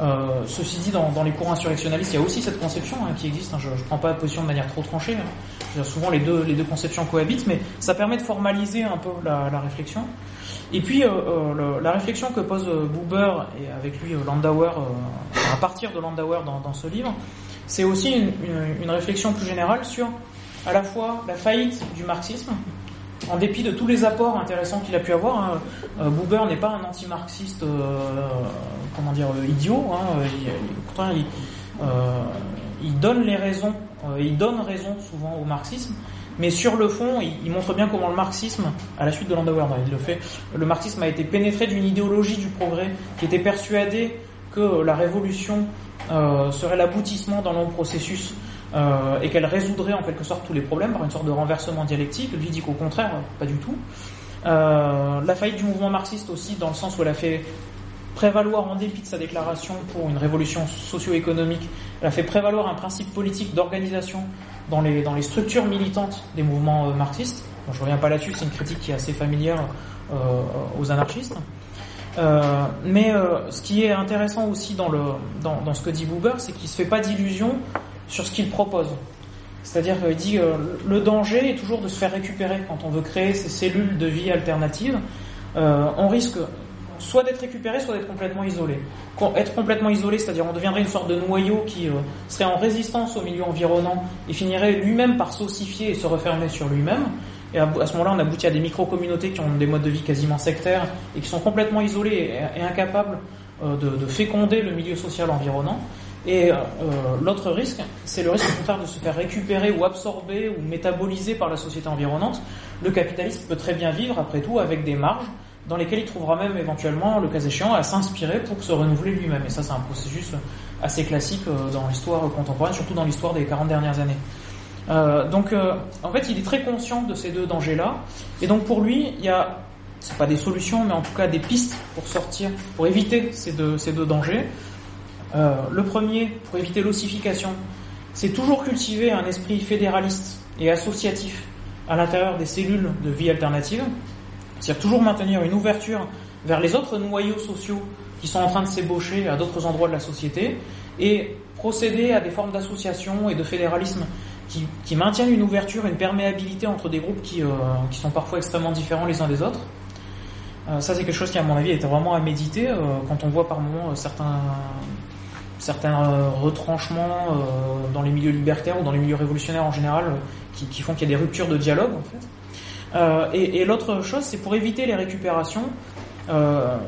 Euh, ceci dit, dans, les cours insurrectionnalistes, il y a aussi cette conception hein, qui existe. Hein. je ne prends pas position de manière trop tranchée. Hein. Souvent, les deux, conceptions cohabitent, mais ça permet de formaliser un peu la, réflexion. Et puis, euh, la réflexion que pose Buber et avec lui Landauer, à partir de Landauer dans, ce livre, c'est aussi une réflexion plus générale sur à la fois la faillite du marxisme, en dépit de tous les apports intéressants qu'il a pu avoir, hein, euh, Buber n'est pas un anti-marxiste, euh, comment dire, euh, idiot. Hein, il, il, donne les raisons, il donne raison souvent au marxisme, mais sur le fond, il, montre bien comment le marxisme, à la suite de Landauer, il le fait, le marxisme a été pénétré d'une idéologie du progrès qui était persuadée que la révolution serait l'aboutissement d'un long processus euh, et qu'elle résoudrait en quelque sorte tous les problèmes par une sorte de renversement dialectique. Lui dit qu'au contraire, pas du tout. Euh, la faillite du mouvement marxiste aussi, dans le sens où elle a fait prévaloir, en dépit de sa déclaration pour une révolution socio-économique, elle a fait prévaloir un principe politique d'organisation dans les, structures militantes des mouvements euh, marxistes. Bon, je reviens pas là-dessus, c'est une critique qui est assez familière aux anarchistes. Mais ce qui est intéressant aussi dans, ce que dit Buber, c'est qu'il se fait pas d'illusions sur ce qu'il propose. C'est-à-dire qu'il dit euh, le danger est toujours de se faire récupérer quand on veut créer ces cellules de vie alternatives. Euh, on risque soit d'être récupéré, soit d'être complètement isolé. Être complètement isolé, c'est-à-dire on deviendrait une sorte de noyau qui euh, serait en résistance au milieu environnant et finirait lui-même par s'ossifier et se refermer sur lui-même. Et à, ce moment-là, on aboutit à des micro-communautés qui ont des modes de vie quasiment sectaires et qui sont complètement isolés et, incapables euh, de féconder le milieu social environnant. Et euh, l'autre risque, c'est le risque contraire de se faire récupérer ou absorber ou métaboliser par la société environnante. Le capitaliste peut très bien vivre, après tout, avec des marges dans lesquelles il trouvera même éventuellement, le cas échéant, à s'inspirer pour se renouveler lui-même. Et ça, c'est un processus assez classique euh, dans l'histoire contemporaine, surtout dans l'histoire des 40 dernières années. Euh, donc, euh, en fait, il est très conscient de ces deux dangers-là. Et donc, pour lui, il y a, c'est pas des solutions, mais en tout cas des pistes pour sortir, pour éviter ces deux dangers. Euh, le premier, pour éviter l'ossification, c'est toujours cultiver un esprit fédéraliste et associatif à l'intérieur des cellules de vie alternative, c'est-à-dire toujours maintenir une ouverture vers les autres noyaux sociaux qui sont en train de s'ébaucher à d'autres endroits de la société, et procéder à des formes d'association et de fédéralisme qui, maintiennent une ouverture, une perméabilité entre des groupes qui, euh, sont parfois extrêmement différents les uns des autres. Euh, ça, c'est quelque chose qui, à mon avis, était vraiment à méditer quand on voit par moments certains certains euh, retranchements euh, dans les milieux libertaires ou dans les milieux révolutionnaires en général euh, qui, font qu'il y a des ruptures de dialogue en fait. Et l'autre chose, c'est pour éviter les récupérations.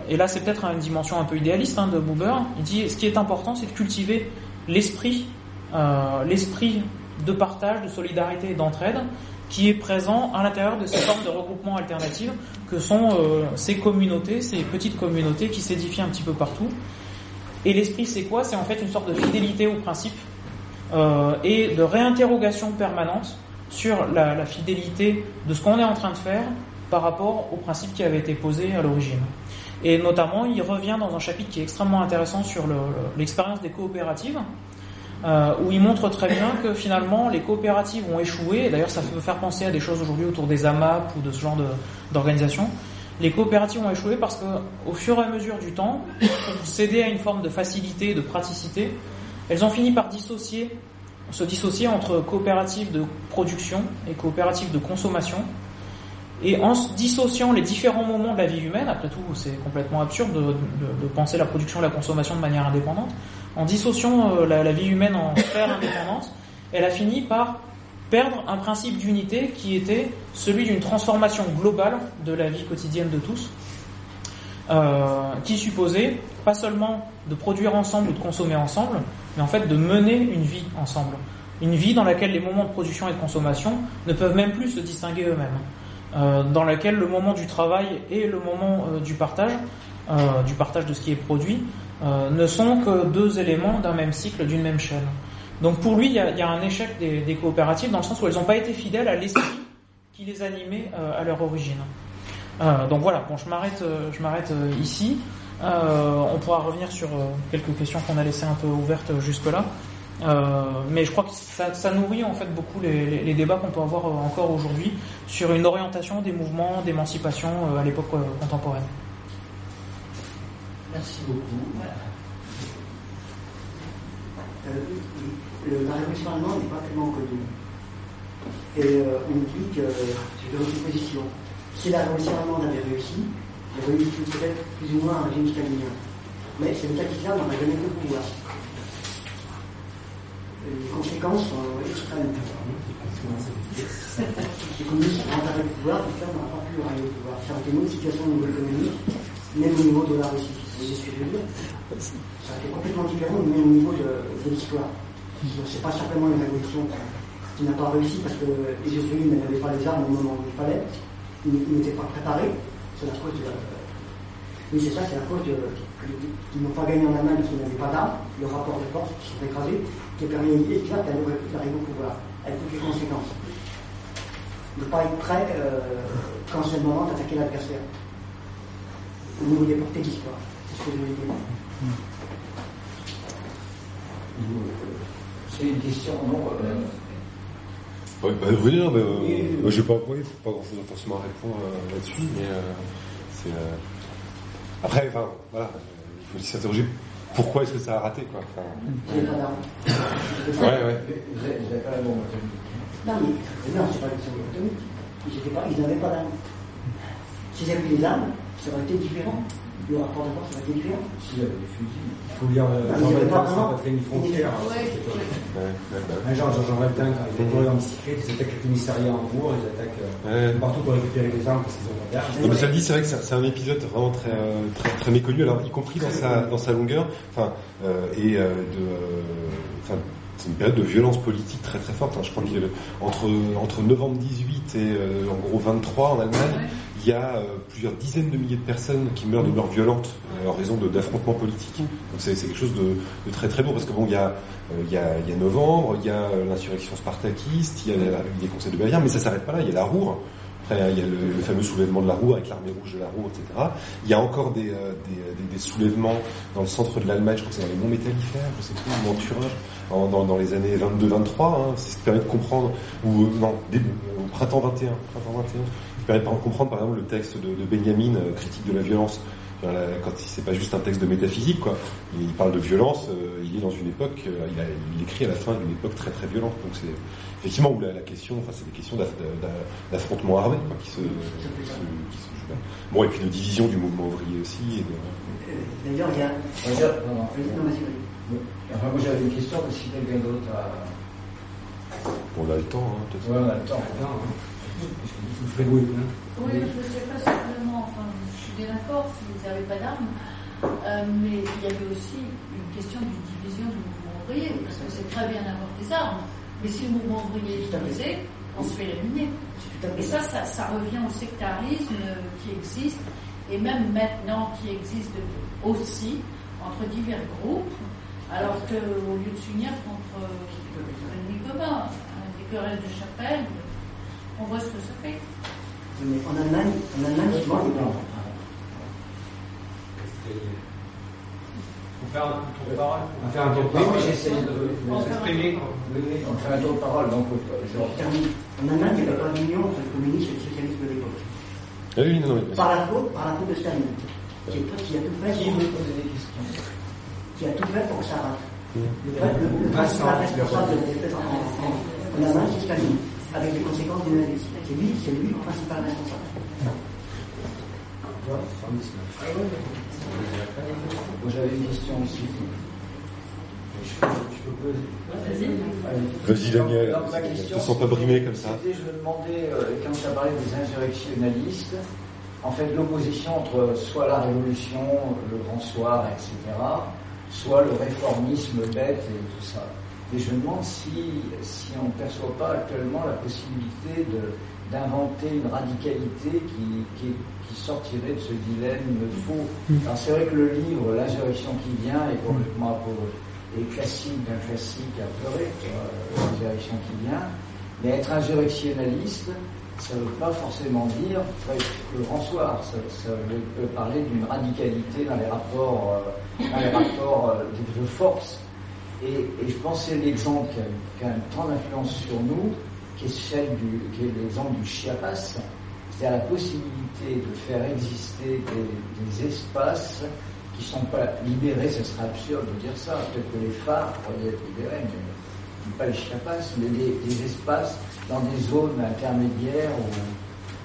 et là, c'est peut-être une dimension un peu idéaliste hein, de Buber. Il dit ce qui est important, c'est de cultiver l'esprit, l'esprit de partage, de solidarité et d'entraide qui est présent à l'intérieur de ces formes de regroupement alternatives que sont ces communautés, ces petites communautés qui s'édifient un petit peu partout. Et l'esprit, c'est quoi? C'est en fait une sorte de fidélité au principe euh, et de réinterrogation permanente sur la, fidélité de ce qu'on est en train de faire par rapport au principe qui avait été posé à l'origine. Et notamment, il revient dans un chapitre qui est extrêmement intéressant sur le- le- l'expérience des coopératives, euh, où il montre très bien que finalement les coopératives ont échoué, et d'ailleurs ça peut faire penser à des choses aujourd'hui autour des AMAP ou de ce genre d'organisations. Les coopératives ont échoué parce que, au fur et à mesure du temps, pour à une forme de facilité, de praticité, elles ont fini par se dissocier entre coopératives de production et coopératives de consommation. Et en dissociant les différents moments de la vie humaine, après tout c'est complètement absurde de, penser la production et la consommation de manière indépendante, en dissociant euh, la, vie humaine en sphères indépendantes, elle a fini par perdre un principe d'unité qui était celui d'une transformation globale de la vie quotidienne de tous, euh, qui supposait pas seulement de produire ensemble ou de consommer ensemble, mais en fait de mener une vie ensemble. Une vie dans laquelle les moments de production et de consommation ne peuvent même plus se distinguer eux-mêmes. Euh, dans laquelle le moment du travail et le moment euh, du partage, du partage de ce qui est produit, ne sont que deux éléments d'un même cycle, d'une même chaîne. Donc pour lui, il y a, il y a un échec des, des coopératives dans le sens où elles n'ont pas été fidèles à l'esprit qui les animait euh, à leur origine. Euh, donc voilà, bon, je m'arrête, euh, je m'arrête euh, ici. Euh, on pourra revenir sur quelques questions qu'on a laissées un peu ouvertes jusque-là. Euh, mais je crois que ça, ça nourrit en fait beaucoup les, les- les débats qu'on peut avoir encore aujourd'hui sur une orientation des mouvements d'émancipation à l'époque contemporaine. Merci beaucoup. Euh, le- la révolution allemande n'est pas tellement connue. Et euh, on dit que c'est de votre position. Si la révolution allemande avait réussi, il aurait eu peut-être plus ou moins un régime stalinien. Mais c'est le cas qu'Hitler n'en a jamais le pouvoir. Et Les conséquences sont extrêmes. Les communistes sont rentrés au pouvoir, Hitler n'a pas pu arriver au pouvoir. Ça a été une situation au niveau économique, même au niveau de la Russie. Vous voyez ce que je veux dire? Ça a été complètement différent, même au niveau de l'histoire. Donc, C'est pas simplement une révolution qui n'a pas réussi parce que les Israéliens n'avaient pas les armes au moment où il fallait, ils n'étaient pas préparés. C'est la cause de la... Oui, c'est ça, c'est la cause de... qu'ils n'ont pas gagné en Allemagne parce qu'ils n'avaient pas d'armes, le rapport de force qui sont écrasés, qui a permis à Hitler d'arriver au pouvoir, avec toutes les conséquences. Ne pas être prêt euh, quand c'est le moment d'attaquer l'adversaire. Au niveau des portées d'histoire. C'est ce que je voulais dire. C'est une question, non Ouais, bah, oui, non, mais, euh, Oui, oui, oui. j'ai pas, oui, faut pas grand chose forcément à répondre euh, là-dessus, mais euh, c'est. euh, Après, enfin, voilà, euh, il faut aussi s'interroger pourquoi est-ce que ça a raté, quoi. Enfin, Ils n'avaient pas d'armes. ouais, ouais. vous avez vous avez pas la bombe atomique. Non, mais non, c'est pas une question atomique. Ils étaient pas- ils n'avaient pas d'armes. S'ils avaient eu des armes, ça aurait été différent. Le rapport de force avait des fusils. Il faut lire euh, Ah, Jean il y avait Valjean pas sans un. Catherine Frontière. Ouais. ouais, ouais, Un genre Jean Valjean, quand il est tourné en bicyclette, ils attaquent le commissariat en bourg, ils attaquent euh, ouais. partout pour récupérer les armes parce qu'ils ont pas d'armes. Non, mais ça dit, c'est vrai que c'est c'est un épisode vraiment très, euh, très, très méconnu, alors y compris dans sa, dans sa longueur, enfin, euh, et euh, de, euh, enfin, c'est une période de violence politique très très forte. hein. Je crois qu'il y a le- entre entre novembre 18 et euh, en gros 23 en Allemagne, il y a euh, plusieurs dizaines de milliers de personnes qui meurent de mort violente euh, en raison d'affrontements politiques. Donc c'est quelque chose de, très très lourd parce que bon, il y a euh, novembre, il y a l'insurrection spartakiste, il y a la- les conseils de Berlin, mais ça s'arrête pas là. Il y a la Roure. Après, il y a le, fameux soulèvement de la Roue avec l'armée rouge de la Roue, etc. Il y a encore des, des, des- des soulèvements dans le centre de l'Allemagne, je crois que c'est dans les monts métallifères, je sais plus, ou en dans, les années 22-23, hein, c'est ce qui permet de comprendre, ou non, au printemps 21, printemps 21, qui permet de comprendre par exemple le texte de, de Benjamin, euh, critique de la violence, quand c'est pas juste un texte de métaphysique, quoi. Il, parle de violence. Euh, il est dans une époque. Euh, il, a, il, écrit à la fin d'une époque très très violente. Donc c'est effectivement où la, la, question, enfin c'est des questions d'affrontement armé quoi, qui, se, qui, se, qui se jouent là. Bon et puis de division du mouvement ouvrier aussi. Et de... D'ailleurs, il y a. Enfin, moi j'avais une question, mais si quelqu'un d'autre a. On a le temps, hein, peut-être. Ouais, on a le temps. Plein. Oui, je ne sais pas simplement, enfin, je suis bien d'accord si vous n'avez pas d'armes, euh, mais il y avait aussi une question de division du mouvement ouvrier, parce que c'est très bien d'avoir des armes, mais si le mouvement ouvrier est divisé, on se fait éliminer. Et ça, ça, ça, revient au sectarisme qui existe, et même maintenant qui existe aussi entre divers groupes, alors qu'au lieu de s'unir contre l'ennemi commun, des querelles de chapelle, on voit ce que ça fait. Mais en Allemagne, en Allemagne, souvent, les blancs. On fait un tour de parole. On fait un tour de parole. Oui, j'essaie de s'exprimer. On fait un tour de parole, donc je termine. En Allemagne, il n'y avait pas d'union entre le communisme et le socialisme de l'époque. Oui, non, non, par la faute, par la faute de Staline, qui, est, qui a tout fait. Qui veut poser des questions Qui a tout fait pour que ça rate. Le, le, le principal responsable de l'espèce en, en Allemagne, c'est Staline avec les conséquences du nazisme. C'est lui, c'est lui le principal responsable. j'avais une question aussi. Vas-y Daniel, ne te sens pas brimé comme ça. Je me demandais, euh, quand tu as parlé des insurrectionnalistes, en fait l'opposition entre soit la révolution, le grand soir, etc., soit le réformisme bête et tout ça. Et je me demande si, si on ne perçoit pas actuellement la possibilité d'inventer une radicalité qui, qui, qui, sortirait de ce dilemme faux. Mm. c'est vrai que le livre L'insurrection qui vient est complètement est classique d'un classique à pleurer, l'insurrection qui vient. Mais être insurrectionnaliste, ça ne veut pas forcément dire le grand soir. Ça, ça veut parler d'une radicalité dans les rapports, euh, dans les rapports euh, de force et, je pense que c'est l'exemple qui a, une grande influence sur nous, qui est l'exemple du Chiapas, c'est-à-dire la possibilité de faire exister des, espaces qui ne sont pas libérés, ce serait absurde de dire ça, peut-être que les phares pourraient être libérés, mais pas les Chiapas, mais des, espaces dans des zones intermédiaires.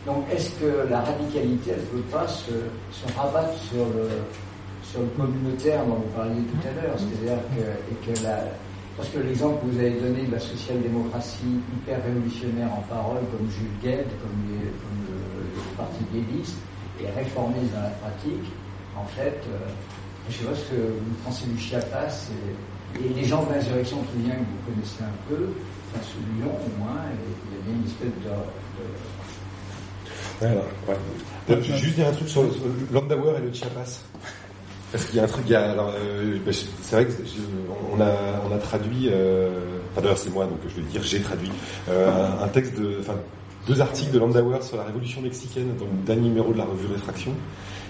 Donc est-ce que la radicalité, elle ne peut pas se, se rabattre sur le, sur le communautaire dont vous parliez tout à l'heure, c'est-à-dire que, et que la, parce que l'exemple que vous avez donné de la social-démocratie hyper révolutionnaire en parole, comme Jules Gued, comme, les, comme le, parti gayiste, et réformiste dans la pratique, en fait, euh, je sais pas ce que vous pensez du Chiapas et, et les gens de l'insurrection qui viennent, que vous connaissez un peu, enfin, sous Lyon au moins, il y a bien une espèce de, de ouais. Vais juste dire un truc sur, sur Landauer et le Chiapas. Parce qu'il y a un truc, il y a, alors, euh, bah, c'est vrai que on a, traduit, euh, enfin d'ailleurs c'est moi donc je vais dire j'ai traduit euh, un, texte de, enfin deux articles de Landauer sur la révolution mexicaine dans le dernier numéro de la revue Réfraction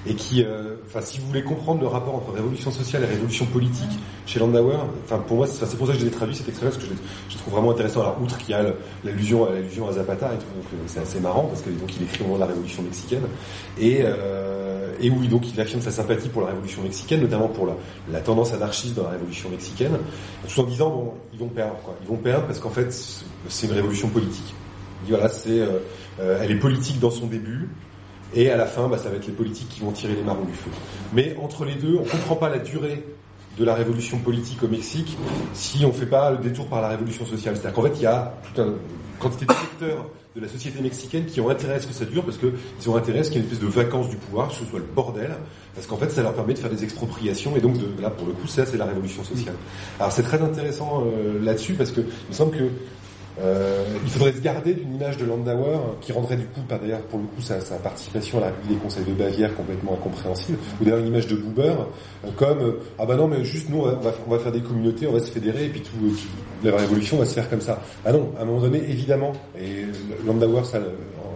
et qui, euh, enfin, si vous voulez comprendre le rapport entre révolution sociale et révolution politique chez Landauer, enfin, pour moi, c'est pour ça que je l'ai traduit cet extrait parce que je, trouve vraiment intéressant. Alors, outre qu'il y a l'allusion à l'allusion à Zapata et tout, donc euh, c'est assez marrant parce que donc il écrit au moment de la révolution mexicaine et euh, oui, donc il affirme sa sympathie pour la révolution mexicaine, notamment pour la, la tendance anarchiste dans la révolution mexicaine, tout en disant bon, ils vont perdre, quoi. Ils vont perdre parce qu'en fait, c'est une révolution politique. Il dit voilà, c'est, euh, euh, elle est politique dans son début, et à la fin, bah, ça va être les politiques qui vont tirer les marrons du feu. Mais entre les deux, on ne comprend pas la durée de la révolution politique au Mexique si on ne fait pas le détour par la révolution sociale. C'est-à-dire qu'en fait, il y a toute une quantité de secteurs de la société mexicaine qui ont intérêt à ce que ça dure parce qu'ils ont intérêt à ce qu'il y ait une espèce de vacances du pouvoir, que ce soit le bordel, parce qu'en fait ça leur permet de faire des expropriations et donc de, là pour le coup ça c'est la révolution sociale. Alors c'est très intéressant euh, là-dessus parce que il me semble que euh, il faudrait se garder d'une image de Landauer qui rendrait du coup, pas d'ailleurs pour le coup, sa, participation à la République des Conseils de Bavière complètement incompréhensible, ou d'ailleurs une image de Buber euh, comme euh, ah bah non mais juste nous on va, faire des communautés, on va se fédérer et puis tout, la révolution va se faire comme ça. Ah non, à un moment donné évidemment, et Landauer ça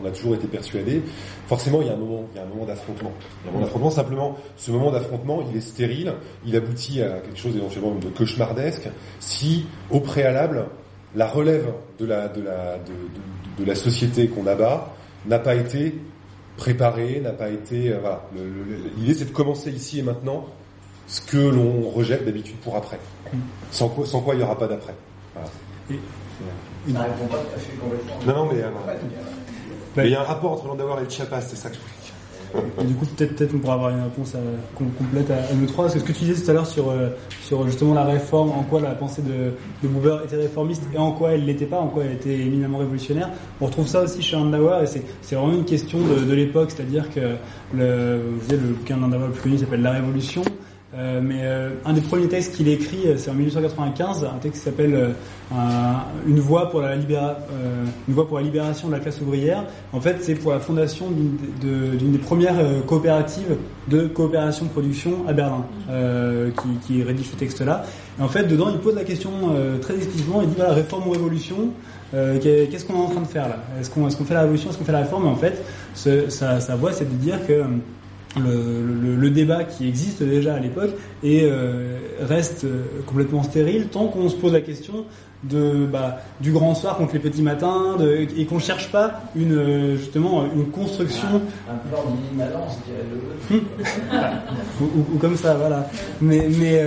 on a toujours été persuadé, forcément il y a un moment, il y a un moment d'affrontement. Il y a un moment d'affrontement, simplement ce moment d'affrontement il est stérile, il aboutit à quelque chose éventuellement de cauchemardesque si au préalable la relève de la, de la, de, de, la société qu'on abat n'a pas été préparé, n'a pas été. voilà. L'idée, c'est de commencer ici et maintenant ce que l'on rejette d'habitude pour après. Sans quoi, sans quoi il n'y aura pas d'après. Voilà. Ça répond pas tout à fait complètement. Non, non, mais il y a un rapport entre Landauer et le Chiapas, c'est ça que je voulais dire. Du coup, peut-être peut on pourra avoir une réponse complète à, nous trois. Parce que ce que tu disais tout à l'heure sur, euh, sur justement la réforme, en quoi la pensée de, de Buber était réformiste et en quoi elle l'était pas, en quoi elle était éminemment révolutionnaire, on retrouve ça aussi chez Landauer et c'est vraiment une question de, de l'époque, c'est-à-dire que le, vous savez, le bouquin de Landauer le plus connu s'appelle La Révolution. Euh, mais euh, un des premiers textes qu'il écrit, euh, c'est en 1895, un texte qui s'appelle une voix pour la une voix pour la libération de la classe ouvrière. En fait, c'est pour la fondation d'une des premières coopératives de coopération production à Berlin, qui, qui, rédige ce texte-là. Et en fait, dedans, il pose la question très explicitement. Il dit voilà, réforme ou révolution. Qu'est-ce qu'on est en train de faire là? Est-ce qu'on est qu'on fait la révolution Est-ce qu'on fait la réforme? Et en fait, sa, sa voix, c'est de dire que le, le, débat qui existe déjà à l'époque et euh, reste euh, complètement stérile tant qu'on se pose la question de bah, du grand soir contre les petits matins de, et qu'on cherche pas une euh, justement une construction. Ah, un plan d'immanence ou, ou, comme ça voilà. Mais mais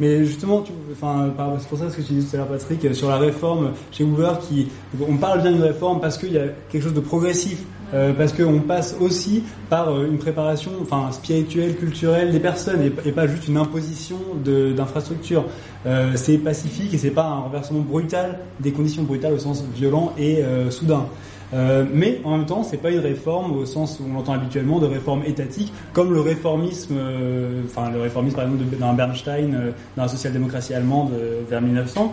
mais justement c'est pour ça ce que tu disais tout à l'heure Patrick sur la réforme chez Hoover qui on parle bien d'une réforme parce qu'il y a quelque chose de progressif euh, parce qu'on passe aussi par euh, une préparation spirituelle, culturelle des personnes et, pas juste une imposition d'infrastructures. Euh, c'est pacifique et c'est pas un renversement brutal des conditions brutales au sens violent et soudain. Mais en même temps, c'est pas une réforme au sens où on l'entend habituellement de réforme étatique, comme le réformisme, enfin le réformisme par exemple d'un Bernstein dans la social-démocratie allemande vers 1900.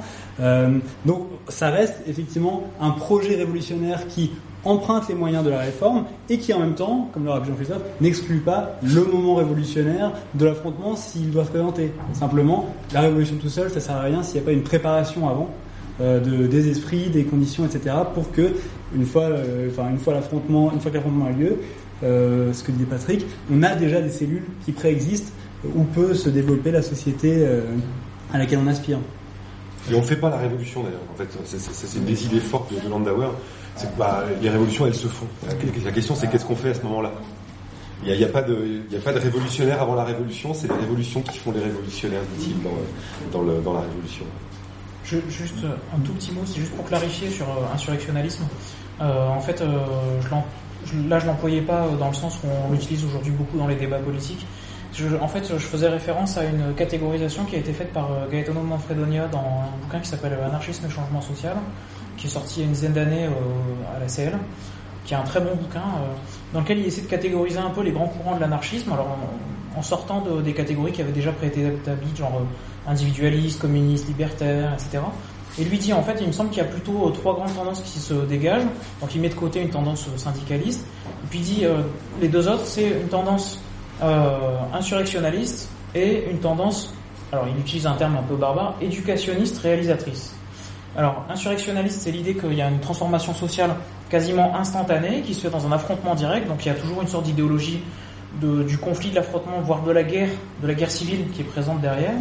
donc ça reste effectivement un projet révolutionnaire qui emprunte les moyens de la réforme et qui en même temps, comme le rappelle Jean-Christophe, n'exclut pas le moment révolutionnaire de l'affrontement s'il doit se présenter. Simplement, la révolution tout seul, ça sert à rien s'il n'y a pas une préparation avant euh, de, des esprits, des conditions, etc. pour que une fois, euh, enfin une fois l'affrontement, une fois que l'affrontement a lieu, euh, ce que dit Patrick, on a déjà des cellules qui préexistent où peut se développer la société à laquelle on aspire. Et on ne fait pas la révolution d'ailleurs. En fait, c'est une des idées fortes de, Landauer c'est bah, les révolutions, elles se font. La question, c'est qu'est-ce qu'on fait à ce moment-là? Il n'y a, pas de, révolutionnaire avant la révolution, c'est les révolutions qui font les révolutionnaires, dit dans, dans, dans la révolution. Juste un tout petit mot, c'est juste pour clarifier sur euh, insurrectionnalisme. Euh, en fait, euh, je là, je l'employais pas dans le sens où on l'utilise aujourd'hui beaucoup dans les débats politiques. en fait, je faisais référence à une catégorisation qui a été faite par Gaetano Manfredonia dans un bouquin qui s'appelle Anarchisme et changement social, qui est sorti il y a une dizaine d'années euh, à la CL, qui est un très bon bouquin, euh, dans lequel il essaie de catégoriser un peu les grands courants de l'anarchisme, alors en, sortant de, des catégories qui avaient déjà été établies, genre euh, individualiste, communiste, libertaire, etc. Et lui dit en fait, il me semble qu'il y a plutôt trois grandes tendances qui se dégagent. Donc il met de côté une tendance syndicaliste, et puis il dit les deux autres, c'est une tendance insurrectionnaliste et une tendance, alors il utilise un terme un peu barbare, éducationniste réalisatrice. Alors, insurrectionnaliste, c'est l'idée qu'il y a une transformation sociale quasiment instantanée qui se fait dans un affrontement direct. Donc, il y a toujours une sorte d'idéologie du conflit, de l'affrontement, voire de la guerre, de la guerre civile qui est présente derrière.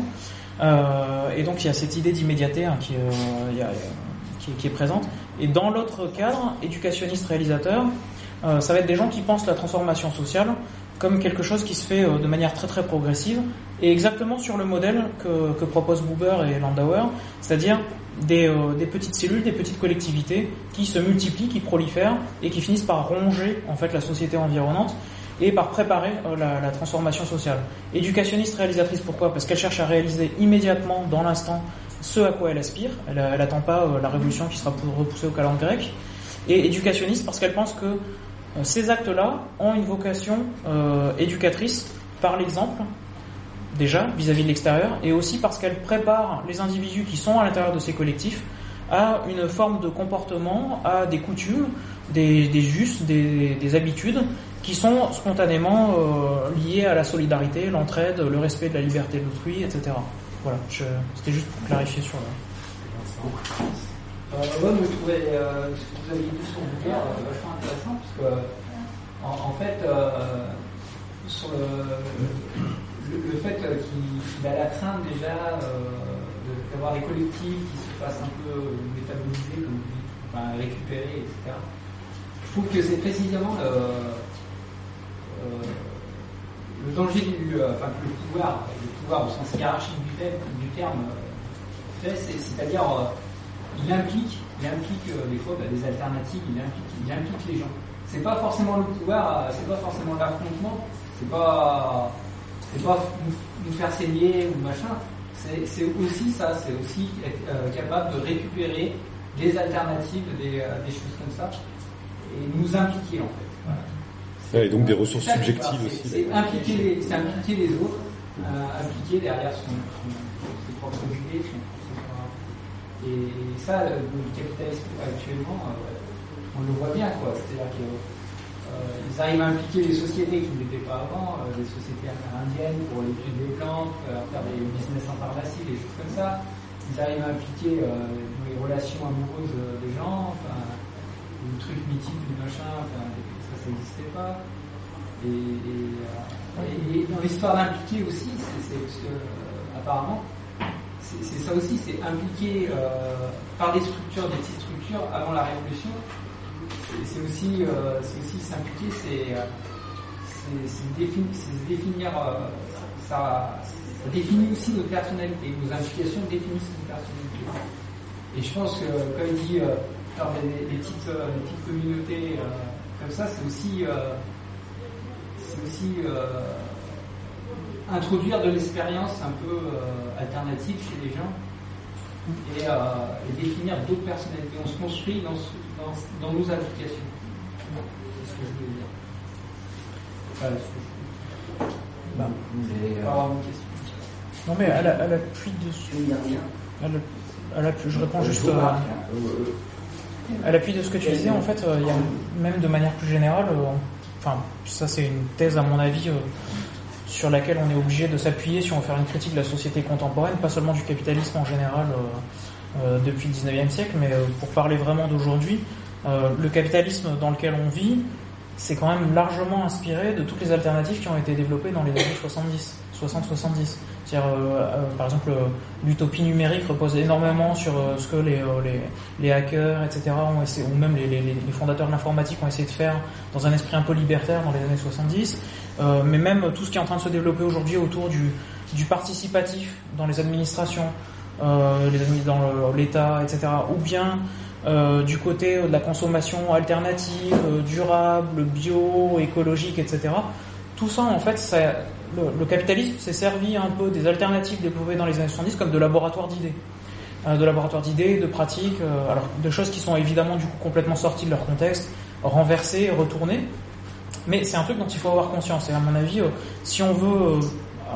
Euh, et donc, il y a cette idée d'immédiateté hein, euh, qui, est présente. Et dans l'autre cadre, éducationniste réalisateur, euh, ça va être des gens qui pensent la transformation sociale comme quelque chose qui se fait de manière très très progressive et exactement sur le modèle que, proposent Buber et Landauer, c'est-à-dire euh, des, petites cellules, des petites collectivités qui se multiplient, qui prolifèrent et qui finissent par ronger en fait la société environnante et par préparer euh, la, transformation sociale. Éducationniste réalisatrice, pourquoi? Parce qu'elle cherche à réaliser immédiatement, dans l'instant, ce à quoi elle aspire. Elle n'attend pas euh, la révolution qui sera repoussée au calendrier grec. Et éducationniste parce qu'elle pense que ces actes-là ont une vocation éducatrice par l'exemple déjà vis-à-vis de l'extérieur, et aussi parce qu'elle prépare les individus qui sont à l'intérieur de ces collectifs à une forme de comportement, à des coutumes, des, des justes, des, habitudes qui sont spontanément euh, liées à la solidarité, l'entraide, le respect de la liberté de l'autrui, etc. Voilà, c'était juste pour clarifier sur le... Euh, je trouvais euh, ce que vous avez dit sur le euh, vachement intéressant, parce que, en, en fait, euh, sur le, fait qu'il a la crainte déjà euh, d'avoir des collectifs qui se fassent un peu métaboliser, comme enfin, récupérer, etc. Je trouve que c'est précisément le danger du, enfin, que le pouvoir, le pouvoir au sens hiérarchique du, terme, fait, c'est-à-dire il implique, il implique des fois bah, des alternatives, il implique, il implique les gens. C'est pas forcément le pouvoir, c'est pas forcément l'affrontement, c'est pas, c'est pas nous, faire saigner ou machin. C'est aussi ça, c'est aussi être capable de récupérer des alternatives, des choses comme ça et nous impliquer en fait. Et donc des ressources subjectives aussi. C'est impliquer, les, impliquer les autres, euh, impliquer derrière son, ses propres idées. et ça, le, capitalisme actuellement, euh, on le voit bien quoi. C'est-à-dire qu'ils euh, arrivent à impliquer des sociétés qui n'étaient pas avant, des sociétés amérindiennes pour l'étude des plantes, faire des business en pharmacie, des choses comme ça. Ils arrivent à impliquer les relations amoureuses des gens. Enfin, le truc mythique du machin, enfin, n'existait pas. Et, et, dans l'histoire d'impliquer aussi, c'est euh, apparemment, c'est ça aussi, c'est impliquer euh, par des structures, des petites structures avant la révolution. C'est aussi, euh, aussi s'impliquer, c'est définir, définir ça, définit aussi nos personnalités, nos implications définissent nos personnalités. Et je pense que, comme il dit alors les, petites, euh, petites, communautés euh, comme ça, c'est aussi, euh, c'est aussi introduire de l'expérience un peu alternative chez les gens et, définir d'autres personnalités. On se construit dans, dans, nos applications. C'est ce que je veux dire. Voilà ce que je une question. Non mais à l'appui de ce... À l'appui, je réponds juste... À... À l'appui de ce que tu disais, en fait, euh, il y a même de manière plus générale, euh, enfin, ça c'est une thèse à mon avis euh, sur laquelle on est obligé de s'appuyer si on veut faire une critique de la société contemporaine, pas seulement du capitalisme en général depuis le 19e siècle, mais pour parler vraiment d'aujourd'hui, le capitalisme dans lequel on vit, c'est quand même largement inspiré de toutes les alternatives qui ont été développées dans les années 70, 60-70. C'est-à-dire, euh, euh, par exemple, l'utopie numérique repose énormément sur euh, ce que les, les, hackers, etc., ou même les, les, fondateurs de l'informatique ont essayé de faire dans un esprit un peu libertaire dans les années 70. mais même tout ce qui est en train de se développer aujourd'hui autour du, du participatif dans les administrations, les dans l'État, etc., ou bien du côté de la consommation alternative, durable, bio, écologique, etc. Tout ça, en fait, ça, le, capitalisme s'est servi un peu des alternatives développées dans les années 70 comme de laboratoires d'idées. Euh, de laboratoires d'idées, de pratiques, euh, alors de choses qui sont évidemment du coup complètement sorties de leur contexte, renversées, retournées. Mais c'est un truc dont il faut avoir conscience. Et à mon avis, euh, si on veut,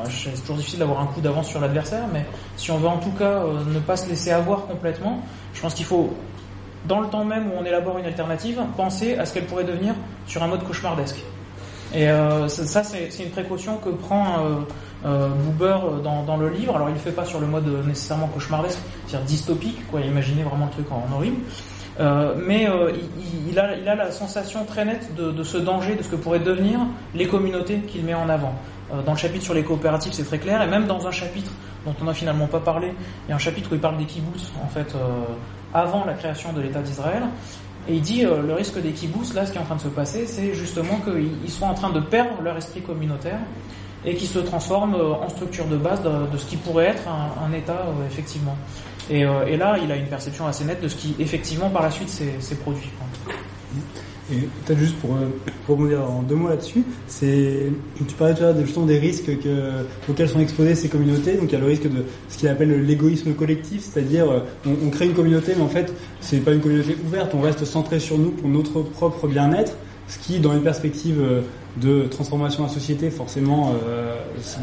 c'est toujours difficile d'avoir un coup d'avance sur l'adversaire, mais si on veut en tout cas ne pas se laisser avoir complètement, je pense qu'il faut, dans le temps même où on élabore une alternative, penser à ce qu'elle pourrait devenir sur un mode cauchemardesque. Et euh, ça, c'est une précaution que prend euh, euh euh, dans, dans, le livre. Alors, il ne fait pas sur le mode nécessairement cauchemardesque, c'est-à-dire dystopique, quoi. Imaginez vraiment le truc en, horrible. Euh, mais il, il, a, il, a, la sensation très nette de, de, ce danger, de ce que pourraient devenir les communautés qu'il met en avant. dans le chapitre sur les coopératives, c'est très clair, et même dans un chapitre dont on n'a finalement pas parlé, il y a un chapitre où il parle des kibbutz, en fait, avant la création de l'État d'Israël, et il dit euh, le risque des kibbutz, là, ce qui est en train de se passer, c'est justement qu'ils soient en train de perdre leur esprit communautaire et qu'ils se transforment euh, en structure de base de, ce qui pourrait être un, État, euh, effectivement. Et, et, là, il a une perception assez nette de ce qui, effectivement, par la suite, s'est produit. Et peut-être juste pour, euh, pour rebondir en deux mots là-dessus, c'est tu parlais déjà justement des risques que, auxquels sont exposées ces communautés. Donc il y a le risque de ce qu'il appelle l'égoïsme collectif, c'est-à-dire euh, on, crée une communauté, mais en fait c'est pas une communauté ouverte. On reste centré sur nous pour notre propre bien-être, ce qui, dans une perspective euh, de transformation de la société, forcément,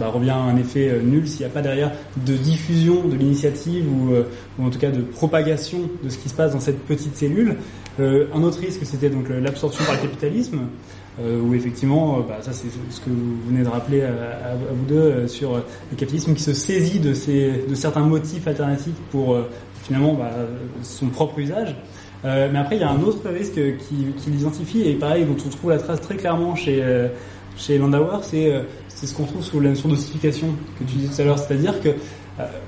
bah, revient à un effet nul s'il n'y a pas derrière de diffusion de l'initiative ou, ou en tout cas de propagation de ce qui se passe dans cette petite cellule. Euh, un autre risque, c'était donc l'absorption par le capitalisme, euh, où effectivement, euh, bah, ça c'est ce que vous venez de rappeler à, vous deux sur le capitalisme qui se saisit de, certains motifs alternatifs pour finalement bah, son propre usage. mais après, il y a un autre risque qui, qui l'identifie et pareil dont on trouve la trace très clairement chez chez Landauer, c'est c'est ce qu'on trouve sous la notion d'ossification que tu disais tout à l'heure, c'est-à-dire que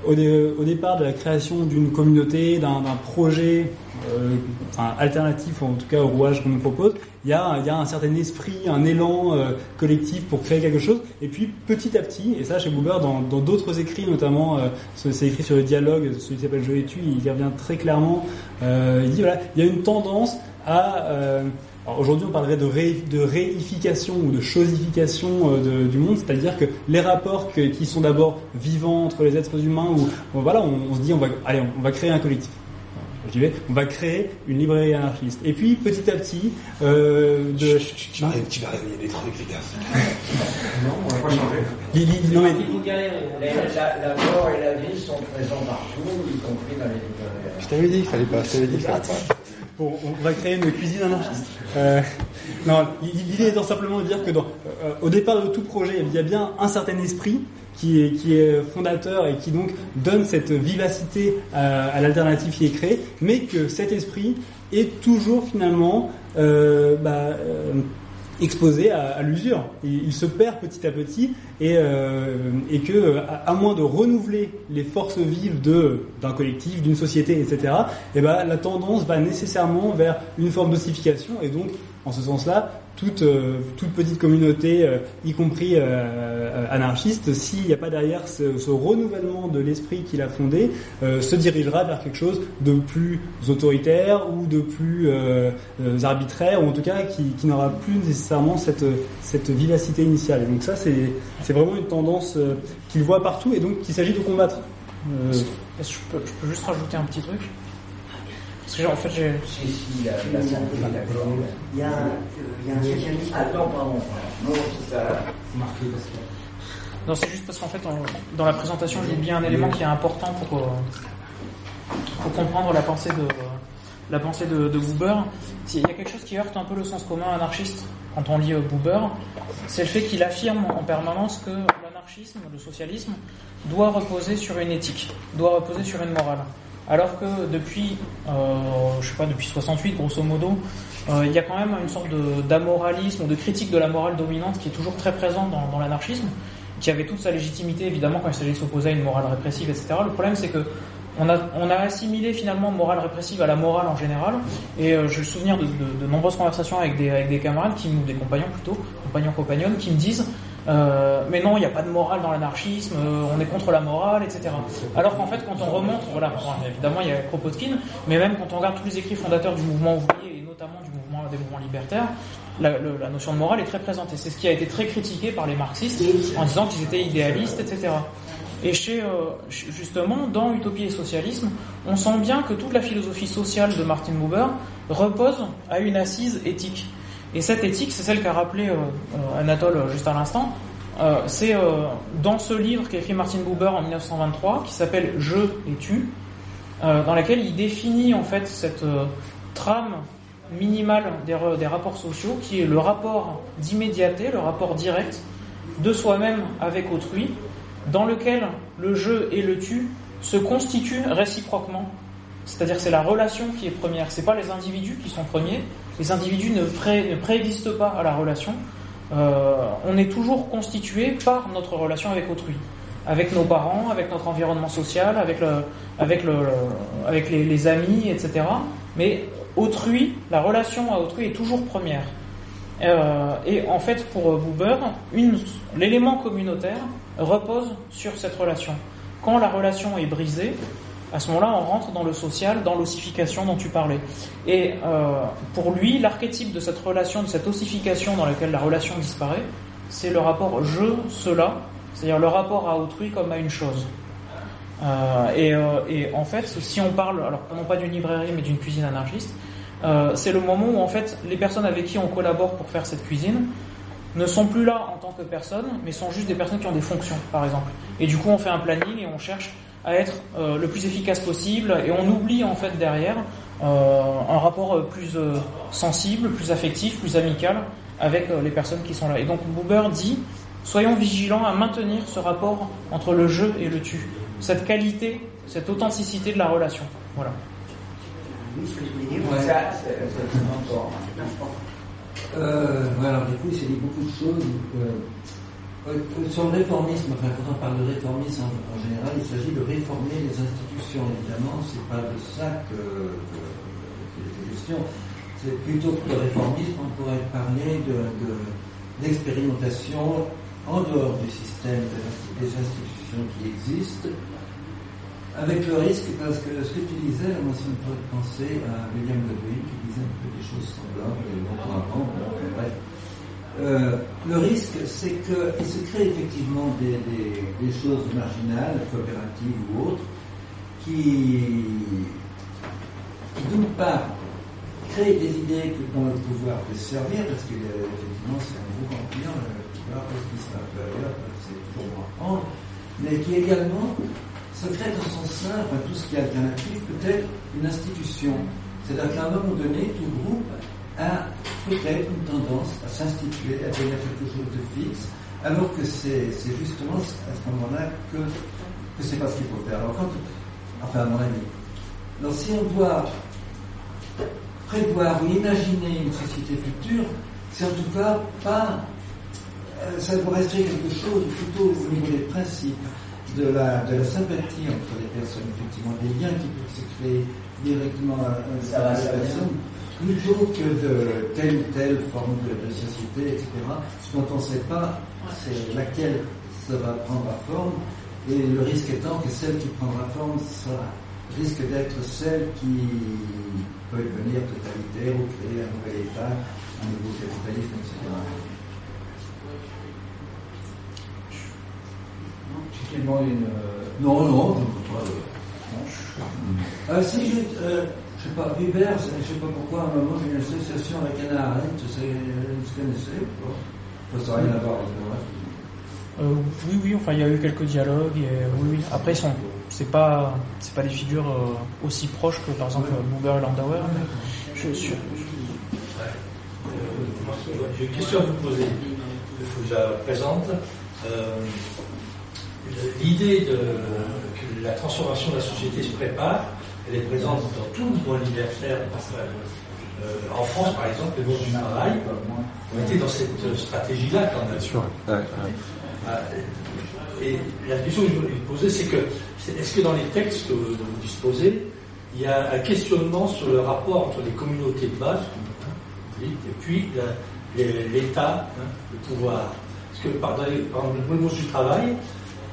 au, départ de la création d'une communauté, d'un projet euh, enfin, alternatif, en tout cas au rouage qu'on nous propose, il y, a, y a un certain esprit, un élan euh, collectif pour créer quelque chose. Et puis petit à petit, et ça chez Boober, dans d'autres écrits, notamment euh, c'est écrit sur le dialogue, celui qui s'appelle Je tu, il y revient très clairement. Euh, il dit voilà, il y a une tendance à euh, Aujourd'hui, on parlerait de, ré, de réification ou de chosification euh, du monde, c'est-à-dire que les rapports que, qui sont d'abord vivants entre les êtres humains, ou voilà, on, on, se dit on va, allez, on va créer un collectif on va créer une librairie anarchiste. Et puis petit à petit, euh, de... tu, vas, tu vas réveiller des trucs, fais gaffe. non, on va pas changer. non, mais... la, la, mort et la vie sont présents partout, y compris dans les librairies. Je t'avais dit qu'il fallait pas, je t'avais dit qu'il fallait pas. Bon, on va créer une cuisine anarchiste. Euh, non, l'idée étant simplement de dire que dans, euh, au départ de tout projet, il y a bien un certain esprit qui est, fondateur et qui donc donne cette vivacité à, l'alternative qui est créée, mais que cet esprit est toujours finalement euh, bah, euh, exposé à, l'usure. Il, se perd petit à petit et, euh, que, à, moins de renouveler les forces vives d'un collectif, d'une société, etc., et ben la tendance va nécessairement vers une forme d'ossification et donc, en ce sens-là, toute, euh, toute petite communauté, euh, y compris euh, anarchiste, s'il n'y a pas derrière ce, renouvellement de l'esprit qu'il a fondé, se dirigera vers quelque chose de plus autoritaire ou de plus arbitraire, ou en tout cas qui, n'aura plus nécessairement cette, vivacité initiale. Et donc ça, c'est, vraiment une tendance qu'il voit partout et donc qu'il s'agit de combattre. Je peux, je peux juste rajouter un petit truc? Parce que en fait, j'ai. Si, si, la, la santé, d'accord. Il y a, un socialiste. Attends, pardon. Non, c'est ça. marqué parce que. Non, c'est juste parce qu'en fait, dans la présentation, j'ai oublié un élément qui est important pour, euh, pour comprendre la pensée de, la pensée de, de Buber. Il y a quelque chose qui heurte un peu le sens commun anarchiste quand on lit euh, Buber, c'est le fait qu'il affirme en permanence que l'anarchisme, le socialisme, doit reposer sur une éthique, doit reposer sur une morale. Alors que depuis, euh, je sais pas, depuis 68, grosso modo, euh, il y a quand même une sorte d'amoralisme ou de critique de la morale dominante qui est toujours très présent dans, dans l'anarchisme, qui avait toute sa légitimité évidemment quand il s'agit de s'opposer à une morale répressive, etc. Le problème c'est que on a, on a assimilé finalement morale répressive à la morale en général, et euh, je me souviens de, de, de, nombreuses conversations avec des, avec des camarades, qui, ou des compagnons plutôt, compagnons compagnonnes, qui me disent euh, mais non, il n'y a pas de morale dans l'anarchisme, euh, on est contre la morale, etc. Alors qu'en fait, quand on remonte, voilà, évidemment, il y a Kropotkin, mais même quand on regarde tous les écrits fondateurs du mouvement ouvrier, et notamment du mouvement des mouvements libertaires, la, notion de morale est très présente. Et c'est ce qui a été très critiqué par les marxistes, en disant qu'ils étaient idéalistes, etc. Et chez, euh, justement, dans Utopie et Socialisme, on sent bien que toute la philosophie sociale de Martin Buber repose à une assise éthique. Et cette éthique, c'est celle qu'a rappelé euh, euh, Anatole juste à l'instant. Euh, c'est euh, dans ce livre qu'écrit Martin Buber en 1923, qui s'appelle Je et tu, euh, dans laquelle il définit en fait cette trame minimale des, des, rapports sociaux, qui est le rapport d'immédiateté, le rapport direct de soi-même avec autrui, dans lequel le je et le tu se constituent réciproquement. C'est-à-dire c'est la relation qui est première, c'est pas les individus qui sont premiers, les individus ne, pré, préexistent pas à la relation. Euh, on est toujours constitué par notre relation avec autrui, avec nos parents, avec notre environnement social, avec, le, avec, le, avec les, les amis, etc. Mais autrui, la relation à autrui est toujours première. Euh, et en fait, pour Buber, l'élément communautaire repose sur cette relation. Quand la relation est brisée, à ce moment-là, on rentre dans le social, dans l'ossification dont tu parlais. Et euh, pour lui, l'archétype de cette relation, de cette ossification dans laquelle la relation disparaît, c'est le rapport je-cela, c'est-à-dire le rapport à autrui comme à une chose. Euh, et, euh, et, en fait, si on parle, alors non pas d'une librairie, mais d'une cuisine anarchiste, c'est le moment où en fait les personnes avec qui on collabore pour faire cette cuisine ne sont plus là en tant que personnes, mais sont juste des personnes qui ont des fonctions, par exemple. Et du coup, on fait un planning et on cherche à être euh, le plus efficace possible et on oublie en fait derrière euh, un rapport plus euh, sensible, plus affectif, plus amical avec les personnes qui sont là. Et donc Buber dit soyons vigilants à maintenir ce rapport entre le je et le tu, cette qualité, cette authenticité de la relation. Voilà. Oui, ce que je voulais dire, ouais, ça, c'est euh, voilà, alors du coup, c'est dit beaucoup de choses. Donc, euh, Sur le réformisme, enfin, quand on parle de réformisme en, général, il s'agit de réformer les institutions. Évidemment, c'est pas de ça que, que, que question. C'est plutôt que de réformisme, on pourrait parler d'expérimentation de, en dehors du système des institutions qui existent, avec le risque, parce que ce que tu disais, moi ça me ferait penser à William Godwin qui disait un peu des choses semblables longtemps avant, bref. Euh, le risque, c'est qu'il se crée effectivement des, choses marginales, coopératives ou autres, qui, d'une part, créent des idées dont le pouvoir peut se servir, parce que effectivement c'est un gros empire, le pouvoir peut ce qui sera ailleurs, c'est toujours apprendre, mais qui également se crée dans son sein, enfin, tout ce qui est alternatif, peut-être une institution. C'est-à-dire qu'à un moment donné, tout groupe a peut-être une tendance à s'instituer, à devenir quelque chose de fixe, alors que c'est justement à ce moment-là que, que c'est pas ce qu'il faut faire. Alors quand, enfin à mon avis, alors si on doit prévoir ou imaginer une société future, c'est en tout cas pas, euh, ça doit rester quelque chose plutôt au niveau des principes, de la, de la sympathie entre les personnes, effectivement, des liens qui peuvent se créer directement avec les personnes plutôt que de telle ou telle forme de, société, etc., dont on ne sait pas c'est laquelle ça va prendre la forme, et le risque étant que celle qui prendra forme sera, risque d'être celle qui peut devenir totalitaire ou créer un nouvel État, un nouveau capitalisme, etc. Une... Non, non, pas. Euh, si je, euh, je sais pas, Weber, je sais pas pourquoi, à un moment, j'ai une association avec Anna Arendt, tu sais, vous connaissez ou pas? Ça n'a rien à voir avec euh, oui, oui, enfin, il y a eu quelques dialogues, et, oui, oui. Après, sont, c'est pas, c'est pas des figures euh, aussi proches que, par exemple, Buber et Landauer, je suis. Euh, j'ai une question à vous poser, il faut que je la présente. Euh, l'idée de que la transformation de la société se prépare, elle est présente dans tout le mouvement libertaire. Euh, en France, par exemple, les mots du travail ont été dans cette stratégie-là quand même. Sûr. Ouais, Et la question que je voulais poser, c'est que est-ce que dans les textes que vous disposez, il y a un questionnement sur le rapport entre les communautés de base, et puis l'État, hein, le pouvoir? Parce que par, le mouvement du travail,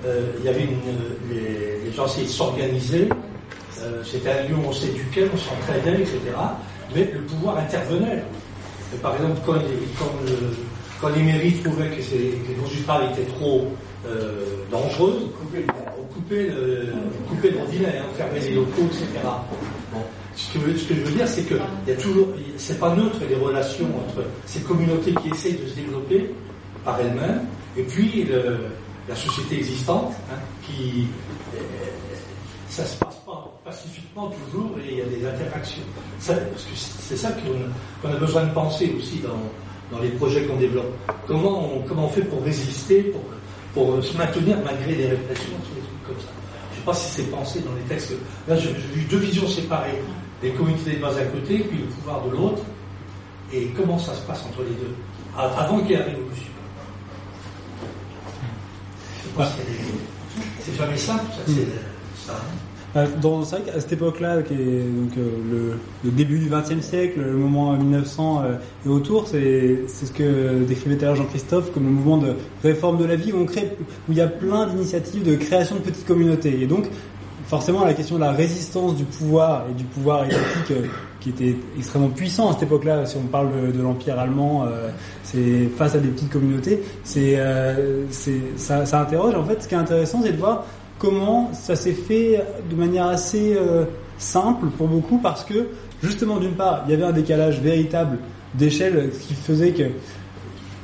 euh, il y avait une, les, les gens essayaient de s'organiser, euh, c'était un lieu où on duquel on s'entraidait, etc. Mais le pouvoir intervenait. par exemple, quand, les mairies trouvaient que, que les travail étaient trop euh, dangereuses, on coupait, l'ordinaire, on fermait les locaux, etc. Bon. Ce, que, je veux dire, c'est que il y c'est pas neutre les relations entre ces communautés qui essayent de se développer par elles-mêmes, et puis la société existante, hein, qui, euh, ça se passe toujours et il y a des interactions. c'est ça qu'on a besoin de penser aussi dans, dans les projets qu'on développe. Comment on, comment on fait pour résister, pour, pour se maintenir malgré les répressions, des trucs comme ça. Je ne sais pas si c'est pensé dans les textes. Là, j'ai vu deux visions séparées. Les communautés de base à côté, puis le pouvoir de l'autre. Et comment ça se passe entre les deux? Avant qu'il y ait la révolution. C'est jamais simple, ça. C'est ça. Hein. Euh, dans, c'est vrai qu'à cette époque-là, qui est donc euh, le, début du XXe siècle, le moment 1900 euh, et autour, c'est, c'est ce que décrivait tout Jean-Christophe comme le mouvement de réforme de la vie où on crée, où il y a plein d'initiatives de création de petites communautés. Et donc, forcément, la question de la résistance du pouvoir et du pouvoir étatique qui était extrêmement puissant à cette époque-là, si on parle de, l'empire allemand, c'est face à des petites communautés, c'est, c'est ça, ça interroge. En fait, ce qui est intéressant, c'est de voir comment ça s'est fait de manière assez euh, simple pour beaucoup parce que justement d'une part il y avait un décalage véritable d'échelle qui faisait que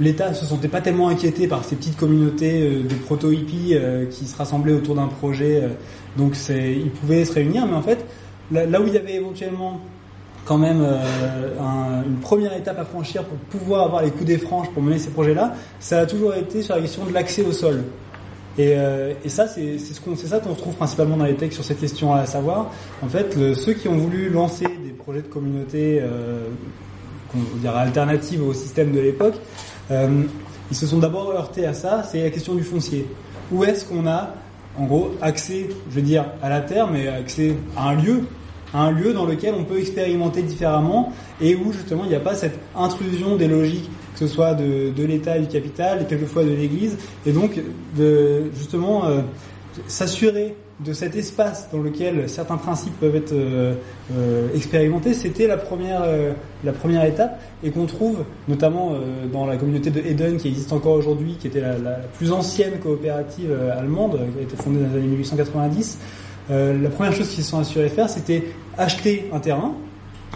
l'État se sentait pas tellement inquiété par ces petites communautés euh, de proto-hippies euh, qui se rassemblaient autour d'un projet donc ils pouvaient se réunir mais en fait là, où il y avait éventuellement quand même une première étape à franchir pour pouvoir avoir les coups des franches pour mener ces projets-là, ça a toujours été sur la question de l'accès au sol. Et, euh, et ça, c'est ce qu'on, c'est ça qu'on retrouve principalement dans les textes sur cette question à savoir. En fait, ceux qui ont voulu lancer des projets de communauté, euh, qu'on dirait alternatives au système de l'époque, euh, ils se sont d'abord heurtés à ça, c'est la question du foncier. Où est-ce qu'on a, en gros, accès, je veux dire, à la terre, mais accès à un lieu, à un lieu dans lequel on peut expérimenter différemment et où justement il n'y a pas cette intrusion des logiques, que ce soit de, de l'État et du capital, et quelquefois de l'Église, et donc de justement euh, s'assurer de cet espace dans lequel certains principes peuvent être euh, euh, expérimentés, c'était la première euh, la première étape et qu'on trouve notamment euh, dans la communauté de Eden qui existe encore aujourd'hui, qui était la, la plus ancienne coopérative euh, allemande, qui a été fondée dans les années 1890. Euh, la première chose qu'ils se sont assurés de faire, c'était acheter un terrain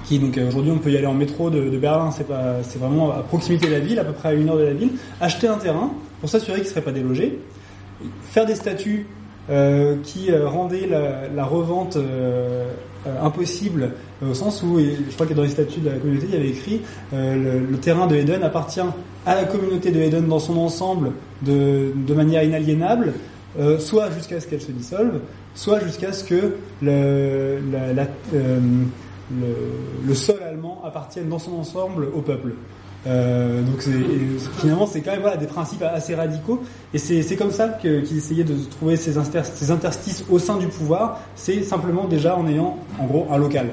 qui donc euh, aujourd'hui on peut y aller en métro de, de Berlin, c'est pas c'est vraiment à proximité de la ville, à peu près à une heure de la ville, acheter un terrain pour s'assurer qu'il ne serait pas délogé, faire des statuts euh, qui euh, rendaient la, la revente euh, euh, impossible au sens où, je crois que dans les statuts de la communauté, il y avait écrit le, le terrain de Eden appartient à la communauté de Eden dans son ensemble de, de manière inaliénable, euh, soit jusqu'à ce qu'elle se dissolve, soit jusqu'à ce que le, la, la, euh, le, le sol allemand appartienne dans son ensemble au peuple. Euh, donc finalement c'est quand même voilà, des principes assez radicaux. Et c'est comme ça qu'ils essayaient de trouver ces, inter- ces interstices au sein du pouvoir, c'est simplement déjà en ayant en gros un local,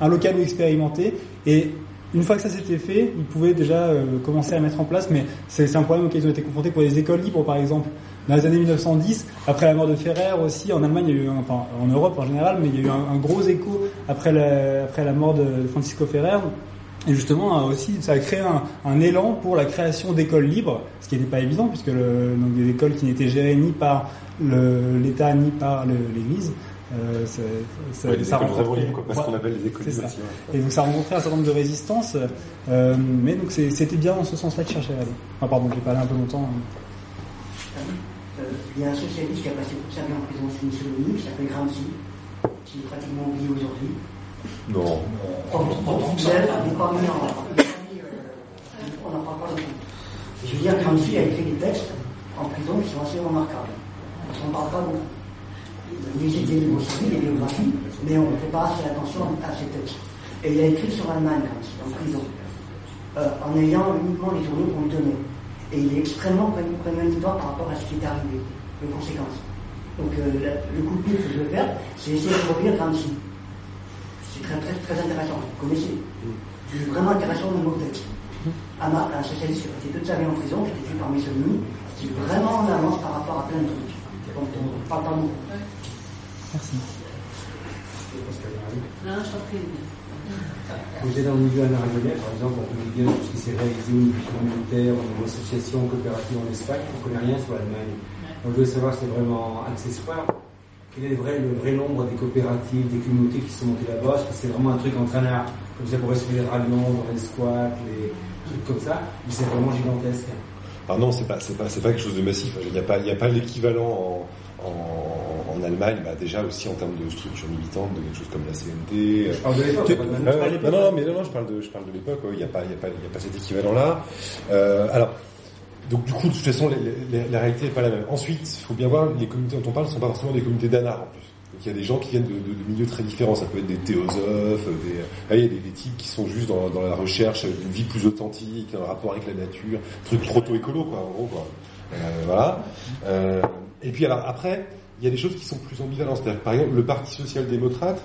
un local où expérimenter. Et une fois que ça s'était fait, ils pouvaient déjà euh, commencer à mettre en place, mais c'est un problème auquel ils ont été confrontés pour les écoles libres par exemple. Dans les années 1910, après la mort de Ferrer aussi, en Allemagne, il y a eu, un- enfin en Europe en général, mais il y a eu un, un gros écho après la, après la mort de Francisco Ferrer, et justement, euh, aussi, ça a créé un, un élan pour la création d'écoles libres, ce qui n'était pas évident, puisque le, donc des écoles qui n'étaient gérées ni par l'État ni par l'Église. Euh, ça, ça, Ouais, ça rencontrait- quoi, pas ce qu'on appelle les écoles libres ça. aussi, ouais. Et donc ça a rencontré un certain nombre de résistances, euh, mais donc c'était bien dans ce sens-là de chercher à aller. Enfin, pardon, j'ai parlé un peu longtemps. hein. Il y a un socialiste qui a passé toute sa vie en prison sous Mussolini, qui s'appelle Gramsci, qui est pratiquement oublié aujourd'hui. Non. Il n'est pas mis en. On n'en parle pas beaucoup. Je veux dire, Gramsci a écrit des textes en prison qui sont assez remarquables. On n'en parle pas beaucoup. Il existe des livres des biographies, mais on ne fait pas assez attention à ces textes. Et il a écrit sur l'Allemagne, Gramsci, en prison, euh, en ayant uniquement les journaux qu'on lui donnait. Et il est extrêmement pré- prémonitoire par rapport à ce qui est arrivé, les conséquences. Donc euh, la- le coup de pied que je vais faire, c'est essayer de relire Gramsci. C'est très, très, très intéressant, vous connaissez. C'est vraiment intéressant le mot texte. Ama, un socialiste qui a passé toute sa vie en prison, qui a été tué par Mussolini, qui est vraiment en avance par rapport à plein de trucs. dont on ne parle pas beaucoup. Merci. Non, je t'en prie. Quand j'étais dans le milieu anarchonais, par exemple, on connaît bien tout ce qui s'est réalisé au niveau communautaire, au niveau association, coopérative en Espagne, on ne connaît rien sur l'Allemagne. Donc je voulais savoir si c'est vraiment accessoire. Quel est le vrai, le vrai nombre des coopératives, des communautés qui sont montées là-bas? Est-ce que c'est vraiment un truc en traînard, comme ça pourrait se faire à Lyon, dans les squats, les trucs comme ça Ou c'est vraiment gigantesque? Ah non, c'est pas, c'est pas, c'est pas quelque chose de massif. Il n'y a pas, il y a pas l'équivalent en, en, en Allemagne, bah déjà aussi en termes de structure militante, de quelque chose comme la CNT. Je parle de l'époque, maintenant. ouais, non, non, mais non, non, je parle de, je parle de l'époque. Il n'y a pas, il y a pas, il y a pas cet équivalent-là. Euh, alors. Donc du coup, de toute façon, les- les- la réalité n'est pas la même. Ensuite, il faut bien voir, les communautés dont on parle ne sont pas forcément des communautés d'anards en plus. Donc il y a des gens qui viennent de, de- de milieux très différents. Ça peut être des théosophes, des, il y a des, des types qui sont juste dans, dans la recherche d'une vie plus authentique, un rapport avec la nature, truc proto-écolo quoi, en gros quoi. Euh, voilà. Euh, et puis alors après, il y a des choses qui sont plus ambivalentes. Par exemple, le Parti social-démocrate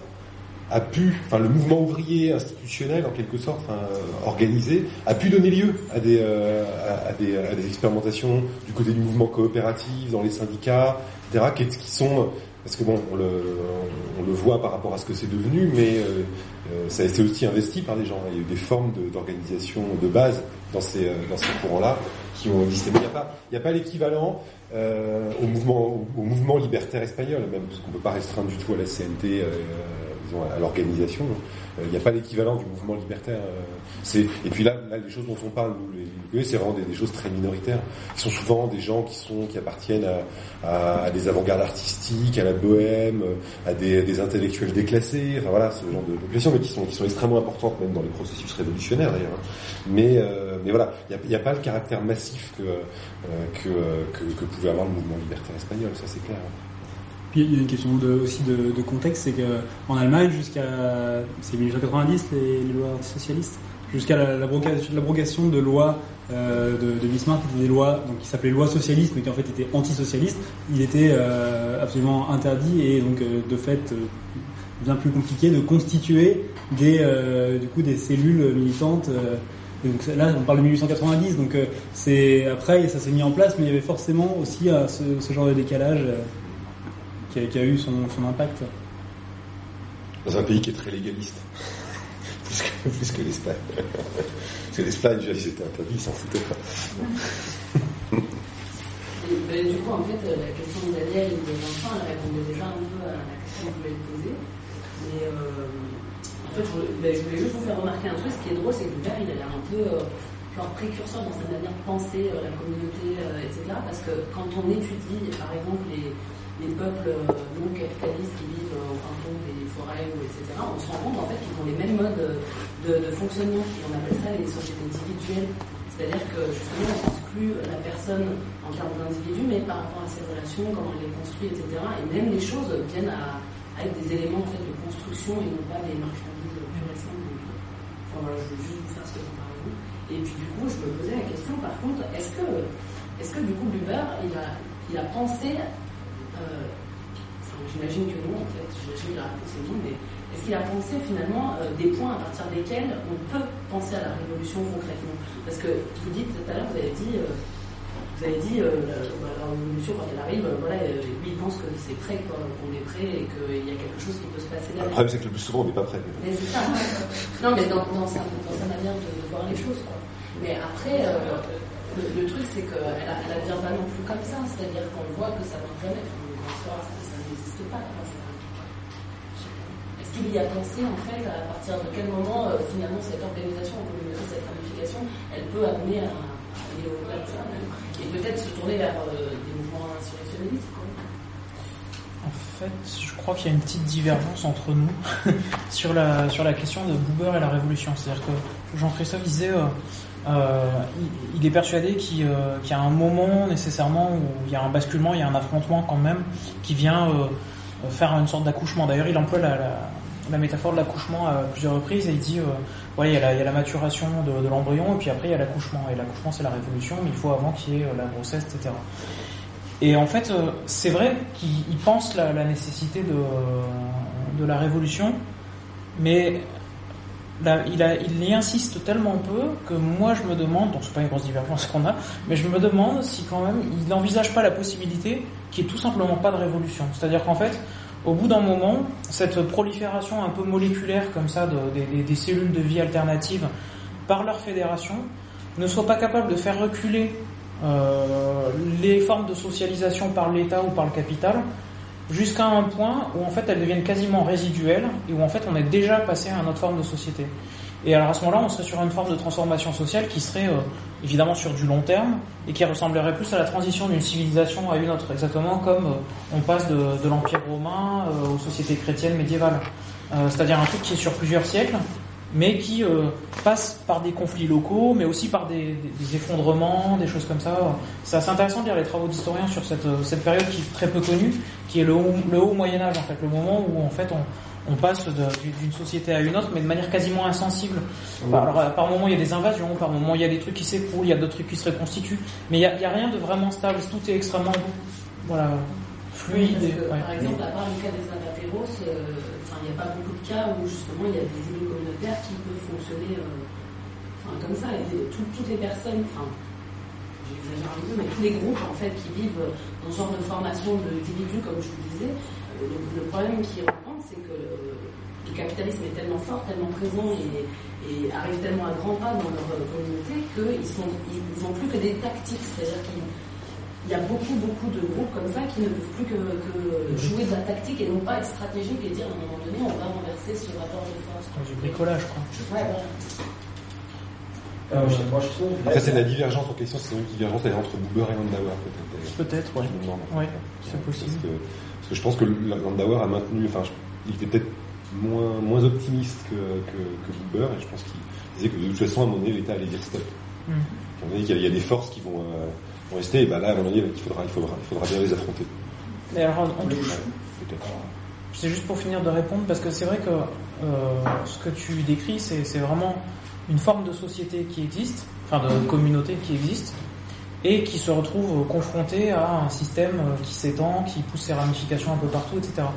a pu, enfin le mouvement ouvrier institutionnel en quelque sorte, euh, organisé, a pu donner lieu à des, euh, à, des, à des expérimentations du côté du mouvement coopératif, dans les syndicats, etc., qui, qui sont, parce que bon, on le, voit par rapport à ce que c'est devenu, mais euh, ça a été aussi investi par des gens. Il y a eu des formes de- d'organisation de, base dans ces, dans ces courants-là qui. Mais il n'y a pas, pas l'équivalent euh, au mouvement, au mouvement libertaire espagnol, même parce qu'on ne peut pas restreindre du tout à la CNT. euh, à l'organisation. Euh, Il n'y a pas l'équivalent du mouvement libertaire. euh, et puis là, là, les choses dont on parle, nous, les, les c'est vraiment des, choses très minoritaires, qui sont souvent des gens qui sont qui appartiennent à, des avant-gardes artistiques, à la bohème, à des, intellectuels déclassés. Enfin voilà, ce genre de population, mais qui sont qui sont extrêmement importantes même dans les processus révolutionnaires d'ailleurs. hein. Mais euh, mais voilà, il n'y a, pas le caractère massif que euh, que, que que pouvait avoir le mouvement libertaire espagnol, ça c'est clair. Il y a une question aussi de, contexte, c'est que en Allemagne jusqu'à c'est 1890 les, lois socialistes, jusqu'à l'abrogation de lois euh, de, Bismarck, qui étaient des lois donc, qui s'appelaient lois socialistes, mais qui en fait étaient antisocialistes. Il était euh, absolument interdit et donc euh, de fait bien plus compliqué de constituer des, du coup, des cellules militantes. là, on parle de 1890, donc c'est après ça s'est mis en place, mais il y avait forcément aussi ce, genre de décalage qui a, qui, a, eu son, son impact. Dans un pays qui est très légaliste plus que, plus que l'Espagne. Parce que l'Espagne, déjà, ils étaient interdits, ils s'en foutaient pas. Et, du coup, en fait, la question de Daniel et de Vincent, elle répondait déjà un peu à la question que je voulais poser. Mais euh, en fait, je voulais, ben, je voulais, juste vous faire remarquer un truc. Ce qui est drôle, c'est que Hubert, il a l'air un peu euh, genre précurseur dans sa manière de penser euh, la communauté, euh, etc. Parce que quand on étudie, par exemple, les, les peuples euh, non capitalistes qui vivent au fin fond des forêts, etc., on se rend compte en fait qu'ils ont les mêmes modes de, de fonctionnement. on appelle ça les sociétés individuelles. C'est-à-dire que justement, on plus la personne en termes d'individu, mais par rapport à ses relations, comment elle les construit, etc. Et même les choses viennent à, être des éléments de construction et non pas des marchandises pures et. Enfin, voilà, je veux juste vous faire cette comparaison. Et puis du coup, je me posais la question, par contre, est-ce que, est-ce que du coup, Buber, il a, il a pensé euh, j'imagine que non, en fait, j'imagine que la réponse est non, mais est-ce qu'il a pensé finalement euh, des points à partir desquels on peut penser à la révolution concrètement? Parce que vous dites tout à l'heure, vous avez dit, euh, vous avez dit la, révolution quand elle arrive, voilà, lui il pense que c'est prêt, qu'on est prêt et qu'il y a quelque chose qui peut se passer derrière. Le problème c'est que le plus souvent on n'est pas prêt. Mais c'est ça. non, mais dans, sa, dans, sa, manière de, voir les choses. Quoi. Mais après, le, truc c'est qu'elle ne vient pas non plus comme ça, c'est-à-dire qu'on voit que ça ne va jamais Est-ce qu'il y a pensé, en fait, à partir de quel moment, euh, finalement, cette organisation, cette ramification, elle peut amener à, aller au-delà de ça, et peut-être se tourner vers euh, des mouvements insurrectionnistes En fait, je crois qu'il y a une petite divergence entre nous sur, la, sur la question de Buber et la Révolution. C'est-à-dire que Jean-Christophe disait... Euh, euh, il, est persuadé euh, qu'il y a un moment nécessairement où il y a un basculement, il y a un affrontement quand même qui vient euh, faire une sorte d'accouchement. D'ailleurs, il emploie la, métaphore de l'accouchement à plusieurs reprises et il dit, ouais, il y, a la, maturation de, l'embryon et puis après il y a l'accouchement. Et l'accouchement c'est la révolution, mais il faut avant qu'il y ait la grossesse, etc. Et en fait, c'est vrai qu'il pense la, nécessité de la révolution, mais il, a, il y insiste tellement peu que moi je me demande, donc c'est pas une grosse divergence qu'on a, mais je me demande si quand même il n'envisage pas la possibilité qui est tout simplement pas de révolution. C'est-à-dire qu'en fait, au bout d'un moment, cette prolifération un peu moléculaire comme ça de, des, cellules de vie alternatives par leur fédération ne soit pas capable de faire reculer euh, les formes de socialisation par l'État ou par le capital jusqu'à un point où en fait elles deviennent quasiment résiduelles et où en fait on est déjà passé à une autre forme de société. Et alors à ce moment-là, on serait sur une forme de transformation sociale qui serait euh, évidemment sur du long terme et qui ressemblerait plus à la transition d'une civilisation à une autre, exactement comme euh, on passe de, de l'Empire romain euh, aux sociétés chrétiennes médiévales. C'est-à-dire un truc qui est sur plusieurs siècles mais qui euh, passe par des conflits locaux, mais aussi par des, des, effondrements, des choses comme ça. C'est assez intéressant de lire les travaux d'historiens sur cette, euh, cette période qui est très peu connue, qui est le haut, le haut Moyen Âge en fait, le moment où en fait on, on passe d'une société à une autre, mais de manière quasiment insensible. alors, euh, par moment il y a des invasions, par moment il y a des trucs qui s'écroulent, il y a d'autres trucs qui se reconstituent, mais il n'y a, y a, rien de vraiment stable. Tout est extrêmement voilà fluide. Par exemple, à part le cas des Invateros, il n'y a pas beaucoup de cas où justement il y a des élus communautaires qui peuvent fonctionner euh, comme ça. Toutes les personnes, enfin, j'exagère un peu, mais tous les groupes en fait qui vivent dans ce genre de formation d'individus, comme je vous disais, euh, le, problème qui rencontre, c'est que le, capitalisme est tellement fort, tellement présent et, arrive tellement à grands pas dans leur communauté qu'ils n'ont ils, plus que des tactiques, c'est-à-dire qu'ils il y a beaucoup, beaucoup de groupes comme ça qui ne peuvent plus que, mhm. jouer de la tactique et non pas être stratégique et dire à un moment donné, on va renverser ce rapport de force. Du bricolage, quoi. Ouais, voilà. Euh, moi, je trouve. Après, c'est la divergence en question, c'est une divergence entre Buber et Landauer, peut-être. Peut-être, oui. Ouais, c'est possible. Parce que, parce que, je pense que Landauer a maintenu, enfin, il était peut-être moins, moins optimiste que, que, que, Buber, et je pense qu'il disait que de toute façon, à un moment donné, l'État allait dire stop. Mmh. On qu'il y, a des forces qui vont, euh, rester, et ben là, à mon avis, il faudra, il faudra, il faudra bien les affronter. Mais alors, C'est juste pour finir de répondre, parce que c'est vrai que euh, ce que tu décris, c'est vraiment une forme de société qui existe, enfin de communauté qui existe, et qui se retrouve confronté à un système qui s'étend, qui pousse ses ramifications un peu partout, etc.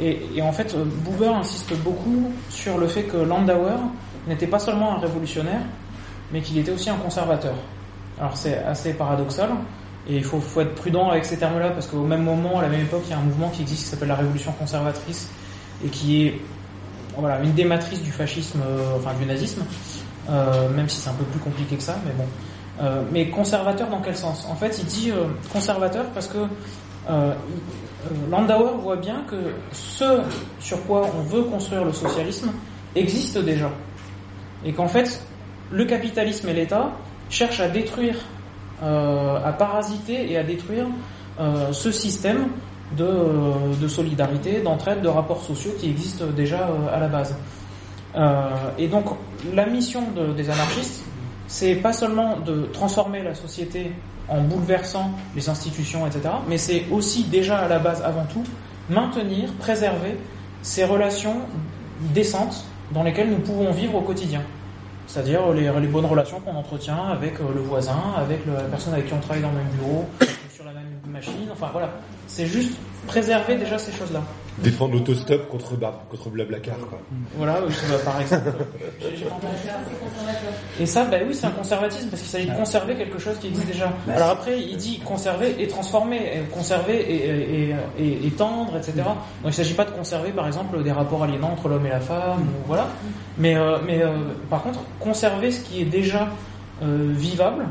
Et, et en fait, Buber insiste beaucoup sur le fait que Landauer n'était pas seulement un révolutionnaire, mais qu'il était aussi un conservateur. Alors c'est assez paradoxal, et il faut, être prudent avec ces termes-là, parce qu'au même moment, à la même époque, il y a un mouvement qui existe qui s'appelle la révolution conservatrice, et qui est voilà, une des du fascisme, euh, enfin du nazisme, euh, même si c'est un peu plus compliqué que ça, mais bon. Euh, mais conservateur dans quel sens? En fait, il dit conservateur parce que Landauer voit bien que ce sur quoi on veut construire le socialisme existe déjà. Et qu'en fait, le capitalisme et l'État cherchent à détruire, euh, à parasiter et à détruire euh, ce système de, de solidarité, d'entraide, de rapports sociaux qui existent déjà euh, à la base. Euh, et donc, la mission de- des anarchistes, c'est pas seulement de transformer la société en bouleversant les institutions, etc., mais c'est aussi déjà à la base, avant tout, maintenir, préserver ces relations décentes dans lesquelles nous pouvons vivre au quotidien. C'est-à-dire les, les bonnes relations qu'on entretient avec euh, le voisin, avec la personne avec qui on travaille dans le même bureau, sur la même machine, enfin voilà. C'est juste préserver déjà ces choses-là. Défendre l'autostop contre, bar- contre Blablacar, quoi. Voilà, bah, par exemple. Et ça, bah oui, c'est un conservatisme parce qu'il s'agit de conserver quelque chose qui existe déjà. Alors après, il dit conserver et transformer, et conserver et, et, et, étendre, etc. Donc il ne s'agit pas de conserver, par exemple, des rapports aliénants entre l'homme et la femme, ou voilà. Mais, euh, mais euh, par contre, conserver ce qui est déjà euh, vivable.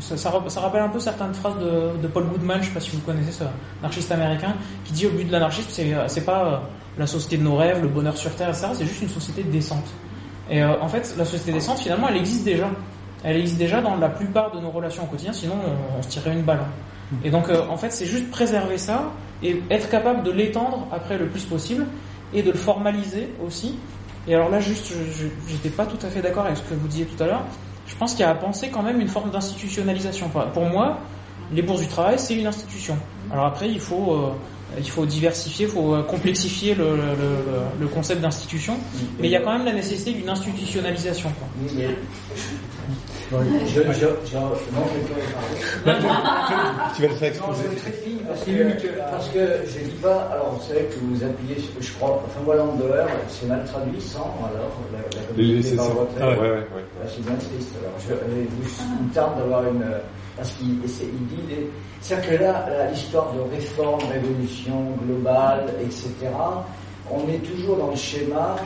Ça, ça, ra- ça rappelle un peu certaines phrases de, Paul Goodman, je sais pas si vous connaissez ce anarchiste américain, qui dit au but de l'anarchisme, c'est euh, pas euh, la société de nos rêves, le bonheur sur terre, etc. C'est juste une société décente. Et euh, en fait, la société décente, finalement, elle existe déjà. Elle existe déjà dans la plupart de nos relations au quotidien, sinon on, se tirerait une balle. Et donc, en fait, c'est juste préserver ça et être capable de l'étendre après le plus possible et de le formaliser aussi. Et alors là, juste, je- j'étais pas tout à fait d'accord avec ce que vous disiez tout à l'heure. Je pense qu'il y a à penser quand même une forme d'institutionnalisation. Pour moi, les bourses du travail, c'est une institution. Alors après, il faut, euh, il faut diversifier, il faut euh, complexifier le, le, le- le concept d'institution, mais il y a quand même la nécessité d'une institutionnalisation. Quoi. Mais je, je, je, non. Tu vas le faire Non, je vais être très fine parce que, parce que je dis pas, alors vous savez que vous appuyez, sur- je crois, enfin voilà, en dehors, c'est mal traduit sans, alors, la, la communauté c'est par retrait. Ah ouais, ouais, ouais. C'est bien triste. Alors, je, euh, vous- tarde d'avoir une, parce qu'il dit, c'est-à-dire que là, l'histoire de réforme, révolution globale, etc., on est toujours dans le schéma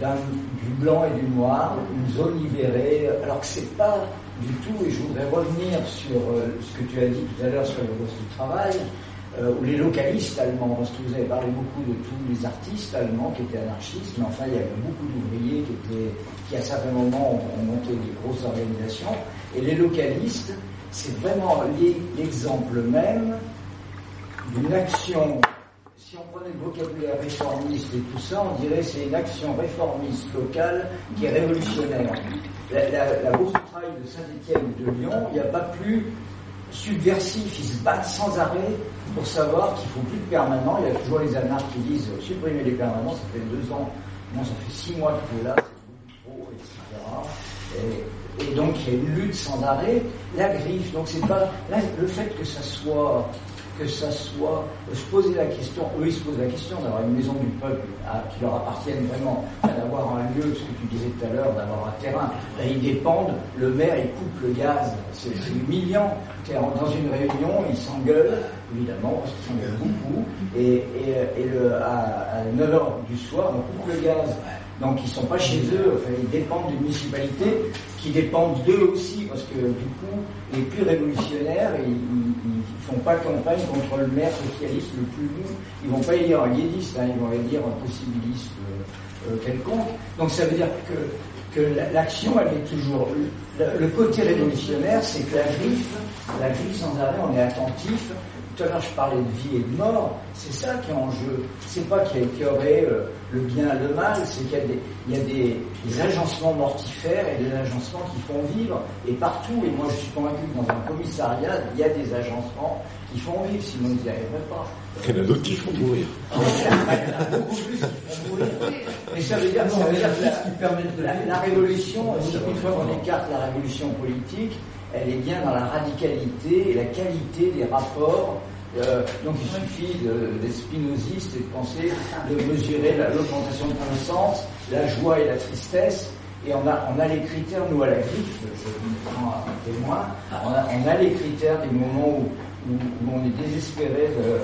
du blanc et du noir, une zone libérée, alors que c'est pas du tout, et je voudrais revenir sur euh, ce que tu as dit tout à l'heure sur le poste du travail, euh, ou les localistes allemands, parce que vous avez parlé beaucoup de tous les artistes allemands qui étaient anarchistes, mais enfin il y avait beaucoup d'ouvriers qui étaient, qui à certains moments ont, ont monté des grosses organisations, et les localistes, c'est vraiment l'e- l'exemple même d'une action si on prenait le vocabulaire réformiste et tout ça, on dirait que c'est une action réformiste locale qui est révolutionnaire. La, la, la de Saint-Étienne ou de Lyon, il n'y a pas plus subversif, ils se battent sans arrêt pour savoir qu'il faut plus de permanents. Il y a toujours les anarches qui disent euh, supprimer les permanents, ça fait deux ans, moi ça fait six mois que es là, c'est beaucoup trop, etc. Et, donc il y a une lutte sans arrêt. La griffe, donc c'est pas le fait que ça soit que ça soit se poser la question, eux ils se posent la question d'avoir une maison du peuple à- qui leur appartienne vraiment, d'avoir un lieu, ce que tu disais tout à l'heure, d'avoir un terrain. Là, ils dépendent, le maire il coupe le gaz, c'est humiliant. Dans une réunion, ils s'engueulent, évidemment, parce qu'ils s'engueulent beaucoup, et, à, à 9h du soir, on coupe le gaz. Donc ils sont pas chez eux, ils dépendent d'une municipalité qui dépendent d'eux aussi, parce que du coup, les plus révolutionnaires, ils, ils font pas campagne contre le maire socialiste le plus mou. Ils vont pas élire un guédiste, hein, ils vont élire un possibiliste euh, euh, quelconque. Donc ça veut dire que, que la- l'action, elle est toujours. Le, le côté révolutionnaire, c'est que la griffe, la griffe sans arrêt, on est attentif. Tout à l'heure je parlais de vie et de mort, c'est ça qui est en jeu. C'est pas qu'il y, aurait euh, le bien et le mal, c'est qu'il y a, des, il y a des, des, agencements mortifères et des agencements qui font vivre. Et partout, et moi je suis convaincu que dans un commissariat, il y a des agencements qui font vivre, sinon ils n'y arriveraient pas. Il y en a d'autres qui font mourir. il y en a beaucoup plus qui font mourir. Mais ça veut dire, ça veut dire que la, la, révolution, une fois qu'on écarte la révolution politique, elle est bien dans la radicalité et la qualité des rapports. Euh, donc il suffit de, des spinozistes et de penser, de mesurer l'augmentation de connaissance, la joie et la tristesse, et on a, on a les critères, nous à la griffe, je vous prends un témoin, on a, on a les critères des moments où, où, où on est désespéré de...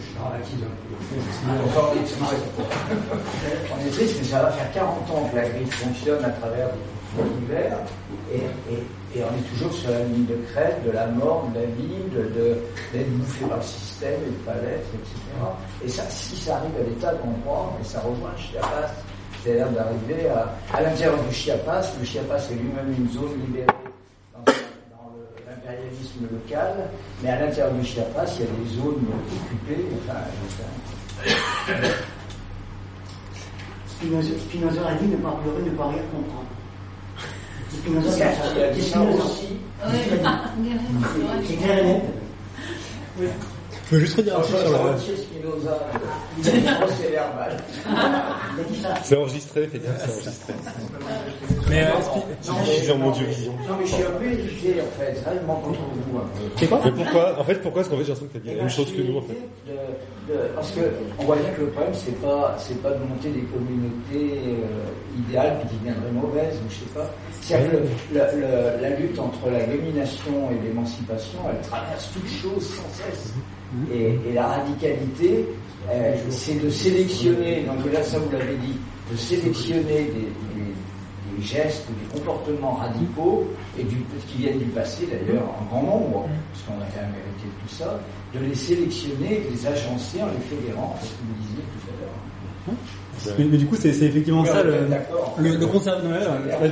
Je dramatise un peu. On est triste, mais ça va faire 40 ans que la griffe fonctionne à travers et, et, et, on est toujours sur la ligne de crête de la mort, de la vie, d'être de, bouffé par le système et de pas l'être, etc. Et ça, si ça arrive à des tas d'endroits, mais ça rejoint Chiapas, c'est-à-dire d'arriver à, à l'intérieur du Chiapas, le Chiapas est lui-même une zone libérée dans, l'impérialisme local, mais à l'intérieur du Chiapas, il y a des zones occupées, enfin Spinoza, Spinoza a dit ne pas pleurer, ne pas rien comprendre. Spinoza, ça. Je veux juste redire un truc sur la. C'est enregistré, dire, c'est enregistré. Mais euh, Diffusé en vision. Non, mais je suis un peu éduqué en fait, réellement contre vous. C'est quoi Mais pourquoi En fait, pourquoi est-ce qu'en fait j'ai l'impression que tu as dit la même chose que nous en fait de, de, Parce que on voit bien que le problème c'est pas c'est pas de monter des communautés euh, idéales qui viendraient mauvaises, ou je sais pas. C'est-à-dire que le, le, la lutte entre la domination et l'émancipation, elle traverse toute chose sans cesse. Et, la radicalité, euh, c'est de sélectionner, donc là ça vous l'avez dit, de sélectionner des, gestes, des comportements radicaux, et du, qui viennent du passé d'ailleurs en grand nombre, parce qu'on a quand même hérité de tout ça, de les sélectionner, de les agencer en les fédérant, ce que vous disiez tout à l'heure. Mais, mais, du coup, c'est effectivement ça le, le, le conservatisme.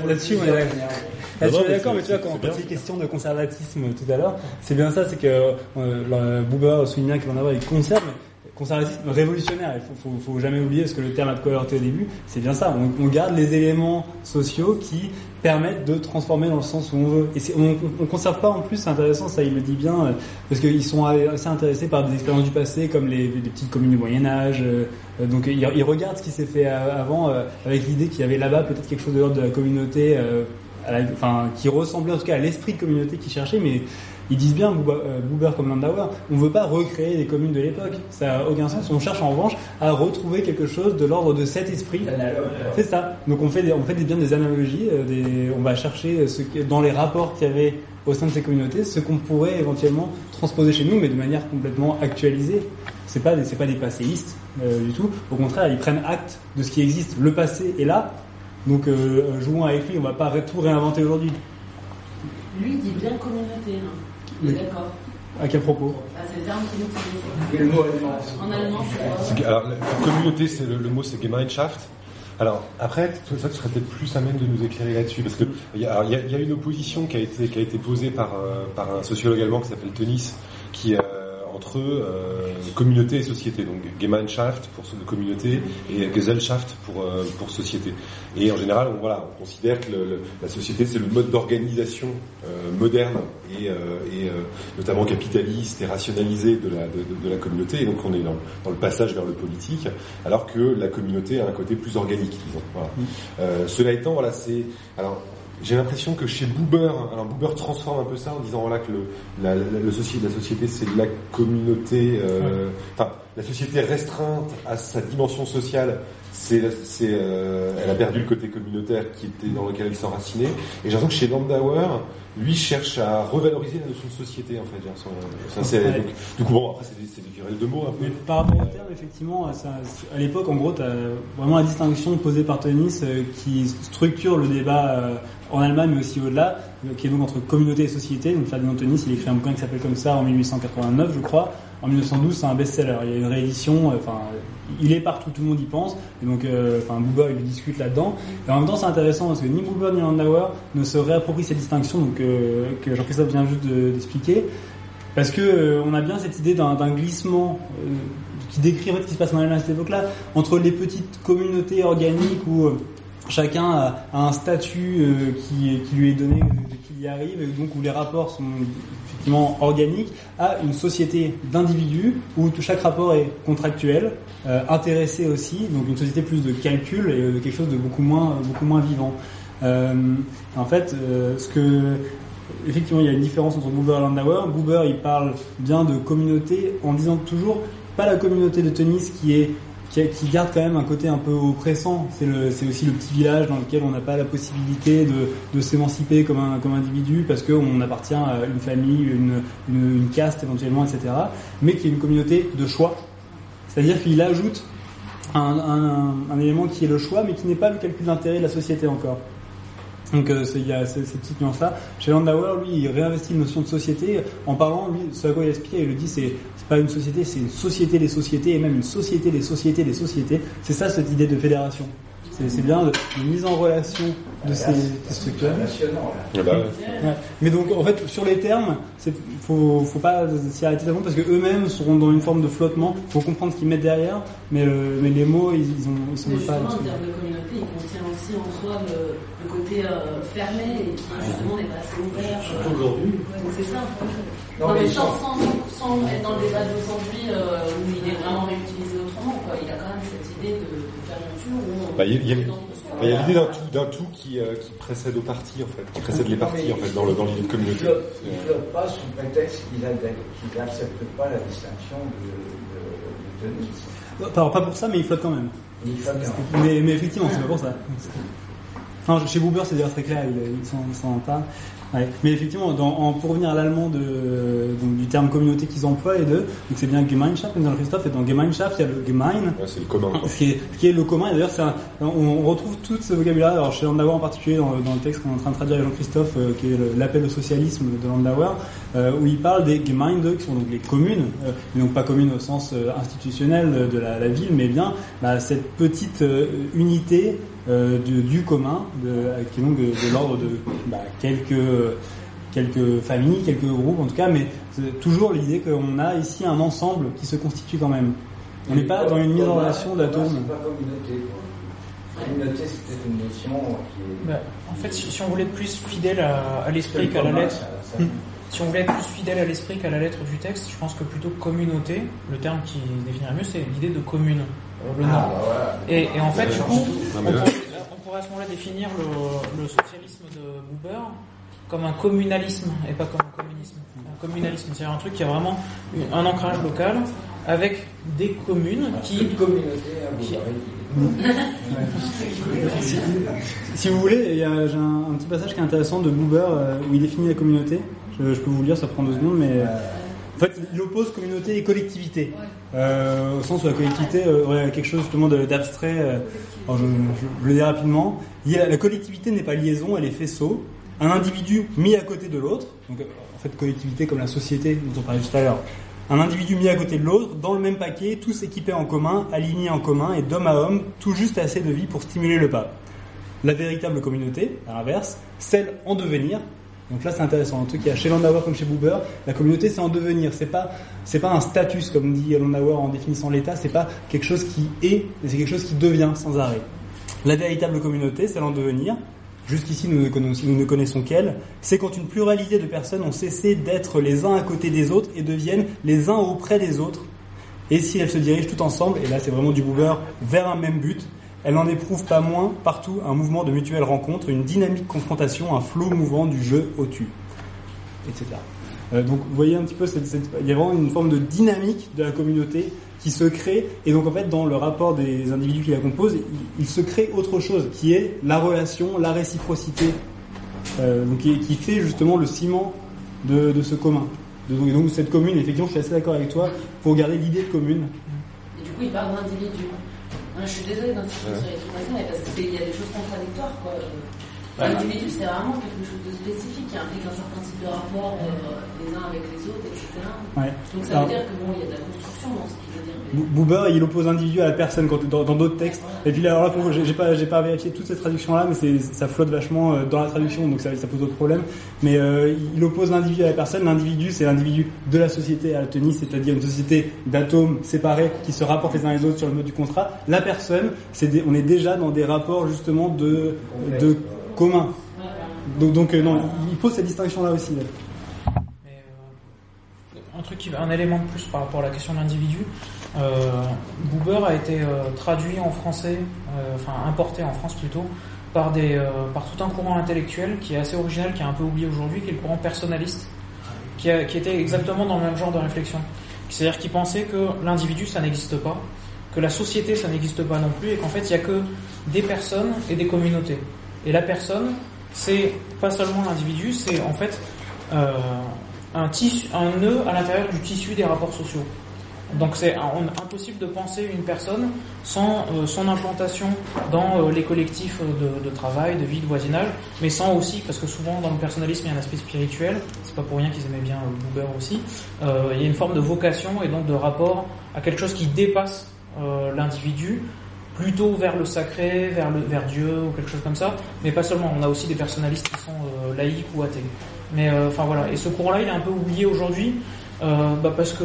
Là-dessus, on est d'accord. Là, mais tu vois, quand on posait question de conservatisme tout à l'heure, c'est bien ça, c'est que euh, Bouba souligne bien qu'il en a il conserve, mais conservatisme révolutionnaire. Il faut, faut, faut jamais oublier, parce que le terme a de quoi au début, c'est bien ça. On, on, garde les éléments sociaux qui permettent de transformer dans le sens où on veut. Et on, on conserve pas en plus, c'est intéressant, ça il le dit bien, parce qu'ils sont assez intéressés par des expériences du passé, comme les, les petites communes du Moyen Âge. donc ils, ils regardent ce qui s'est fait avant, avec l'idée qu'il y avait là-bas peut-être quelque chose de l'ordre de la communauté la, enfin, qui ressemblait en tout cas à l'esprit de communauté qu'ils cherchaient, mais ils disent bien, Buber comme Landauer, on ne veut pas recréer les communes de l'époque. Ça n'a aucun sens. On cherche en revanche à retrouver quelque chose de l'ordre de cet esprit. C'est ça. Donc on fait, des, on fait des, bien des analogies. Des, on va chercher ce qui, dans les rapports qu'il y avait au sein de ces communautés, ce qu'on pourrait éventuellement transposer chez nous, mais de manière complètement actualisée. C'est pas, c'est pas des passéistes euh, du tout. Au contraire, ils prennent acte de ce qui existe. Le passé est là, donc euh, jouons avec lui, on va pas tout réinventer aujourd'hui. Lui dit bien communauté, hein. Oui. d'accord. À quel propos? Ah, C'est le terme qui nous Et le mot allemand. En allemand, c'est Alors, la communauté, c'est le, le, mot, c'est Gemeinschaft. Alors après, ça, tu serais peut-être plus à même de nous éclairer là-dessus, parce que il y a, une opposition qui a été qui a été posée par euh, par un sociologue allemand qui s'appelle Tenis, qui euh, entre euh, communauté et société, donc Gemeinschaft pour communauté et Gesellschaft pour euh, pour société. Et en général, on, voilà, on considère que le, le, la société c'est le mode d'organisation euh, moderne et, et notamment capitaliste et rationalisé de la de, de, la communauté. Et donc on est dans, dans, le passage vers le politique, alors que la communauté a un côté plus organique, disons. Voilà. Mmh. cela étant, voilà, c'est alors j'ai l'impression que chez Buber, alors Buber transforme un peu ça en disant voilà que le, la, la, le société, la société c'est la communauté, euh, enfin la société restreinte à sa dimension sociale, c'est, c'est, euh, elle a perdu le côté communautaire qui était dans lequel elle s'enracinait. Et j'ai l'impression que chez Landauer, lui cherche à revaloriser la notion de société en fait. Ça, c'est, donc, du coup bon après c'est des, c'est des querelles de mots un peu. Mais par rapport au terme effectivement, ça, à l'époque en gros t'as vraiment la distinction posée par Tonis euh, qui structure le débat euh, en Allemagne mais aussi au-delà, qui est donc entre communauté et société. Donc Ferdinand Tonis il écrit un bouquin qui s'appelle comme ça en 1889 je crois. En 1912 c'est un best-seller. Il y a une réédition, enfin il est partout, tout le monde y pense. Et donc, euh, enfin, Buber, il discute là-dedans. Et en même temps, c'est intéressant parce que ni Buber ni Landauer ne se réapproprient ces distinctions donc, euh, que Jean-Christophe vient juste de, d'expliquer. parce que euh, on a bien cette idée d'un glissement euh, qui décrit en fait ce qui se passe dans à cette époque-là entre les petites communautés organiques où euh, chacun a, a un statut euh, qui, lui est donné qu'il y arrive et donc où les rapports sont effectivement organiques à une société d'individus où chaque rapport est contractuel, euh, intéressé aussi, donc une société plus de calcul et de quelque chose de beaucoup moins beaucoup moins vivant. Euh, en fait, euh, ce que effectivement, il y a une différence entre Buber et Landauer. Buber, il parle bien de communauté en disant toujours pas la communauté de tennis qui est qui, qui garde quand même un côté un peu oppressant. C'est aussi le petit village dans lequel on n'a pas la possibilité de, de s'émanciper comme comme individu parce qu'on appartient à une famille, une, une, une caste éventuellement, etc. Mais qui est une communauté de choix. C'est-à-dire qu'il ajoute un, un, un élément qui est le choix, mais qui n'est pas le calcul d'intérêt de la société encore. Donc euh, il y a ces, petites nuances-là. Chez Landauer, lui, il réinvestit une notion de société en parlant, lui, ce à quoi il aspire, il le dit, c'est pas une société, c'est une société des sociétés, et même une société des sociétés des sociétés. C'est ça cette idée de fédération. C'est c'est bien de, de mise en relation de ces, ces structures. Là. Ah bah, Ouais. Mais donc en fait sur les termes, c'est faut faut pas s'y arrêter d'avant parce que eux-mêmes seront dans une forme de flottement. Faut comprendre ce qu'ils mettent derrière, mais le- mais les mots ils, ils ont ils sont Mais pas. justement, en termes de communauté, il contient aussi en soi le, le côté euh, fermé et qui justement n'est pas assez ouvert. Surtout aujourd'hui. Ouais, donc c'est ça. Non, Non, mais mais sans, sont- sans, sans être dans le débat d'aujourd'hui euh, où il est vraiment réutilisé autrement, quoi. il a quand même cette idée de, de fermeture où on Bah, il y il y il y a l'idée d'un tout, d'un tout qui, euh, qui précède aux parties, en fait, qui précède les parties, en fait, dans le- dans l'idée de Ils communauté. flottent, ils flottent pas sous prétexte qu'ils n'acceptent pas la distinction de, de, de tennis. Alors pas pour ça, mais ils flottent quand même. Ils flottent quand même. Mais, mais effectivement, c'est pas pour ça. Chez Buber, c'est déjà très clair, il, il s'en il s'en parle. Ouais. Mais effectivement, dans, en, pour revenir à l'allemand de, donc, du terme communauté qu'ils emploient, et de, donc c'est bien Gemeinschaft, dans le Christophe, et dans Gemeinschaft, il y a le Gemein, Ouais, c'est le commun. quoi. ce qui est, ce qui est le commun, et d'ailleurs, c'est un- on, on retrouve tout ce vocabulaire, alors chez Landauer en particulier, dans, le- dans le texte qu'on est en train de traduire avec Jean-Christophe, euh, qui est le- l'appel au socialisme de Landauer, euh, où il parle des Gemeinde, qui sont donc les communes, euh, et donc pas communes au sens euh, institutionnel de la, la ville, mais bien bah, cette petite unité euh, du, du commun, de, qui est donc de, de l'ordre de bah, quelques quelques familles, quelques groupes en tout cas, mais c'est toujours l'idée qu'on a ici un ensemble qui se constitue quand même. On n'est pas dans une mise en relation d'atomes. Communauté. une notion qui est. Bah, en fait, si, si on voulait être plus fidèle à, à l'esprit qu'à la lettre, ça- ça- si on voulait être plus fidèle à l'esprit qu'à la lettre du texte, je pense que plutôt communauté, le terme qui définirait mieux, c'est l'idée de commune, le nom. Ah, bah. Et, et en fait, du coup, Non, on pourrait, on pourrait à ce moment-là définir le, le socialisme de Buber comme un communalisme et pas comme un communisme. Un communalisme, c'est-à-dire un truc qui a vraiment un ancrage local avec des communes qui... Toute communauté, hein, qui-. Si, si vous voulez, il y a, j'ai un, un petit passage qui est intéressant de Buber euh, où il définit la communauté. Je, je peux vous le lire, ça prend deux secondes, mais euh, en fait, il oppose communauté et collectivité. Euh, au sens où la collectivité euh, aurait quelque chose justement d'abstrait. euh, je, je- je le dis rapidement. La collectivité n'est pas liaison, elle est faisceau. Un individu mis à côté de l'autre, donc en fait collectivité comme la société dont on parlait tout à l'heure. Un individu mis à côté de l'autre, dans le même paquet, tous équipés en commun, alignés en commun et d'homme à homme, tout juste assez de vie pour stimuler le pas. La véritable communauté, à l'inverse, celle en devenir. Donc là, c'est intéressant. Un truc qu'il y a chez Landauer comme chez Buber, la communauté, c'est en devenir. C'est pas, c'est pas un status, comme dit Landauer en définissant l'État. C'est pas quelque chose qui est, mais c'est quelque chose qui devient sans arrêt. La véritable communauté, celle en devenir. Jusqu'ici, nous ne connaissons, connaissons qu'elle. C'est quand une pluralité de personnes ont cessé d'être les uns à côté des autres et deviennent les uns auprès des autres. Et si elles se dirigent tout ensemble, et là c'est vraiment du Buber, vers un même but, elles n'en éprouvent pas moins partout un mouvement de mutuelle rencontre, une dynamique confrontation, un flot mouvant du jeu au tu, etc. Donc vous voyez un petit peu, il y a vraiment une forme de dynamique de la communauté qui se crée, et donc en fait dans le rapport des individus qui la composent, il, se crée autre chose, qui est la relation, la réciprocité, euh, donc qui, fait justement le ciment de, ce commun. De- donc, donc cette commune, effectivement, je suis assez d'accord avec toi, pour garder l'idée de commune. Et du coup, il parle d'individu. Je suis désolée d'insister sur les trucs mais parce qu'il y a des choses contradictoires. quoi. L'individu, c'est vraiment quelque chose de spécifique qui implique un certain type de rapport euh, les uns avec les autres, etc. Ouais. Donc ça Alors- veut dire que bon, il y a de la construction dans ce qu'il veut dire. Boober, il oppose l'individu à la personne quand, dans d'autres textes. Et puis là, alors là, j'ai pas, j'ai pas vérifié toutes ces traductions-là, mais c'est, ça flotte vachement euh, dans la traduction, donc ça, ça pose d'autres problèmes. Mais euh, il oppose l'individu à la personne. L'individu, c'est l'individu de la société à la tenue, c'est-à-dire une société d'atomes séparés qui se rapportent les uns les autres sur le mode du contrat. La personne, c'est on est déjà dans des rapports justement de, de commun. Donc, donc non, il pose cette distinction-là aussi. Là un truc un élément de plus par rapport à la question de l'individu. Euh, a été euh, traduit en français, euh, enfin importé en France plutôt, par des euh, par tout un courant intellectuel qui est assez original, qui est un peu oublié aujourd'hui, qui est le courant personnaliste, qui, qui était exactement dans le même genre de réflexion. C'est-à-dire qu'il pensait que l'individu ça n'existe pas, que la société ça n'existe pas non plus, et qu'en fait il y a que des personnes et des communautés. Et la personne, c'est pas seulement l'individu, c'est en fait euh, un, tissu, un nœud à l'intérieur du tissu des rapports sociaux. Donc c'est impossible de penser une personne sans euh, son implantation dans euh, les collectifs de, travail, de vie, de voisinage, mais sans aussi, parce que souvent dans le personnalisme il y a un aspect spirituel, c'est pas pour rien qu'ils aimaient bien euh, aussi, il y a une forme de vocation et donc de rapport à quelque chose qui dépasse l'individu, plutôt vers le sacré, vers, le, vers Dieu ou quelque chose comme ça, mais pas seulement, on a aussi des personnalistes qui sont laïcs ou athées. Mais euh, enfin voilà, et ce courant-là, il est un peu oublié aujourd'hui. Euh, bah parce que,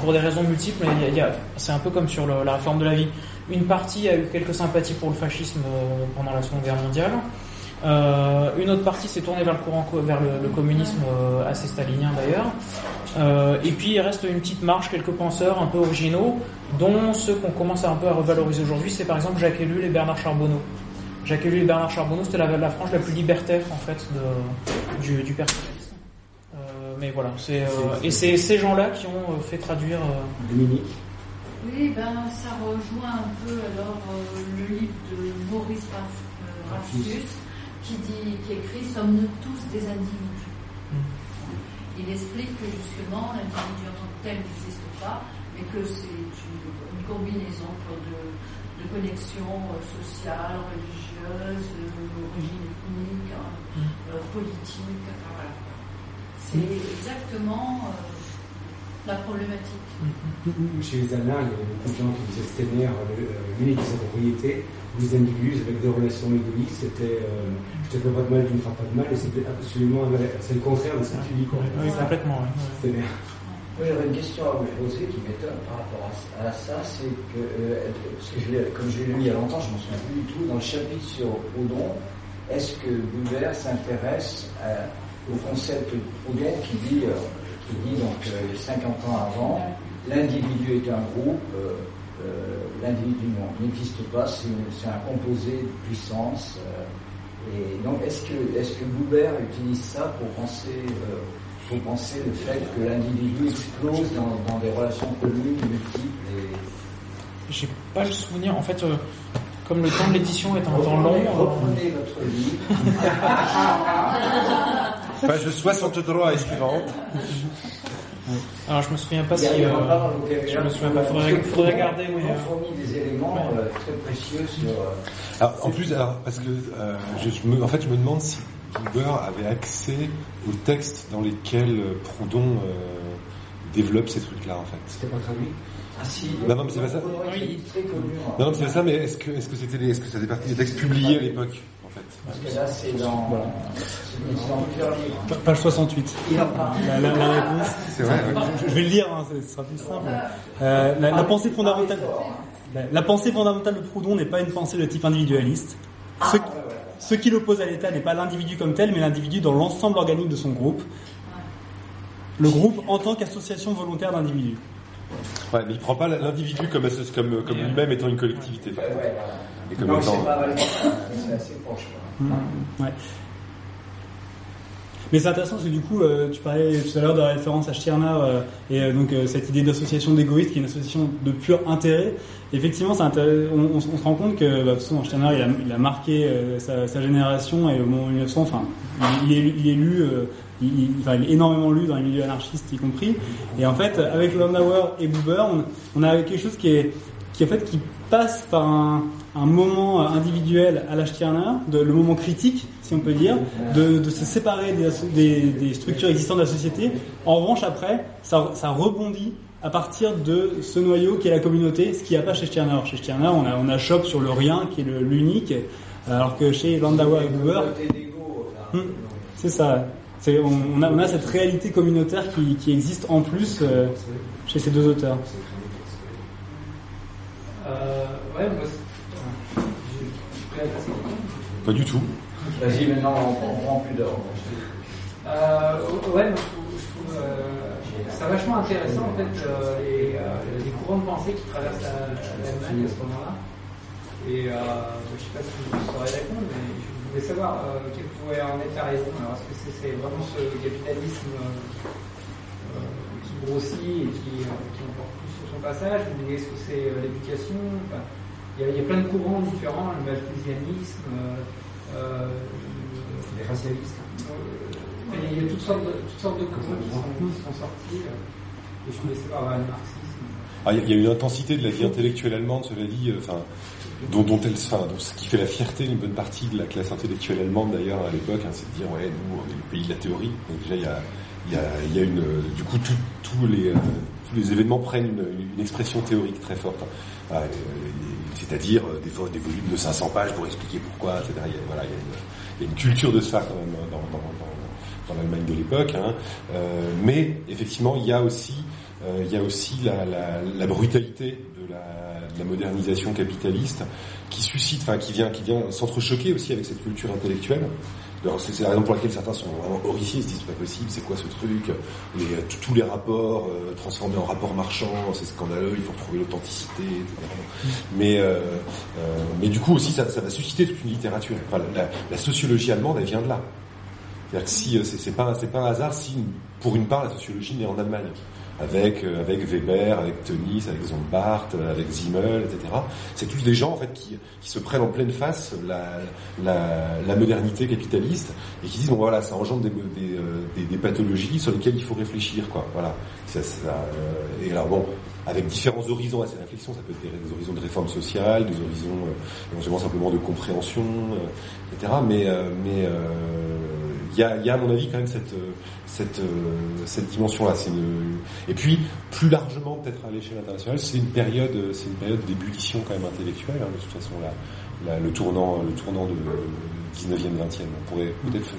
pour des raisons multiples, il y a, c'est un peu comme sur le, la réforme de la vie. Une partie a eu quelques sympathies pour le fascisme euh, pendant la Seconde Guerre mondiale. Euh, une autre partie s'est tournée vers le courant, vers le, le communisme euh, assez stalinien d'ailleurs. Euh, et puis il reste une petite marche, quelques penseurs un peu originaux, dont ceux qu'on commence un peu à revaloriser aujourd'hui, c'est par exemple Jacques Ellul et Bernard Charbonneau. Jacques Ellul et Bernard Charbonneau, c'était la, la frange la plus libertaire en fait de, du, du personnalisme. Euh, mais voilà, c'est euh, et c'est ces gens-là qui ont euh, fait traduire. Euh, Dominique. Oui, ben ça rejoint un peu alors euh, le livre de Maurice Raffius qui dit, qui écrit "Sommes-nous tous des individus mm. Il explique que justement l'individu en tant que tel n'existe pas, mais que c'est une, une, combinaison de, de connexions sociales, religieuses d'origine ethnique, hein, euh, politique, enfin, voilà. C'est exactement euh, la problématique. Chez les Allemands, il y avait beaucoup de gens qui disaient Steiner, l'unique de sa propriété, les individus avec des relations égoïstes, c'était euh, je te fais pas de mal, tu ne feras pas de mal, et c'était absolument c'est le contraire de ce que tu dis. Oui, complètement. Oui. Moi, j'aurais une question à vous poser qui m'étonne par rapport à, ça, c'est que, euh, parce que je comme je l'ai lu il y a longtemps, je ne m'en souviens plus du tout, dans le chapitre sur Odon, est-ce que Buber s'intéresse au concept Odon qui dit, euh, qui dit donc euh, 50 ans avant, l'individu est un groupe, euh, euh, l'individu n'existe pas, c'est un composé de puissance. et donc, est-ce que, est-ce que Buber utilise ça pour penser faut penser le fait que l'individu explose dans, dans, des relations communes, multiples et... J'ai pas le souvenir, en fait, euh, comme le temps de l'édition est un temps long... Reprenez euh... votre livre. Page 63 et suivante. Alors je me souviens pas si... Euh, je me souviens pas, faudrait, faudrait regarder. Mais, euh... fournit des éléments ouais. euh, très précieux sur... Alors, en plus, alors, parce que euh, je, je me, en fait je me demande si Buber avait accès aux textes dans lesquels Proudhon euh, développe ces trucs-là, en fait. C'était pas traduit? Ah si, non, non, mais c'est pas ça. Oui. Non, non, c'est pas ça, mais est-ce que, est-ce que c'était est-ce que ça faisait partie des textes publiés à l'époque, Parce que là, c'est dans, voilà. c'est dans plusieurs livres. Page 68. Il en parle. La, la, la réponse. C'est vrai. Je, je, vais le lire, hein, ce sera plus simple. Euh, la, la pensée fondamentale. La, la pensée fondamentale de Proudhon n'est pas une pensée de type individualiste. Ce, ce qui l'oppose à l'État n'est pas l'individu comme tel, mais l'individu dans l'ensemble organique de son groupe. Le groupe en tant qu'association volontaire d'individus. Ouais, mais il prend pas l'individu comme, comme, comme lui-même étant une collectivité. Ouais, ouais, voilà. Et comme non, étant... c'est pas vraiment c'est assez proche. Quoi. Mmh, ouais. Mais c'est intéressant parce que du coup, euh, tu parlais tout à l'heure de la référence à Stirner euh, et euh, donc cette idée d'association d'égoïstes qui est une association de pur intérêt. Effectivement, on, on, on, se rend compte que bah, façon, Stirner il a, il a marqué sa, sa, génération et au moment 1900, enfin, il, est, il est lu, il, il, enfin, il est énormément lu dans les milieux anarchistes y compris. Et en fait, avec Landauer et Buber, on, on a quelque chose qui est qui en fait qui passe par un, un moment individuel à l'âge Stirner, de, le moment critique, si on peut dire, de, de se séparer des, des, des, structures existantes de la société. En revanche, après, ça, ça rebondit à partir de ce noyau qui est la communauté, ce qu'il n'y a pas chez Stirner. Chez Stirner, on a, on a sur le rien, qui est l'unique, alors que chez Landauer et Gruber, hmm, c'est ça. On, a, on, a, cette réalité communautaire qui, qui existe en plus euh, chez ces deux auteurs. Euh, ouais, Pas du tout. Vas-y, maintenant, on, prend plus d'or. Euh, ouais, je trouve, ça vachement intéressant en fait les, les, courants de pensée qui traversent l'Allemagne à ce moment-là. Et je ne sais pas si vous saurez répondre, mais je voulais savoir quelle pourrait en être la raison. Alors, est-ce que c'est vraiment ce capitalisme qui grossit et qui, qui emporte plus sur son passage, ou est-ce que c'est l'éducation? Il y, a, plein de courants différents, le malthusianisme, euh, les racialistes. il y a toutes sortes de, toutes sortes de courants qui sont, sortis. et je voulais savoir le marxisme. Ah, il y a une intensité de la vie intellectuelle allemande, cela dit, enfin, dont, dont elle, enfin, ce qui fait la fierté d'une bonne partie de la classe intellectuelle allemande d'ailleurs à l'époque, hein, c'est de dire ouais, nous, on est le pays de la théorie. Donc déjà, il y a, il y a, y a une, du coup, tous les, tous les événements prennent une, une expression théorique très forte. Ah, c'est-à-dire euh, des, volumes de 500 pages pour expliquer pourquoi, etc. Il y a, voilà, il y une, une, culture de ça quand même dans, dans, l'Allemagne de l'époque. Hein. Euh, mais effectivement, il y a aussi, euh, il y a aussi la, la brutalité de la, de la, modernisation capitaliste qui suscite, enfin qui vient, qui vient s'entrechoquer aussi avec cette culture intellectuelle. C'est la raison pour laquelle certains sont vraiment horrifiés, ils se disent c'est pas possible, c'est quoi ce truc? Les, Tous les rapports euh, transformés en rapports marchands, c'est scandaleux, il faut retrouver l'authenticité. Mais, euh, euh, mais du coup aussi ça, va susciter toute une littérature. La, sociologie allemande, elle vient de là. C'est-à-dire que si, c'est pas, pas un hasard si, pour une part, la sociologie naît en Allemagne avec euh, avec Weber, avec Tönnies, avec Zombart, euh, avec Zimmel, etc. C'est tous des gens en fait qui, qui se prennent en pleine face la, la, la modernité capitaliste et qui disent bon voilà ça engendre des, des, euh, des, des pathologies sur lesquelles il faut réfléchir quoi. Voilà. Ça, ça, et alors bon avec différents horizons à ces réflexions. Ça peut être des, horizons de réforme sociale, des horizons euh, éventuellement simplement de compréhension, euh, etc. Mais mais il y a, y, a, à mon avis quand même cette cette, euh, cette dimension-là. Et puis, plus largement, peut-être à l'échelle internationale, c'est une période, c'est une période d'ébullition quand même intellectuelle. Hein, de toute façon, là, le tournant, le tournant de 19e, 20e. On pourrait peut-être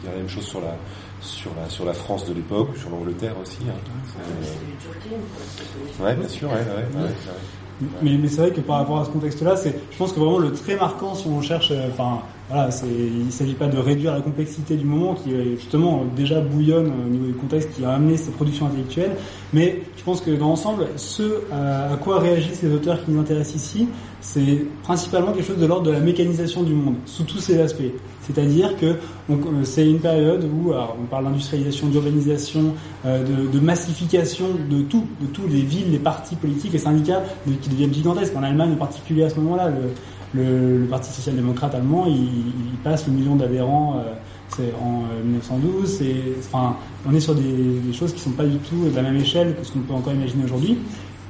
dire la même chose sur la, sur la, sur la France de l'époque, sur l'Angleterre aussi. Hein. Ouais, bien sûr, ouais, ouais, ouais, mais, mais c'est vrai que par rapport à ce contexte-là, c'est, je pense que vraiment le très marquant, si on cherche, euh, enfin, voilà, il ne s'agit pas de réduire la complexité du moment qui justement déjà bouillonne au niveau du contexte qui a amené ces productions intellectuelles, mais je pense que dans l'ensemble, ce à, quoi réagissent les auteurs qui nous intéressent ici, c'est principalement quelque chose de l'ordre de la mécanisation du monde, sous tous ses aspects. C'est-à-dire que c'est une période où on parle d'industrialisation, d'urbanisation, euh, de, massification de tout, de tous les villes, les partis politiques, les syndicats qui deviennent gigantesques. En Allemagne en particulier à ce moment-là, le, le Parti social-démocrate allemand, il, il, passe le million d'adhérents euh, c'est en 1912. Euh, c'est, enfin, on est sur des, des, choses qui sont pas du tout de la même échelle que ce qu'on peut encore imaginer aujourd'hui.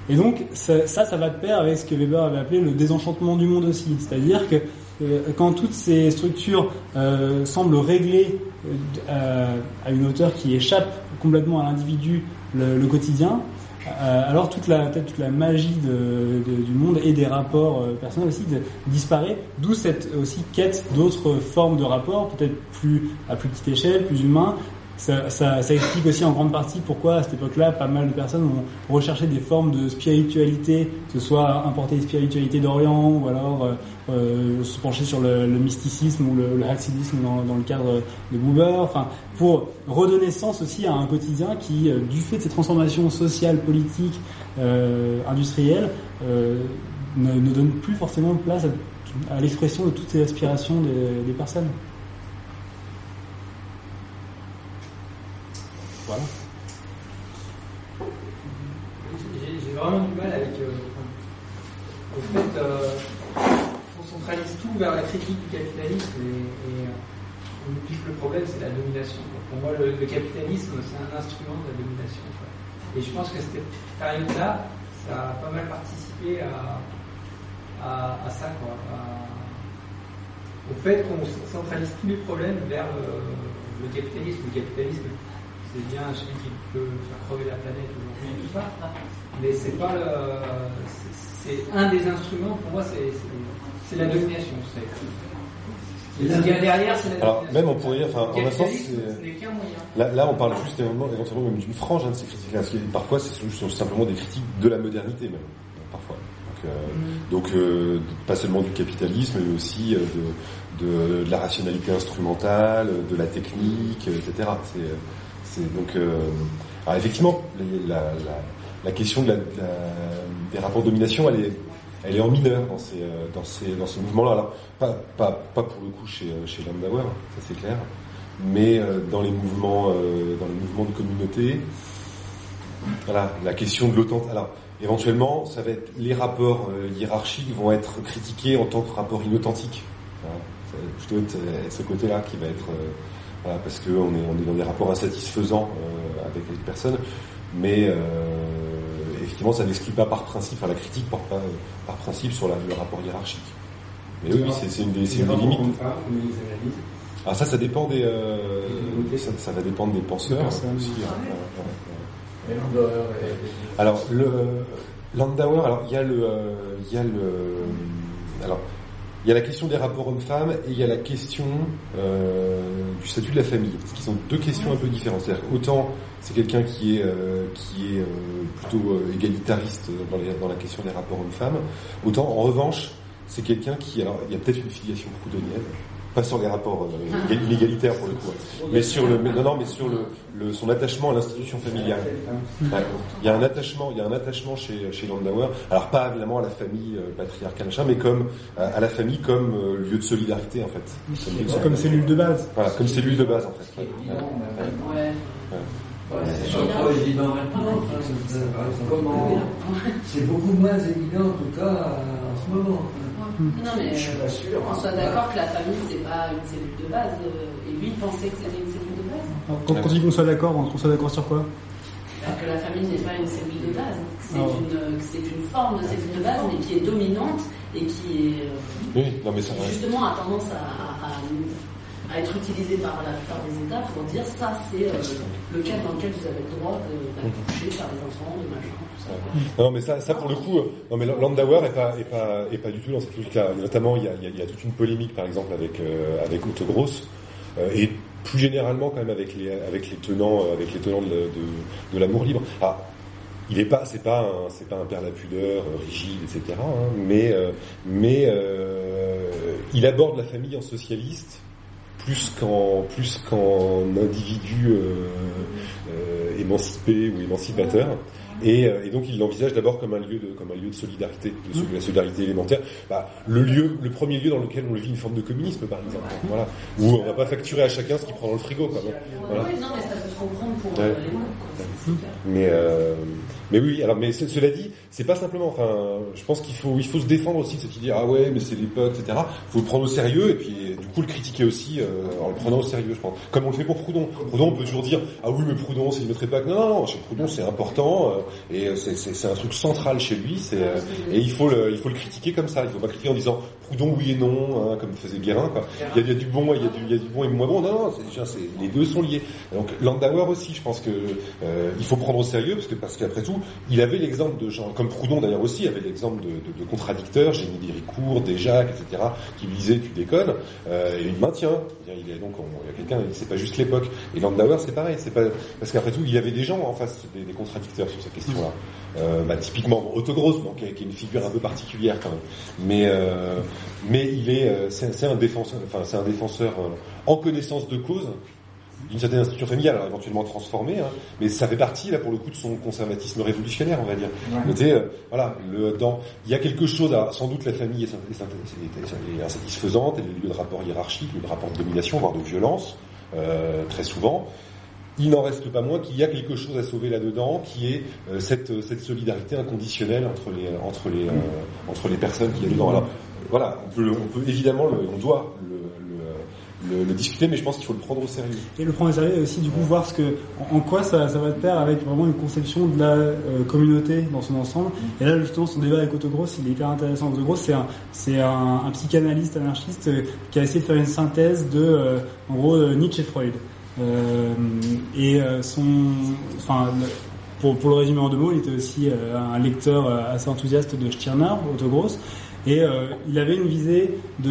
Et donc ça, ça, ça, va de pair avec ce que Weber avait appelé le désenchantement du monde aussi. C'est-à-dire que euh, quand toutes ces structures euh, semblent régler euh, à une hauteur qui échappe complètement à l'individu le, le, quotidien, alors toute la toute la magie du monde et des rapports euh, personnels aussi disparaît. D'où cette aussi quête d'autres formes de rapports, peut-être plus à plus petite échelle, plus humains, ça, explique aussi en grande partie pourquoi à cette époque-là, pas mal de personnes ont recherché des formes de spiritualité, que ce soit importer des spiritualités d'Orient ou alors euh, euh se pencher sur le, mysticisme ou le, le dans, le cadre de Buber, enfin pour redonner sens aussi à un quotidien qui, euh, du fait de ces transformations sociales, politiques, industrielles, ne, ne, donne plus forcément place à, l'expression de toutes ces aspirations des personnes. J'ai vraiment du mal avec. Euh, au fait, euh, on centralise tout vers la critique du capitalisme et, et euh, on oublie que le problème c'est la domination. Pour moi, le, capitalisme c'est un instrument de la domination. Et je pense que cette période-là, ça a pas mal participé à, ça, quoi. Au fait qu'on centralise tous les problèmes vers le capitalisme. Le capitalisme c'est bien celui qui peut faire crever la planète aujourd'hui et tout ça. Mais c'est pas le, c'est un des instruments, pour moi, c'est, la domination. C'est, ce qu'il y a derrière, c'est la Alors, domination. même on pourrait dire, enfin, en un sens, ce. Là, là, on parle juste éventuellement, même d'une frange hein, de ces critiques. Parce que parfois, c'est juste simplement des critiques de la modernité, même. Parfois. Donc, euh, donc euh, pas seulement du capitalisme, mais aussi euh, de, de, de la rationalité instrumentale, de la technique, etc. C'est donc. euh, alors effectivement, la, question des rapports de domination, elle est, en mineur dans ces, euh, dans ces, dans ce mouvement-là. Pas, pas, pas pour le coup chez, euh, chez Landauer, ça c'est clair mais dans les mouvements dans les mouvements de communauté voilà la question de l'authenticité alors éventuellement ça va être les rapports hiérarchiques vont être critiqués en tant que rapports inauthentiques voilà. Plutôt être, ce côté là qui va être voilà, parce que on est on est dans des rapports insatisfaisants euh, avec les personnes mais euh, effectivement ça n'exclut pas par principe enfin la critique porte pas euh, par principe sur la- le rapport hiérarchique mais oui, c'est c'est une des, c'est une des limites ah ça, ça dépend des, euh, ça, ça va dépendre des penseurs aussi. hein. Ouais, ouais, ouais. Et Landauer et- Alors le Landauer, alors il y a le, euh, il y a le, alors il y a la question des rapports hommes-femmes et il y a la question euh, du statut de la famille, qui sont deux questions un peu différentes. C'est-à-dire autant c'est quelqu'un qui est euh, qui est euh, plutôt égalitariste dans, la question des rapports hommes-femmes, autant en revanche c'est quelqu'un qui, il y a peut-être une filiation proudhonienne, pas sur les rapports euh, égal- inégalitaires pour le coup, hein, mais sur le, mais non, non, mais sur le, le- son attachement à l'institution familiale. Ouais. Il y a un attachement, il y a un attachement chez, chez Landauer. Alors pas évidemment à la famille euh, patriarcale machin, mais comme euh, à la famille comme euh, lieu de solidarité en fait. Comme, de Comme cellule de base. Voilà, comme cellule de base en fait. Ouais. Ouais. C'est beaucoup moins évident en tout cas en ce moment. Non, mais Je suis pas sûr. on soit d'accord que la famille, c'est pas une cellule de base. euh, Et lui, il pensait que c'était une cellule de base. Alors, Quand on dit qu'on soit d'accord, on soit d'accord sur quoi? Alors que la famille n'est pas une cellule de base. C'est Ah. une, que c'est une forme de cellule de base, mais qui est dominante et qui est, euh, Oui, non mais ça. ouais. justement a tendance à, à- à être utilisée par la plupart des États pour dire ça, c'est euh, le cadre dans lequel vous avez le droit de- d'accoucher, faire des enfants, de machin, tout ça. Non, mais ça, ça pour le coup, euh, non, mais Landauer est pas, est pas, est pas du tout dans cette logique-là. Notamment, il y a, il y a- toute une polémique, par exemple, avec euh, avec Otto Gross, euh, et plus généralement quand même avec les avec les tenants, avec les tenants de, de, de l'amour libre. Ah, il est pas, c'est pas, c'est pas un père la pudeur rigide, etc. hein, mais mais il aborde la famille en socialiste plus qu'en plus qu'en individu euh, euh, émancipé ou émancipateur. Et, euh, et donc il l'envisage d'abord comme un lieu de comme un lieu de solidarité, de la solidarité élémentaire. Bah, le lieu, le premier lieu dans lequel on vit une forme de communisme, par exemple. Voilà, où on va pas facturer à chacun ce qu'il prend dans le frigo, quoi. Voilà. Oui, non, mais ça peut se comprendre pour Ouais. Mais euh, mais oui, alors mais ce- cela dit, c'est pas simplement. Enfin, je pense qu'il faut il faut se défendre aussi de cette idée. Ah ouais, mais c'est l'époque, etc. Faut le prendre au sérieux et puis du coup le critiquer aussi euh, en le prenant au sérieux, je pense. Comme on le fait pour Proudhon. Proudhon, on peut toujours dire ah oui, mais Proudhon, c'est une autre époque. Non, non, chez Proudhon, c'est important euh, et euh, c'est c'est un truc central chez lui. C'est euh, et il faut le il faut le critiquer comme ça. Il faut pas critiquer en disant Proudhon oui et non, hein, comme faisait Guérin. Quoi. Il y a, il y a du bon, il y a du il y a du bon et moins bon. Non, non, c'est les deux sont liés. Donc Landauer aussi, je pense que euh, il faut prendre au sérieux parce que parce qu'après tout, il avait l'exemple de gens comme Proudhon d'ailleurs aussi avait l'exemple de, de, de contradicteurs, Génie d'Héricourt, Desjacques, etc. qui lui disaient tu déconnes euh, et il maintient. Il a donc y a quelqu'un, c'est pas juste l'époque. Et Landauer c'est pareil, c'est pas parce qu'après tout il y avait des gens en face des, contradicteurs sur cette question-là. Euh, bah, typiquement Gross, donc, qui est est une figure un peu particulière quand même. Mais euh, mais il est c'est un défenseur, enfin c'est un défenseur en connaissance de cause d'une certaine institution familiale, alors éventuellement transformée, hein, mais ça fait partie là pour le coup de son conservatisme révolutionnaire, on va dire. Côté, euh, voilà, le, dans, il y a quelque chose, à, sans doute la famille est, est- est- est insatisfaisante, elle est lieu de rapport hiérarchique, lieu de rapport de domination, voire de violence, euh, très souvent. Il n'en reste pas moins qu'il y a quelque chose à sauver là-dedans, qui est euh, cette, cette solidarité inconditionnelle entre les, entre les, euh, entre les personnes qui y a dedans. Alors, voilà, on peut, on peut évidemment, le, on doit le, le, le- discuter, mais je pense qu'il faut le prendre au sérieux. Et le prendre au sérieux aussi du coup voir ce que, en, quoi ça, va de pair avec vraiment une conception de la euh, communauté dans son ensemble. Et là justement son débat avec Otto Gross il est hyper intéressant. Otto Gross c'est un, c'est un, psychanalyste anarchiste euh, qui a essayé de faire une synthèse de, euh, en gros, euh, Nietzsche et Freud. Euh, et son, enfin, pour, pour le résumer en deux mots, il était aussi un lecteur assez enthousiaste de Stirner, Otto Gross, et euh, il avait une visée de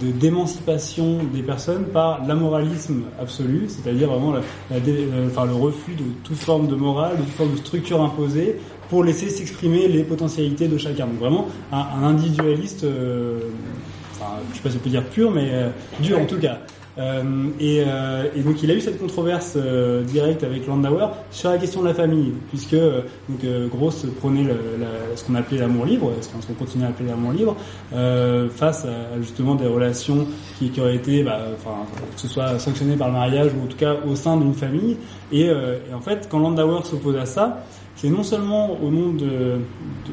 de- d'émancipation des personnes par l'amoralisme absolu, c'est-à-dire vraiment la- la euh, enfin, le refus de toute forme de morale, de toute forme de structure imposée, pour laisser s'exprimer les potentialités de chacun. Donc vraiment un, un individualiste, euh, enfin, je sais pas si on peut dire pur, mais euh, dur en tout cas. Euh, et, euh, et donc il a eu cette controverse euh, directe avec Landauer sur la question de la famille, puisque euh, donc euh, Gross prenait le- la- ce qu'on appelait l'amour libre, ce qu'on continue à appeler l'amour libre, euh, face à, justement des relations qui, qui auraient été, bah, enfin, que ce soit sanctionnées par le mariage ou en tout cas au sein d'une famille. Et, et en fait, quand Landauer s'oppose à ça, c'est non seulement au nom de,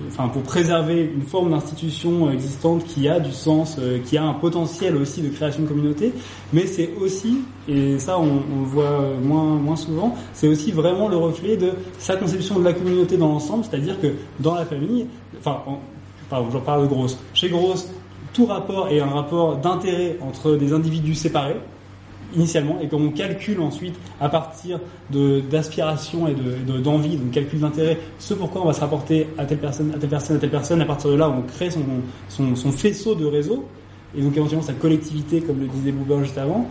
enfin pour préserver une forme d'institution existante qui a du sens, euh, qui a un potentiel aussi de création de communauté, mais c'est aussi, et ça on, le voit moins moins souvent, c'est aussi vraiment le reflet de sa conception de la communauté dans l'ensemble, c'est-à-dire que dans la famille, enfin, en- pardon, j'en parle de Gross. Chez Gross, tout rapport est un rapport d'intérêt entre des individus séparés initialement et qu'on calcule ensuite à partir de d'aspiration et de de- d'envie, donc calcul d'intérêt, ce pourquoi on va se rapporter à telle personne, à telle personne, à telle personne. À partir de là, on crée son son, faisceau de réseau et donc éventuellement sa collectivité, comme le disait Buber juste avant.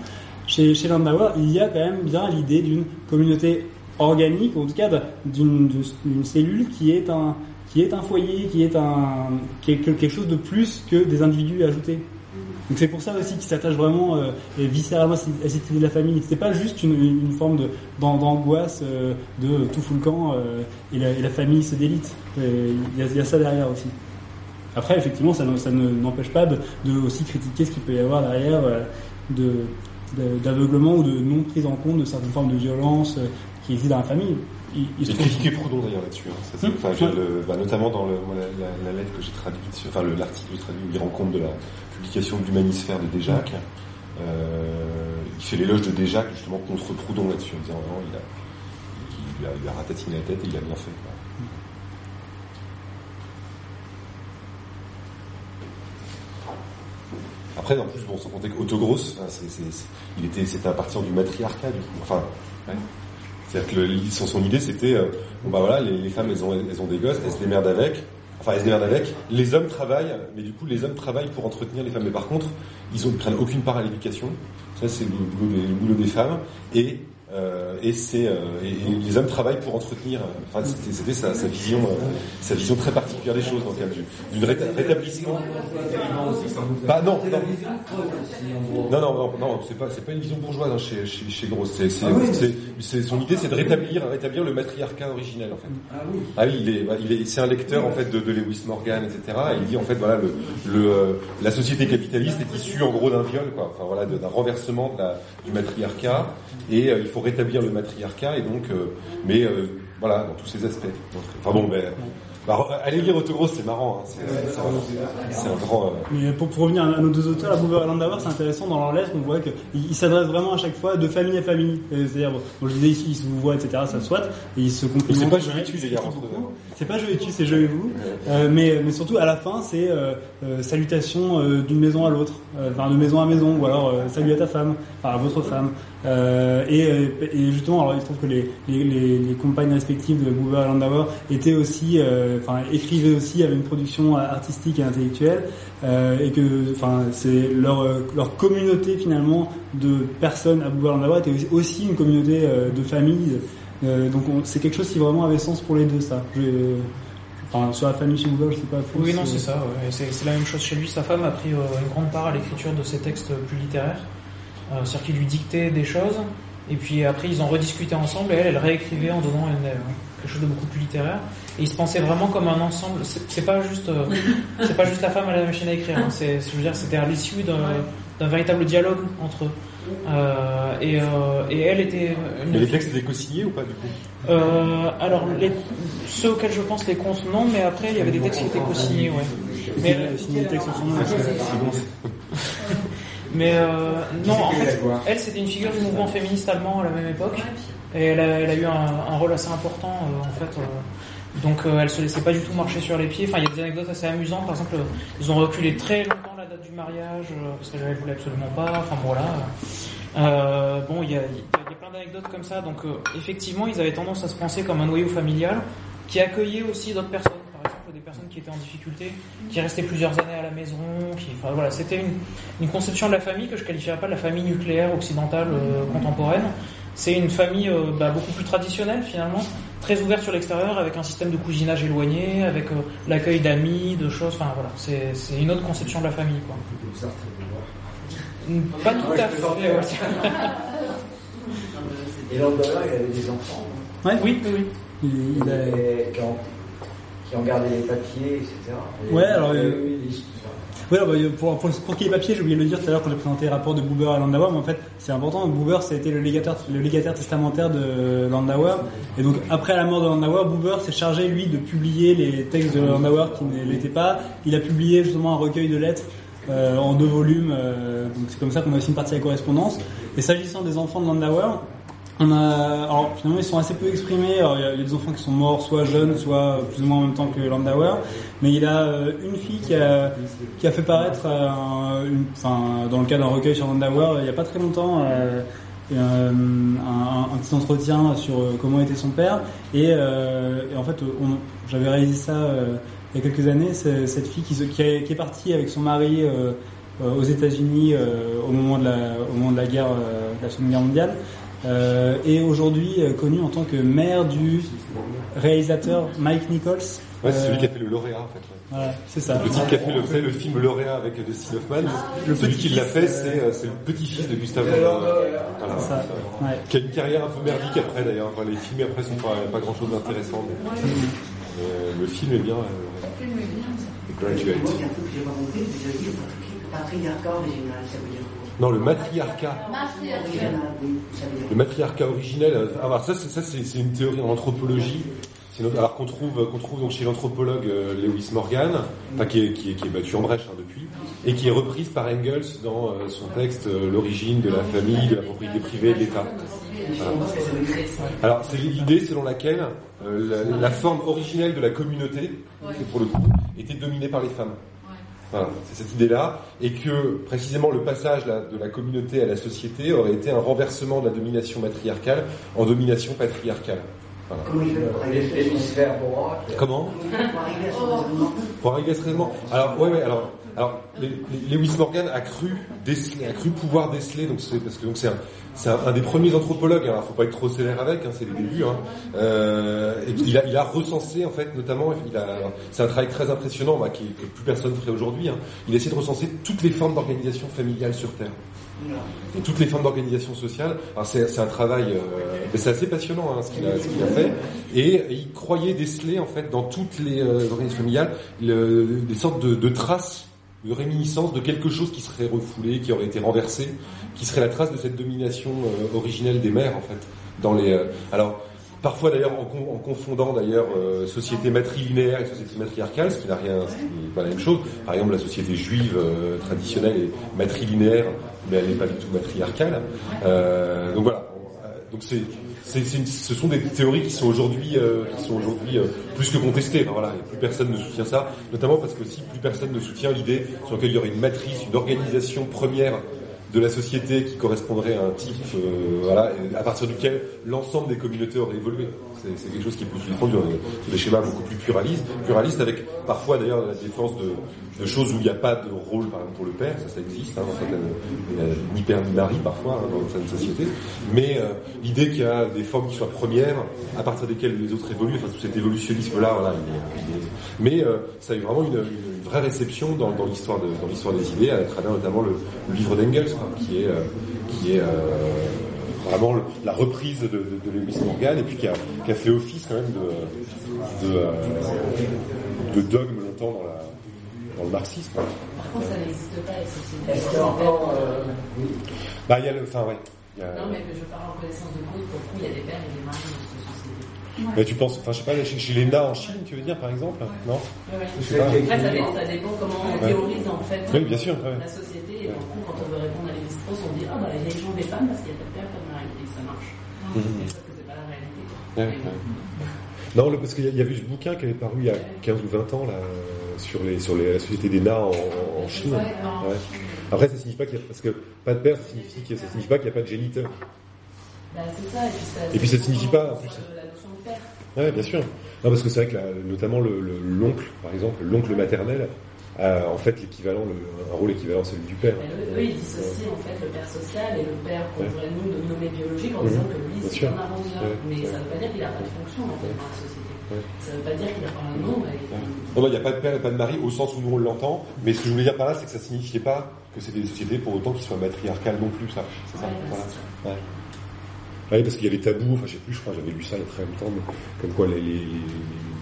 Chez chez Landauer, il y a quand même bien l'idée d'une communauté organique, ou en tout cas d'une d'une cellule qui est un qui est un foyer, qui est un qui est quelque chose de plus que des individus ajoutés. Donc c'est pour ça aussi qu'il s'attache vraiment euh, viscéralement à cette idée de la famille. C'est pas juste une, forme de d'an- d'angoisse euh, de tout fout le camp euh, et, la, famille se délite. Il y, a, ça derrière aussi. Après, effectivement, ça ne- ça ne- n'empêche pas de, de aussi critiquer ce qu'il peut y avoir derrière de de- d'aveuglement ou de non prise en compte de certaines formes de violence qui existent dans la famille. Il, se critiqué Proudhon d'ailleurs là-dessus. hein. Enfin, le- bah, notamment dans le, la, la- la lettre que j'ai traduite, enfin le- l'article que j'ai traduit où il rend compte de la publication de l'humanisphère de Déjac. Euh, il fait l'éloge de Déjac justement contre Proudhon là-dessus, en disant vraiment il a, il, a, il a ratatiné la tête et il a bien fait. quoi. Après, en plus, bon, sans compter qu'Autogross, hein, c'est, c'est, c'est- il était, c'était à partir du matriarcat, du coup. Enfin, ouais. C'est-à-dire que son, idée, c'était, euh, bon bah voilà, les, femmes, elles ont, des gosses, elles se démerdent avec. Enfin, elles se démerdent avec. Les hommes travaillent, mais du coup, les hommes travaillent pour entretenir les femmes. Mais par contre, ils ils prennent aucune part à l'éducation. Ça, c'est le boulot des, des femmes. Et euh, et c'est euh, les hommes travaillent pour entretenir. euh, Enfin, c'était, sa, sa vision, euh, sa vision très particulière des choses, donc du, d'une réta- rétablissement. Bah non, non. Non, non, non, c'est pas, c'est pas une vision bourgeoise hein, chez, chez, chez Gross. C'est, c'est, Ah c'est, c'est- son idée, c'est de rétablir, rétablir le matriarcat originel, en fait. Ah oui. Ah il est, bah, il est, c'est un lecteur en fait de, de Lewis Morgan, etc. Et il dit en fait voilà le, le euh, la société capitaliste est issue en gros d'un viol, quoi. Enfin voilà, d'un renversement de la, du matriarcat. Et euh, il faut rétablir le matriarcat. Et donc, euh, mais euh, voilà, dans tous ses aspects. Donc, enfin bon, ben, bah, allez lire Autogros, c'est marrant. Hein. C'est, un, c'est un grand. euh, Mais pour, pour revenir à nos deux auteurs, à Buber et Landauer, c'est intéressant dans leur lettre, on voit qu'ils ils s'adressent vraiment à chaque fois de famille à famille. C'est-à-dire, bon, bon, je disais ici, ils se vous voient, etc., ça soit, et ils se complimentent. c'est pas les gars, entre eux. C'est pas je vais tuer, c'est je et vous. Euh, mais, mais surtout, à la fin, c'est euh, euh, salutation euh, d'une maison à l'autre, euh, enfin de maison à maison, ou alors salut à ta femme, enfin à votre femme. Et, et justement, alors il se trouve que les, les, les, les compagnes respectives de Buber et Landauer étaient aussi, enfin écrivaient aussi, avaient une production artistique et intellectuelle, et que, enfin, c'est leur leur communauté finalement de personnes à Buber et Landauer était aussi- une communauté de famille. Euh, donc on- c'est quelque chose qui vraiment avait sens pour les deux, ça. Je- Enfin, sur la famille chez Google, je sais pas. plus, Oui, non, c'est ça. ouais. C'est la même chose chez lui. Sa femme a pris euh, une grande part à l'écriture de ses textes plus littéraires. Euh, C'est-à-dire qu'il lui dictait des choses, et puis après ils en rediscutaient ensemble, et elle, elle réécrivait en donnant une, euh, quelque chose de beaucoup plus littéraire. Et ils se pensaient vraiment comme un ensemble. C'est pas juste, euh, c'est pas juste la femme à la machine à écrire. hein. C'est, je veux dire, c'était à l'issue d'un d'un véritable dialogue entre eux. Euh, et, euh, et elle était une, Mais les textes étaient co-signés ou pas du coup euh, alors, les, ceux auxquels je pense, les comptes, non, mais après, il y avait des textes qui étaient co-signés, ouais. Mais, signer les textes c'est- mais euh, non, en fait, elle, c'était une figure du mouvement féministe allemand à la même époque, et elle a, elle a eu un, un rôle assez important, euh, en fait. euh, donc, euh, elle se laissait pas du tout marcher sur les pieds. Enfin, il y a des anecdotes assez amusantes. Par exemple, ils ont reculé très longtemps du mariage, euh, parce qu'elle ne voulait absolument pas. Enfin, voilà. Euh, bon, il y a, il y a plein anecdote comme ça. Donc, euh, effectivement, ils avaient tendance à se penser comme un noyau familial qui accueillait aussi d'autres personnes. Par exemple, des personnes qui étaient en difficulté, qui restaient plusieurs années à la maison. Qui, enfin, voilà, c'était une, conception de la famille que je qualifierais pas de la famille nucléaire occidentale contemporaine. C'est une famille bah, beaucoup plus traditionnelle finalement, très ouverte sur l'extérieur, avec un système de cousinage éloigné, avec euh, l'accueil d'amis, de choses. Enfin voilà, c'est c'est une autre conception de la famille. Quoi. Pas tout à fait. ouais. Et Landauer, il avait des enfants. Ouais. Oui, oui, oui. Il, qui, ont, qui ont gardé les papiers, etc. Et Ouais, alors, y euh, eu Ouais, bah, pour, pour, pour qui est papier, j'ai oublié de le dire tout à l'heure quand j'ai présenté le rapport de Buber à Landauer, mais en fait, c'est important. Buber, été le légataire, le légataire testamentaire de Landauer. Et donc, après la mort de Landauer, Buber s'est chargé, lui, de publier les textes de Landauer qui ne l'étaient pas. Il a publié justement un recueil de lettres euh, en deux volumes. euh, donc, c'est comme ça qu'on a aussi une partie de la correspondance. Et s'agissant des enfants de Landauer, on a, alors finalement ils sont assez peu exprimés. Alors, il, y a, il des enfants qui sont morts, soit jeunes, soit plus ou moins en même temps que Landauer. Mais il a euh, une fille qui a, qui a fait paraître, euh, enfin, dans le cadre d'un recueil sur Landauer, il n'y a pas très longtemps, euh, un, petit entretien sur comment était son père. Et, euh, en fait, j'avais réalisé ça il y a quelques années. Cette fille qui, est, partie avec son mari aux États-Unis au moment de la, guerre, de la Seconde Guerre mondiale. Euh, et aujourd'hui euh, connue en tant que mère du réalisateur Mike Nichols. Ouais, c'est celui Euh, qui a fait le lauréat en fait. ouais. Voilà, c'est ça. Le type qui a fait le, film Lauréat avec Dustin Hoffman, Le celui qui l'a fait, c'est euh, c'est le petit-fils de Gustave. Voilà. Ça. Ouais. Qui a une carrière un peu merdique après d'ailleurs. Enfin, les films après sont pas, pas grand chose d'intéressant. Mais, euh, le film est bien. euh, Le film est bien, ça. The Moi, il y a Graduate. un truc que j'ai pas compris, c'est que le patriarcat original, ça veut dire quoi Non, le matriarcat. Ça Le matriarcat originel. euh, Alors ça, c'est ça, c'est c'est une théorie en anthropologie. Alors qu'on trouve, qu'on trouve donc chez l'anthropologue euh, Lewis Morgan, enfin, qui est, qui est, qui est battu en brèche hein, depuis, et qui est reprise par Engels dans euh, son texte euh, L'origine de la famille, de la propriété privée de l'État. Alors, c'est l'idée selon laquelle euh, la, la forme originelle de la communauté, c'est pour le coup, était dominée par les femmes. Voilà, c'est cette idée-là, et que précisément le passage là, de la communauté à la société aurait été un renversement de la domination matriarcale en domination patriarcale. Voilà. Comment Pour arriver à ce raisonnement Alors, ouais, ouais, alors, alors, Lewis Morgan a cru pouvoir déceler, donc c'est parce que donc c'est un, des premiers anthropologues. Alors, faut pas être trop sévère avec, hein, c'est les débuts. Hein. Euh, il a, il recensé en fait, notamment, il a, c'est un travail très impressionnant, bah, que plus personne ferait aujourd'hui. Hein. Il a essayé de recenser toutes les formes d'organisation familiale sur Terre. Toutes les formes d'organisation sociale. C'est, un travail, euh, c'est assez passionnant hein, ce, qu'il a, fait. Et il croyait déceler en fait dans toutes les euh, organisations familiales le- des sortes de traces, de réminiscences de quelque chose qui serait refoulé, qui aurait été renversé, qui serait la trace de cette domination euh, originelle des mères en fait. Dans les, euh, alors parfois d'ailleurs en, con- en confondant d'ailleurs euh, société matrilinéaire et société matriarcale, ce qui n'a rien, ce qui n'est pas la même chose. Par exemple, la société juive euh, traditionnelle est matrilinéaire, mais elle n'est pas du tout matriarcale. Euh, donc voilà. Donc c'est, ce sont des théories qui sont aujourd'hui, euh, euh, plus que contestées. Enfin, plus personne ne soutient ça, notamment parce que si plus personne ne soutient l'idée sur laquelle il y aurait une matrice, une organisation première de la société qui correspondrait à un type, euh, à partir duquel l'ensemble des communautés aurait évolué. C'est, quelque chose qui plus défendu dans des, schémas beaucoup plus pluralistes, pluralistes avec parfois d'ailleurs la défense de, choses où il n'y a pas de rôle, par exemple pour le père, ça, ça existe, hein, dans certaines, ni père ni mari parfois hein, dans certaines sociétés, mais euh, l'idée qu'il y a des formes qui soient premières, à partir desquelles les autres évoluent, enfin tout cet évolutionnisme-là, voilà, il est, mais euh, ça a eu vraiment une, vraie réception dans, l'histoire des idées, à travers notamment le, livre d'Engels, quoi, qui est, euh, qui est euh, vraiment le- la reprise de, de, de Lewis Morgan, et puis qui a, qui a fait office quand même de, de, euh, de dogme longtemps dans, la, dans le marxisme. Par contre, ça n'existe pas, les sociétés. Est-ce qu'il y a encore. oui. Bah, il y a le, enfin, ouais. a- Non, mais je parle en connaissance de cause, pour le coup, il y a des pères et des maris dans cette société. Mais tu penses, enfin, je sais pas, chez, chez les Na en Chine, tu veux dire, par exemple Non Ouais, ouais. Je sais pas. Après, ça, dé- ça dépend comment on Ouais. théorise en fait Oui, bien sûr, ouais. la société. Et du coup, quand on veut répondre à Lévi-Strauss, on dit Ah, bah, il y a les gens des femmes parce qu'il y a réalité. Ouais, ouais. Non, le- parce qu'il y, avait ce bouquin qui avait paru il y a 15 ou 20 ans là, euh, sur, les, sur les, la société des Na en, en Chine. Ouais. Après, ça signifie pas qu'il y a, parce que pas de père, ça signifie, que- ça signifie pas qu'il n'y a pas de géniteur. Bah, c'est ça, et puis ça. Et puis ça signifie pas, en plus. La notion de père. Ouais, bien sûr. Non, parce que c'est vrai que notamment le- le- l'oncle, par exemple, l'oncle maternel, a en fait l'équivalent, le- un rôle équivalent à celui du père. Eux, ils dissocient en fait le père social et le père qu'on Ouais. pourrait nous nommer biologique en Mhm. disant que lui c'est un arrangeur. Ouais. Mais Ouais. ça veut pas dire qu'il n'a pas de fonction en fait dans la société. Ouais. Ça veut pas dire qu'il n'a pas un nom. Non, non, il n'y a pas de père et pas de mari au sens où nous on l'entend, mais ce que je voulais dire par là, c'est que ça signifiait pas que c'était des sociétés pour autant qui soient matriarcales non plus, ça. C'est ça, Ouais, parce qu'il y a des tabous, enfin je sais plus, je crois, j'avais lu ça il y a très longtemps, mais comme quoi les, les,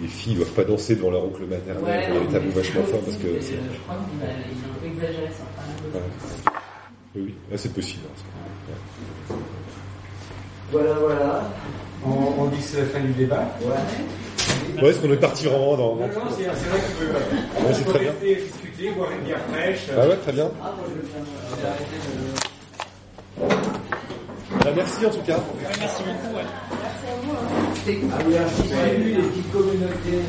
les filles doivent pas danser devant leur oncle maternel, Ouais, il y a des non, tabous mais vachement forts parce que c'est... euh, Je crois qu'il a, il a un peu exagéré enfin. Ouais. Oui, oui, là c'est possible. hein, Voilà, voilà. On, on dit que c'est la fin du débat. Ouais. Ouais, est-ce qu'on est parti vraiment dans... Non, non, c'est c'est vrai qu'il peut, Ouais, c'est on peut très bien. rester discuter, boire une bière fraîche. Ah ouais, très bien. Ah, moi je vais faire. J'ai arrêté de- Bah, merci en tout cas. Merci beaucoup. ouais. Ah oui, alors, je dis salut les petites communautés.